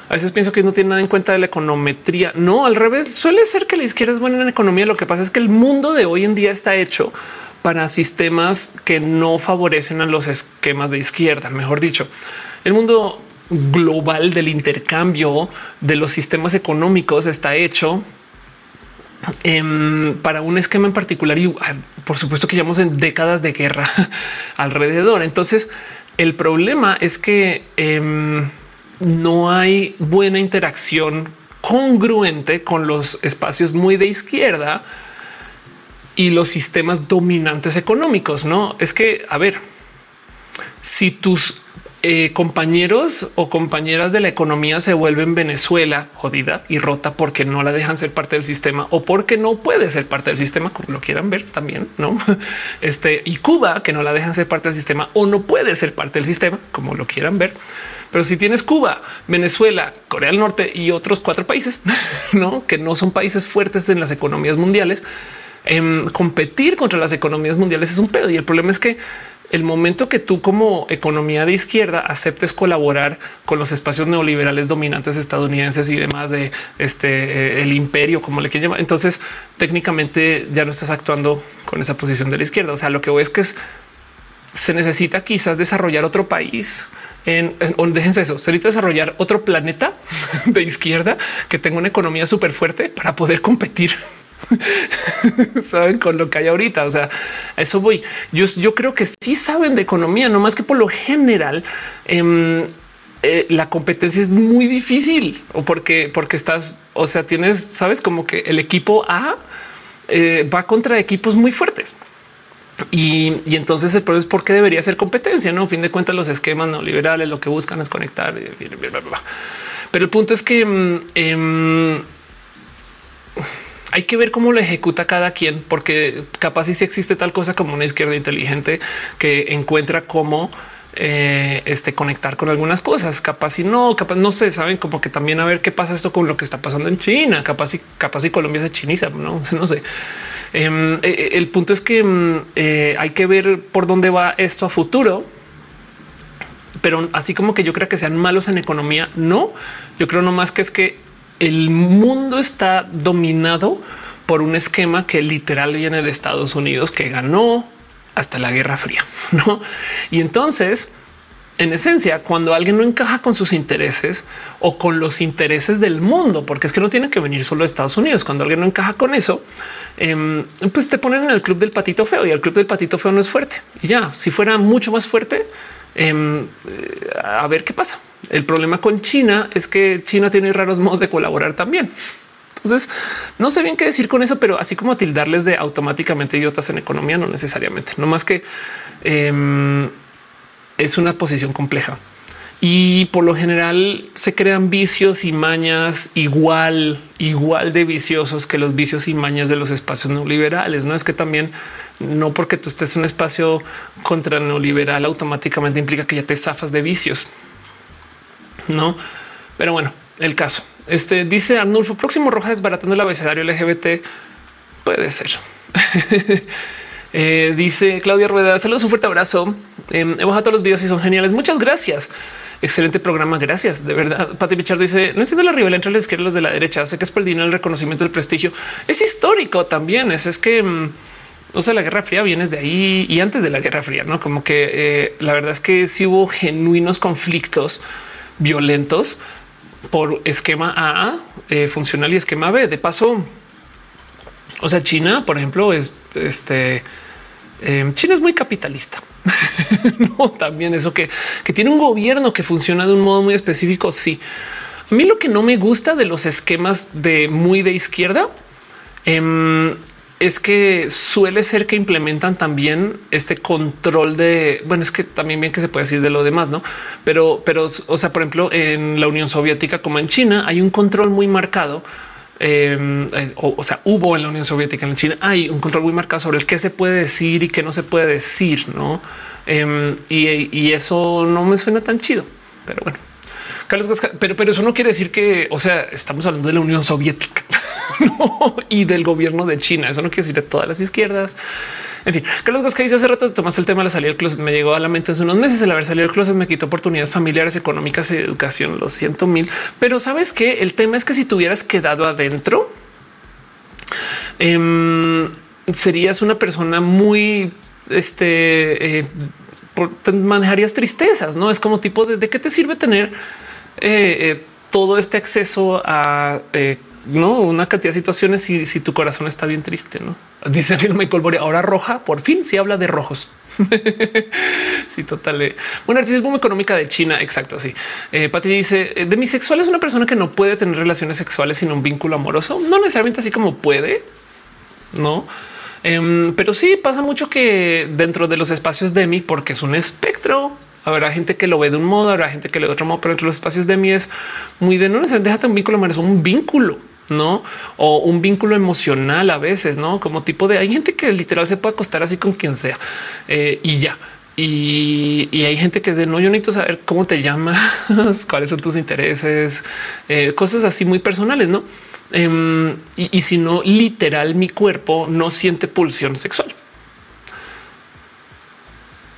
A veces pienso que no tiene nada en cuenta de la econometría. No, al revés. Suele ser que la izquierda es buena en economía. Lo que pasa es que el mundo de hoy en día está hecho para sistemas que no favorecen a los esquemas de izquierda. Mejor dicho, el mundo global del intercambio de los sistemas económicos está hecho Em, para un esquema en particular y por supuesto que llevamos en décadas de guerra alrededor. Entonces el problema es que em, no hay buena interacción congruente con los espacios muy de izquierda y los sistemas dominantes económicos. No es que, a ver, si tus eh, compañeros o compañeras de la economía se vuelven Venezuela jodida y rota porque no la dejan ser parte del sistema o porque no puede ser parte del sistema, como lo quieran ver también, no? Este y Cuba que no la dejan ser parte del sistema o no puede ser parte del sistema, como lo quieran ver. Pero si tienes Cuba, Venezuela, Corea del Norte y otros cuatro países, no que no son países fuertes en las economías mundiales, em, competir contra las economías mundiales es un pedo. Y el problema es que el momento que tú como economía de izquierda aceptes colaborar con los espacios neoliberales dominantes estadounidenses y demás de este eh, el imperio, como le quieren llamar, entonces técnicamente ya no estás actuando con esa posición de la izquierda. O sea, lo que voy es que se necesita quizás desarrollar otro país en, en déjense eso, se necesita desarrollar otro planeta de izquierda que tenga una economía súper fuerte para poder competir saben con lo que hay ahorita. O sea, eso voy. Yo, yo creo que sí saben de economía, no más que por lo general em, eh, la competencia es muy difícil o porque, porque estás, o sea, tienes, sabes, como que el equipo A eh, va contra equipos muy fuertes. Y, entonces el problema es por qué debería ser competencia. No, a fin de cuentas, los esquemas neoliberales lo que buscan es conectar. Pero el punto es que em, em, hay que ver cómo lo ejecuta cada quien, porque capaz si existe tal cosa como una izquierda inteligente que encuentra cómo eh, este conectar con algunas cosas. Capaz y no, capaz no sé, saben como que también a ver qué pasa esto con lo que está pasando en China. Capaz y capaz y Colombia se chiniza, no, no sé. Em, eh, eh, el punto es que em, hay que ver por dónde va esto a futuro. Pero así como que yo creo que sean malos en economía, no. Yo creo nomás que es que el mundo está dominado por un esquema que literal viene de Estados Unidos, que ganó hasta la Guerra Fría. ¿no? Y entonces, en esencia, cuando alguien no encaja con sus intereses o con los intereses del mundo, porque es que no tiene que venir solo de Estados Unidos, cuando alguien no encaja con eso, em, pues te ponen en el club del patito feo y el club del patito feo no es fuerte. Y ya, si fuera mucho más fuerte, em, a ver qué pasa. El problema con China es que China tiene raros modos de colaborar también. Entonces, no sé bien qué decir con eso, pero así como tildarles de automáticamente idiotas en economía, no necesariamente, no más que em, es una posición compleja y por lo general se crean vicios y mañas igual, igual de viciosos que los vicios y mañas de los espacios neoliberales. No es que también no porque tú estés en un espacio contra neoliberal automáticamente implica que ya te zafas de vicios no, pero bueno, el caso este dice Arnulfo próximo roja desbaratando el abecedario LGBT. Puede ser. Eh, dice Claudia Rueda. Saludos, un fuerte abrazo. Eh, he bajado todos los videos y son geniales. Muchas gracias. Excelente programa. Gracias. De verdad. Pati Pichardo dice: No entiendo la rivalidad entre la izquierda y los de la derecha. Sé que es por el dinero, el reconocimiento, el prestigio. Es histórico también. Es, es que mm, sé, la Guerra Fría viene de ahí y antes de la Guerra Fría, no como que eh, la verdad es que sí hubo genuinos conflictos violentos por esquema A eh, funcional y esquema B. De paso, o sea, China, por ejemplo, es este em, China es muy capitalista. no, también eso que, que tiene un gobierno que funciona de un modo muy específico. Sí, a mí lo que no me gusta de los esquemas de muy de izquierda em, es que suele ser que implementan también este control de, bueno, es que también bien que se puede decir de lo demás, no? Pero, pero, o sea, por ejemplo, en la Unión Soviética como en China hay un control muy marcado em, eh, o, sea, hubo en la Unión Soviética, en China, hay un control muy marcado sobre el qué se puede decir y qué no se puede decir, no? Em, y, eso no me suena tan chido, pero bueno. Carlos pero, pero eso no quiere decir que, o sea, estamos hablando de la Unión Soviética y del gobierno de China. Eso no quiere decir de todas las izquierdas. En fin, Carlos Gasca dice hace rato tomaste el tema de la salida del closet. Me llegó a la mente hace unos meses el haber salido del closet me quitó oportunidades familiares, económicas y de educación. Lo siento mil, pero sabes que el tema es que si tuvieras quedado adentro, em, serías una persona muy este eh, manejarías tristezas, no es como tipo de, qué te sirve tener eh, eh, todo este acceso a no una cantidad de situaciones si, si tu corazón está bien triste, no dice Michael Boria. Ahora roja, por fin sí habla de rojos. sí, total. Eh. Bueno, narcisismo económica de China. Exacto. Así. Eh, Pati dice eh, demisexual es una persona que no puede tener relaciones sexuales sin un vínculo amoroso. No necesariamente así como puede, no? Em, pero sí pasa mucho que dentro de los espacios de mí, porque es un espectro, habrá gente que lo ve de un modo, habrá gente que lo ve de otro modo, pero entre los espacios de mí es muy de no déjate un vínculo amoroso, un vínculo no? O un vínculo emocional a veces, no como tipo de hay gente que literal se puede acostar así con quien sea eh, y ya. Y, hay gente que es de no, yo necesito saber cómo te llamas, cuáles son tus intereses, eh, cosas así muy personales, no? Em, y, y si no, literal, mi cuerpo no siente pulsión sexual.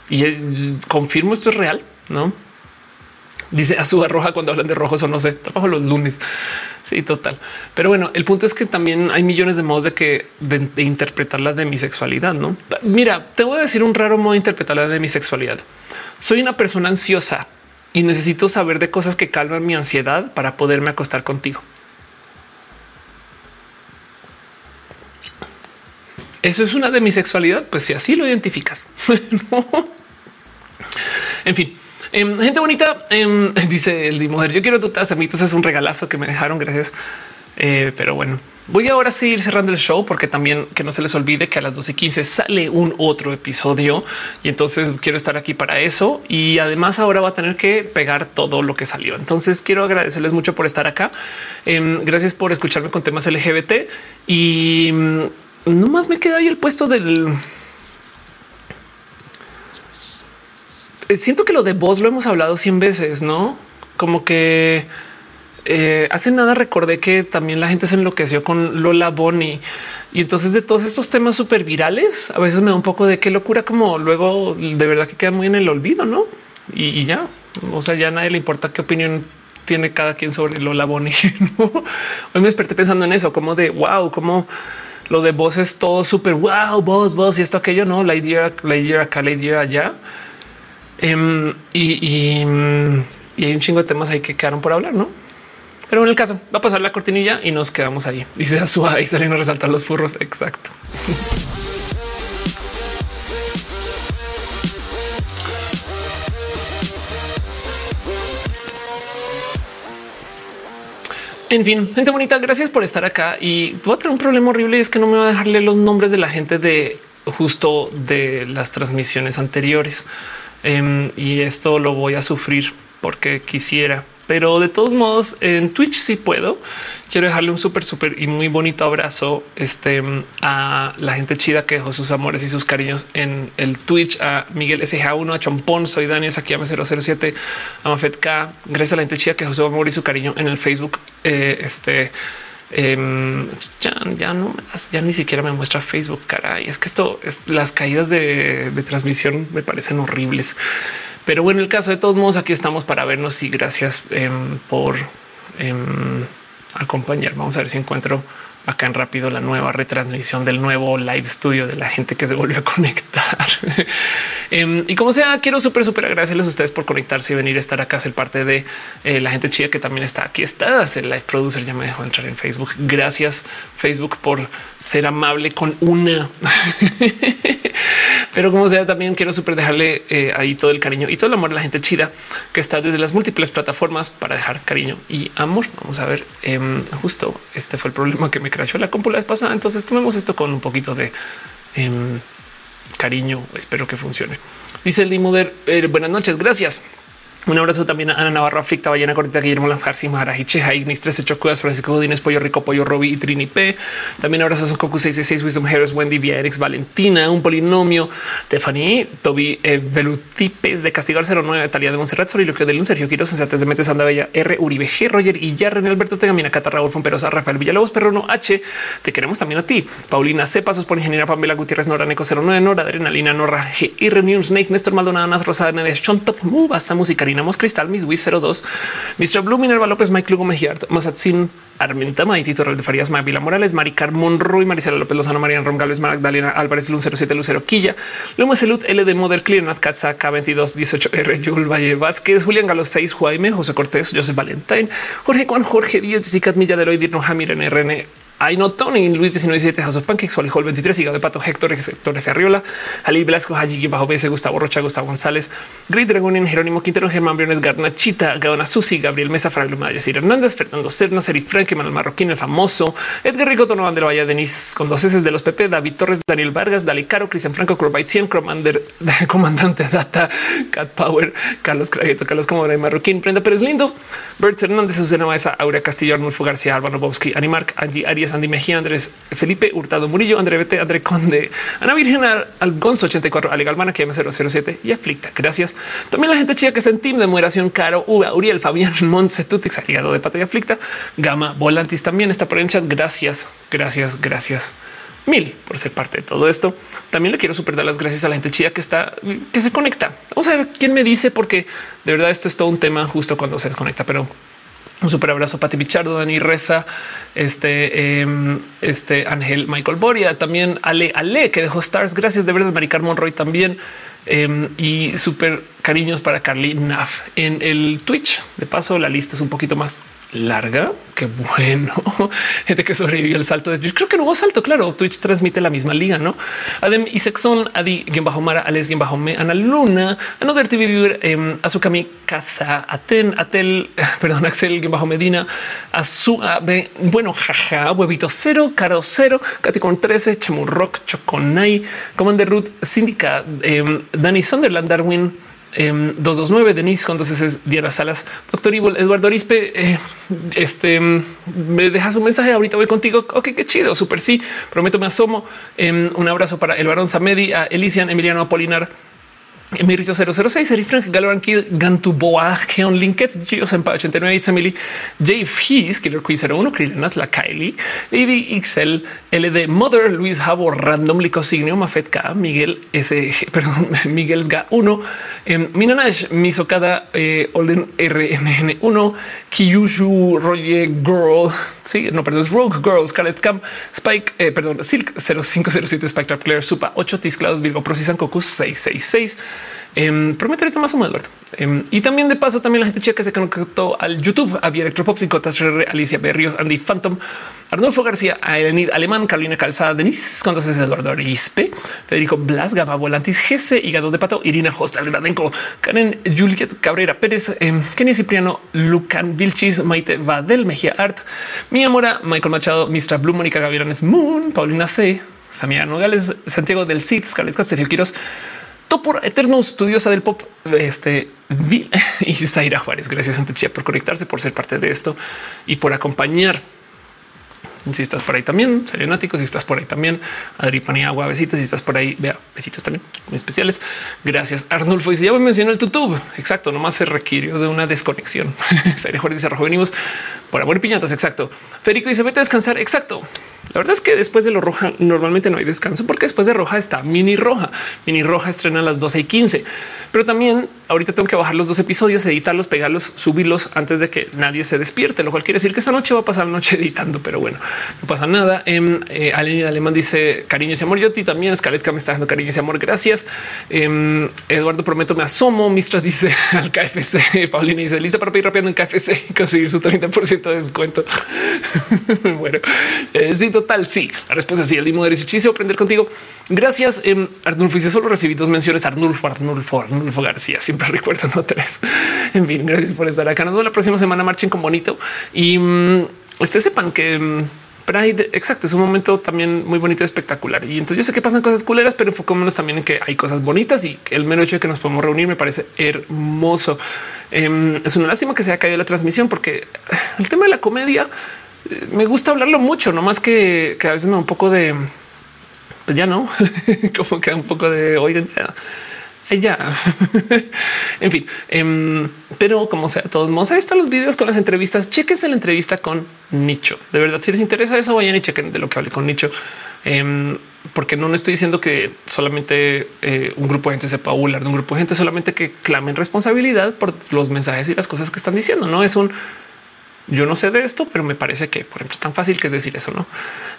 Y eh, confirmo esto es real, no? Dice azúcar roja cuando hablan de rojos o no sé, trabajo los lunes. Sí, total. Pero bueno, el punto es que también hay millones de modos de que de, la de mi sexualidad. No, mira, te voy a decir un raro modo de interpretar la de mi sexualidad. Soy una persona ansiosa y necesito saber de cosas que calman mi ansiedad para poderme acostar contigo. Eso es una de mi sexualidad. Pues si así lo identificas. En fin, Em, gente bonita, em, dice el Dimoder, yo quiero tu taza, mi taza es un regalazo que me dejaron, gracias. Eh, pero bueno, voy ahora a seguir cerrando el show porque también que no se les olvide que a las 12 y 15 sale un otro episodio y entonces quiero estar aquí para eso. Y además ahora va a tener que pegar todo lo que salió. Entonces quiero agradecerles mucho por estar acá. Em, gracias por escucharme con temas LGBT y mm, no más me queda ahí el puesto del Eh, siento que lo de voz lo hemos hablado 100 veces, no como que eh, hace nada recordé que también la gente se enloqueció con Lola Bonnie y entonces de todos estos temas súper virales, a veces me da un poco de qué locura, como luego de verdad que queda muy en el olvido, no? Y, ya, o sea, ya nadie le importa qué opinión tiene cada quien sobre Lola Bonnie. Hoy me desperté pensando en eso, como de wow, como lo de voz es todo súper wow, voz, voz y esto, aquello, no la idea, la idea acá, la idea allá. Em, y, hay un chingo de temas ahí que quedaron por hablar, no? Pero en el caso va a pasar la cortinilla y nos quedamos ahí. Dice a su y salen a resaltar los furros. Exacto. En fin, gente bonita, gracias por estar acá y voy a tener un problema horrible y es que no me va a dejarle los nombres de la gente de justo de las transmisiones anteriores. Em, y esto lo voy a sufrir porque quisiera, pero de todos modos en Twitch sí puedo. Quiero dejarle un súper, súper y muy bonito abrazo este, a la gente chida que dejó sus amores y sus cariños en el Twitch, a Miguel SG1, a Chompón, soy Daniel Sakiame 007, a Mafet K. Gracias a la gente chida que dejó su amor y su cariño en el Facebook. Eh, este Em, ya, ya no ya ni siquiera me muestra Facebook. Caray, es que esto es las caídas de, transmisión me parecen horribles. Pero bueno, el caso de todos modos, aquí estamos para vernos y gracias em, por em, acompañar. Vamos a ver si encuentro acá en rápido la nueva retransmisión del nuevo live studio de la gente que se volvió a conectar. Em, y como sea, quiero súper, súper agradecerles a ustedes por conectarse y venir a estar acá, ser parte de eh, la gente chida que también está aquí. Estás el live producer, ya me dejó entrar en Facebook. Gracias Facebook por ser amable con una. Pero como sea, también quiero súper dejarle eh, ahí todo el cariño y todo el amor a la gente chida que está desde las múltiples plataformas para dejar cariño y amor. Vamos a ver, em, justo este fue el problema que me crashó la cómpula vez pasada. Entonces tomemos esto con un poquito de em, cariño. Espero que funcione. Dice el Dimoder. Eh, buenas noches. Gracias. Un abrazo también a Ana Navarro, Aflicta, Ballena Cortita, Guillermo Lanfarsi, Maharaji, Cheja, Ignis, 13 Chocudas, Francisco Godínez, Pollo Rico, Pollo Robi y Trini P. También abrazos a Cocu 66, Wisdom Harris, Wendy, Vierex, Valentina, un polinomio, Stephanie, Toby, eh, de Castigar 09, Talía de Monserrat, Soliloquio de Lun, Sergio Quiroz, Sensatez de Metes, Anda Bella, R, Uribe G, Roger y ya René Alberto Tegamina, Cata, Raúl Fomperosa, Rafael Villalobos, Perrono H. Te queremos también a ti. Paulina C. Pasos por Ingeniera Pamela Gutiérrez, Nora Neco 09, Nora Adrenalina, Nora G, News, Snake, Néstor Maldonado, Rosada, Neves, Chon Top, Muba, Samus y Karina Mos Cristal, Miss 02, Mr. Blue, Minerva López, Mike Lugo Mejía, Mazatzin, Armenta, Maitito Real de Farías, Mavila Morales, Maricar Monroy, Marisela López Lozano, Mariana Rongalves, Magdalena Álvarez, Lun 07, Lucero Quilla, Luma Salud, L de Model, Clear, Katza, K22, 18, R, Yul Valle Vázquez, Julián Galo 6, Jaime, José Cortés, Joseph Valentine, Jorge Juan, Jorge Díaz, Jessica Milla de Loidir, Jamir, NRN, Ay, no, Tony, Luis 19, House of Pancakes, Hall 23, Hígado de Pato, Héctor, Héctor Ferriola, Ali Blasco, Haji, Bajo BS, Gustavo Rocha, Gustavo González, Great Dragon, Jerónimo Quintero, Germán Briones, Garnachita, Gaona Susi, Gabriel Mesa, Fraglo Mayo, Sir Hernández, Fernando Cerna, Seri Frank, Manuel Marroquín, el famoso, Edgar Rico, Donovan del Valle, Denis con dos S de los PP, David Torres, Daniel Vargas, Dali Caro, Cristian Franco, Crobite 100, Commander, Comandante Data, Cat Power, Carlos Cragueto, Carlos Comodora y Marroquín, Prenda Pérez Lindo, Bert Hernández, Susana Maesa, Aurea Castillo, Arnulfo García, Álvaro Bobsky, Animark, Angie Arias, Andy Mejía, Andrés Felipe Hurtado Murillo, André Bete, André Conde, Ana Virgen Algonzo 84, Ale Galvana, que 007 y Aflicta. Gracias. También la gente chida que está en team de moderación, Caro, Uva, Uriel, Fabián, Montse, Tutix, aliado de Pata y Aflicta, Gama, Volantis también está por el chat. Gracias, gracias, gracias mil por ser parte de todo esto. También le quiero super dar las gracias a la gente chida que está, que se conecta. Vamos a ver quién me dice, porque de verdad esto es todo un tema justo cuando se desconecta, pero un super abrazo Pati Pichardo, Dani Reza, este, em, este Ángel Michael Boria, también Ale Ale que dejó stars. Gracias de verdad, Maricar Monroy también. Em, y súper cariños para Carly Naf en el Twitch. De paso, la lista es un poquito más larga. Qué bueno. Gente que sobrevivió el salto Twitch. Creo que no hubo salto. Claro, Twitch transmite la misma liga, no? Adem y Sexon, Adi, quien bajo Mara, Alex, quien bajo Ana Luna, Another TV Viewer, eh, Azukami, Casa, Aten, Atel, perdón, Axel, quien bajo Medina, Azu, bueno, jaja, huevito cero, caro cero, Katy con 13, Chamurrock, Choconay, Commander Root, Síndica, eh, Dani Sunderland, Darwin, 229 em, Denise con entonces es Diana Salas, doctor Ivo, Eduardo Arispe, eh, este me dejas un mensaje. Ahorita voy contigo. Ok, qué chido. Súper. Sí, prometo, me asomo. Em, un abrazo para el varón Samedi, a Elisian, Emiliano Apolinar, Emiricio 006, Eri Frank, Galoran Gantuboa, Keon Linkets, Gio Sempa 89, Itzamili, Jay Fees, Killer Queen 01, Krilenat, La Kylie, Lady XL, LD Mother, Luis Jabo, Random Lico Signio, Mafet K, Miguel SG, perdón, Miguel SGA 1, eh, Minanash, Misokada, eh, Olden RNN 1, Kiyushu, Roger Girl, sí, no, perdón, es Rogue Girl, Scarlet Cam, Spike, eh, perdón, Silk 0507, Spectre Player, Supa 8, Tisclados, Virgo, Procisan, Cocus 666. Eh, prometo ahorita más o Eduardo. Em, y también de paso, también la gente chica que se conectó al YouTube, había Electropop, Cotas, Alicia Berrios, Andy Phantom, Arnulfo García, Elenir Alemán, Carolina Calzada, Denise, es Eduardo Arispe, Federico Blas, Gaba Volantis, Gese, Hígado de Pato, Irina Hostal, Gradenco, Karen Juliet Cabrera Pérez, eh, Kenny Cipriano, Lucan Vilchis, Maite Vadel, Mejía Art, Mía Mora, Michael Machado, Mr. Blue, Mónica Gavilanes Moon, Paulina C, Samia Nogales, Santiago del Cid, Scarlett Sergio Quiros, por Eterno Estudiosa del Pop, este y Zaira Juárez. Gracias, Antechia, por conectarse, por ser parte de esto y por acompañar. Si estás por ahí también, Serenático, si estás por ahí también, Adri Agua, besitos, si estás por ahí, vea, besitos también muy especiales. Gracias, Arnulfo. Y si ya me mencionó el YouTube, exacto, nomás se requirió de una desconexión. Zaira Juárez dice, rojo, venimos por amor piñatas, exacto. Federico dice, vete a descansar, exacto. La verdad es que después de lo roja normalmente no hay descanso porque después de roja está mini roja. Mini roja estrena a las 12 y 15. Pero también ahorita tengo que bajar los dos episodios, editarlos, pegarlos, subirlos antes de que nadie se despierte, lo cual quiere decir que esta noche va a pasar la noche editando, pero bueno, no pasa nada. Eh, eh, Alemán dice cariño y amor. Yo a ti también. Scarlett me está dando cariño y amor. Gracias. Em, Eduardo prometo me asomo. Mistra dice al KFC. Paulina dice lista para pedir rápido en KFC y conseguir su 30% de descuento. bueno, eh, sí, total. Sí, la respuesta es sí. El limo de hechizo aprender contigo. Gracias. Eh, Arnulfo dice solo recibí dos menciones. Arnulfo, Arnulfo, Arnulfo García. Siempre recuerdo, no tres. En fin, gracias por estar acá. Nos vemos la próxima semana. Marchen con bonito y um, ustedes sepan que mm, Pride, exacto, es un momento también muy bonito y espectacular. Y entonces yo sé que pasan cosas culeras, pero enfocémonos también en que hay cosas bonitas y el mero hecho de que nos podemos reunir me parece hermoso. Em, es una lástima que se haya caído la transmisión porque el tema de la comedia eh, me gusta hablarlo mucho, no más que, que a veces me da un poco de pues ya no, como que un poco de oigan, ya ya. en fin, em, pero como sea, todos modos, ahí están los videos con las entrevistas. Chequense la entrevista con Nicho. De verdad, si les interesa eso, vayan y chequen de lo que hablé con Nicho. Em, porque no, estoy diciendo que solamente eh, un grupo de gente sepa hablar de un grupo de gente, solamente que clamen responsabilidad por los mensajes y las cosas que están diciendo. No es un yo no sé de esto, pero me parece que, por ejemplo, tan fácil que es decir eso. No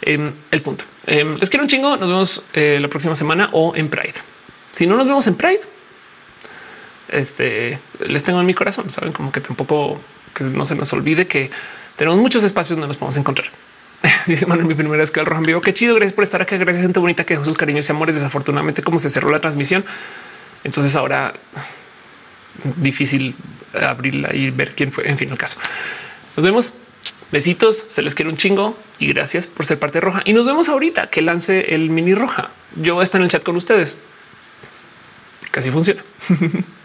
em, el punto. les quiero un chingo. Nos vemos eh, la próxima semana o en Pride. Si no nos vemos en Pride, este les tengo en mi corazón. Saben como que tampoco que no se nos olvide que tenemos muchos espacios donde nos podemos encontrar. Dice Manuel, mi primera vez que el Rojo en vivo. Qué chido. Gracias por estar acá. Gracias, gente bonita que sus cariños y amores. Desafortunadamente, como se cerró la transmisión, entonces ahora difícil abrirla y ver quién fue. En fin, el caso. Nos vemos. Besitos, se les quiere un chingo y gracias por ser parte de Roja. Y nos vemos ahorita que lance el mini Roja. Yo voy en el chat con ustedes. Casi funciona.